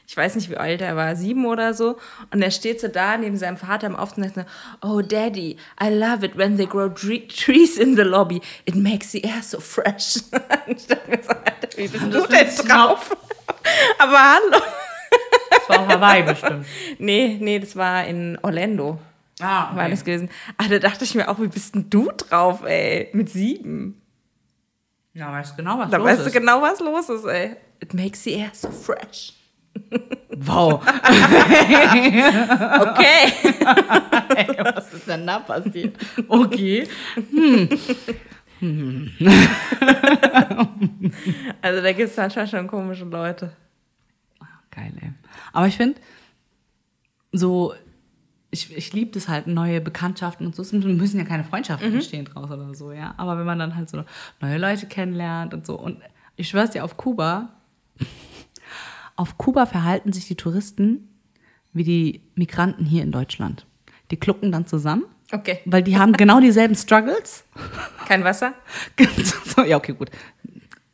ich weiß nicht, wie alt er war, sieben oder so. Und er steht so da neben seinem Vater im Aufzug und sagt so, oh Daddy, I love it when they grow tre- trees in the lobby. It makes the air so fresh. ich dachte mir so, Alter, wie bist du denn drauf? Aber hallo. Das war auf Hawaii bestimmt. Nee, nee, das war in Orlando. Ah, War das gewesen. Ah, da dachte ich mir auch, wie bist denn du drauf, ey? Mit sieben. Ja, weißt du genau, was Da los weißt du ist. genau, was los ist, ey. It makes the air so fresh. Wow. Okay. Was ist denn da passiert? Okay. Hm. also da gibt es manchmal schon komische Leute. Geil, ey. Aber ich finde, so, ich, ich liebe das halt, neue Bekanntschaften und so. Es müssen ja keine Freundschaften Mhm. entstehen draus oder so, ja. Aber wenn man dann halt so neue Leute kennenlernt und so. Und ich schwör's dir, auf Kuba, auf Kuba verhalten sich die Touristen wie die Migranten hier in Deutschland. Die klucken dann zusammen, Okay. weil die haben genau dieselben Struggles. Kein Wasser? ja, okay, gut.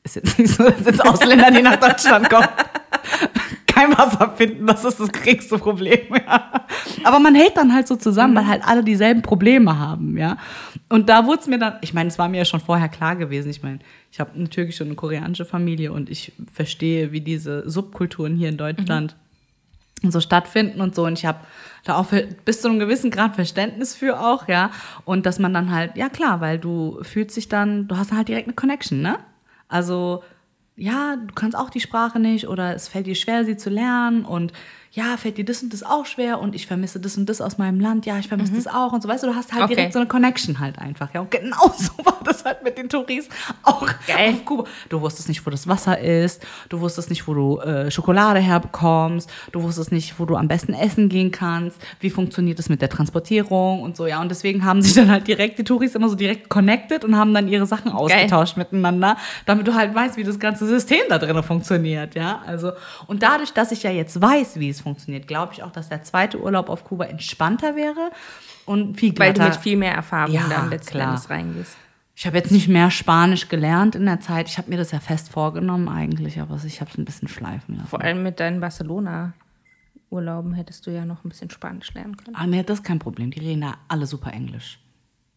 Ist jetzt nicht so, jetzt Ausländer, die nach Deutschland kommen, kein Wasser finden. Das ist das geringste Problem, ja. Aber man hält dann halt so zusammen, weil halt alle dieselben Probleme haben, ja. Und da wurde es mir dann, ich meine, es war mir ja schon vorher klar gewesen. Ich meine, ich habe eine türkische und eine koreanische Familie und ich verstehe, wie diese Subkulturen hier in Deutschland so stattfinden und so. Und ich habe da auch bis zu einem gewissen Grad Verständnis für auch, ja. Und dass man dann halt, ja klar, weil du fühlst dich dann, du hast halt direkt eine Connection, ne? Also, ja, du kannst auch die Sprache nicht oder es fällt dir schwer, sie zu lernen und ja, fällt dir das und das auch schwer und ich vermisse das und das aus meinem Land, ja, ich vermisse das auch und so, weißt du, du hast halt Okay. direkt so eine Connection halt einfach, ja. Und genau so war das halt mit den Touris auch Geil. auf Kuba. Du wusstest nicht, wo das Wasser ist, du wusstest nicht, wo du äh, Schokolade herbekommst, du wusstest nicht, wo du am besten essen gehen kannst, wie funktioniert es mit der Transportierung und so, ja. Und deswegen haben sich dann halt direkt die Touris immer so direkt connected und haben dann ihre Sachen ausgetauscht miteinander, damit du halt weißt, wie das ganze System da drin funktioniert, ja. Also, und dadurch, dass ich ja jetzt weiß, wie es funktioniert, glaube ich auch, dass der zweite Urlaub auf Kuba entspannter wäre und viel Weil du glatter. mit viel mehr Erfahrung Ja, dann letzten klar. Endes reingehst. Ich habe jetzt nicht mehr Spanisch gelernt in der Zeit. Ich habe mir das ja fest vorgenommen eigentlich, aber ich habe es ein bisschen schleifen lassen. Vor allem mit deinen Barcelona-Urlauben hättest du ja noch ein bisschen Spanisch lernen können. Ah, nee, das ist kein Problem. Die reden da alle super Englisch.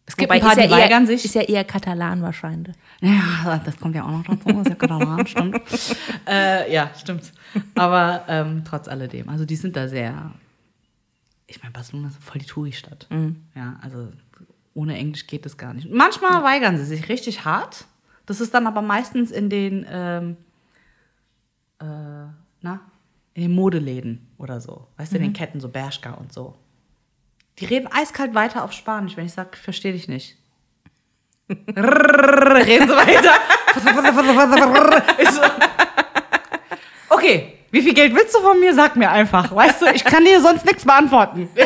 Es gibt Wobei, ein paar, ja die weigern eher, sich. Ist ja eher Katalan wahrscheinlich. Ja, das kommt ja auch noch dazu. Ist ja Katalan, stimmt. äh, ja, stimmt. Aber ähm, trotz alledem. Also die sind da sehr. Ich meine, Barcelona ist voll die Touri-Stadt. Ja, also ohne Englisch geht das gar nicht. Manchmal weigern sie sich richtig hart. Das ist dann aber meistens in den, ähm, äh, na, in den Modeläden oder so. Weißt du, in den Ketten, so Bershka und so. Die reden eiskalt weiter auf Spanisch, wenn ich sage, ich verstehe dich nicht. reden sie weiter. So, okay, wie viel Geld willst du von mir? Sag mir einfach. Weißt du, ich kann dir sonst nichts beantworten. Ja,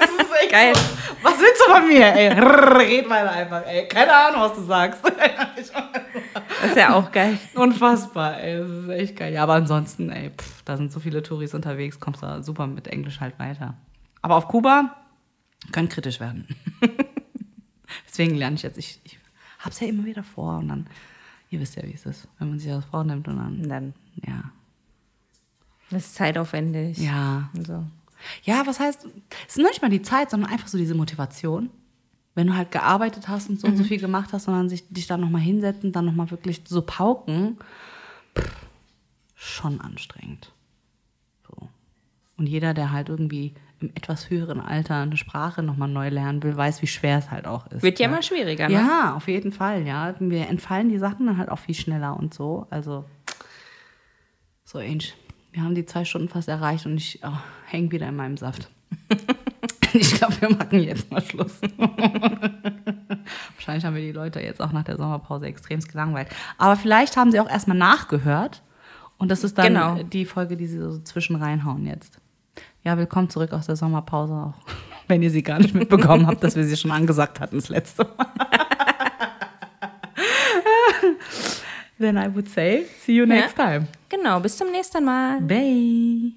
das ist echt Geil. So. Was willst du von mir? Ey, red weiter einfach. Ey, keine Ahnung, was du sagst. Das ist ja auch geil. Unfassbar, ey, das ist echt geil. Ja, aber ansonsten, ey, pff, da sind so viele Touris unterwegs, kommst du super mit Englisch halt weiter. Aber auf Kuba kann kritisch werden. Deswegen lerne ich jetzt, ich, ich hab's ja immer wieder vor und dann, ihr wisst ja, wie es ist, wenn man sich das vornimmt und dann, Und dann, ja. das ist zeitaufwendig. Ja. So. Ja, was heißt, es ist nicht mal die Zeit, sondern einfach so diese Motivation. Wenn du halt gearbeitet hast und so und so viel gemacht hast, sondern sich, dich dann nochmal hinsetzen, dann nochmal wirklich so pauken, pff, schon anstrengend. So. Und jeder, der halt irgendwie im etwas höheren Alter eine Sprache nochmal neu lernen will, weiß, wie schwer es halt auch ist. Wird ja ne? immer schwieriger, ne? Ja, auf jeden Fall, ja. Wir entfallen die Sachen dann halt auch viel schneller und so. Also, so, Ange, wir haben die zwei Stunden fast erreicht und ich oh, hänge wieder in meinem Saft. ich glaube, wir machen jetzt mal Schluss. Wahrscheinlich haben wir die Leute jetzt auch nach der Sommerpause extremst gelangweilt. Aber vielleicht haben sie auch erstmal nachgehört und das ist dann Genau. die Folge, die sie so zwischen reinhauen jetzt. Ja, willkommen zurück aus der Sommerpause auch. Wenn ihr sie gar nicht mitbekommen habt, dass wir sie schon angesagt hatten das letzte Mal. Then I would say, see you next time. Genau, bis zum nächsten Mal. Bye.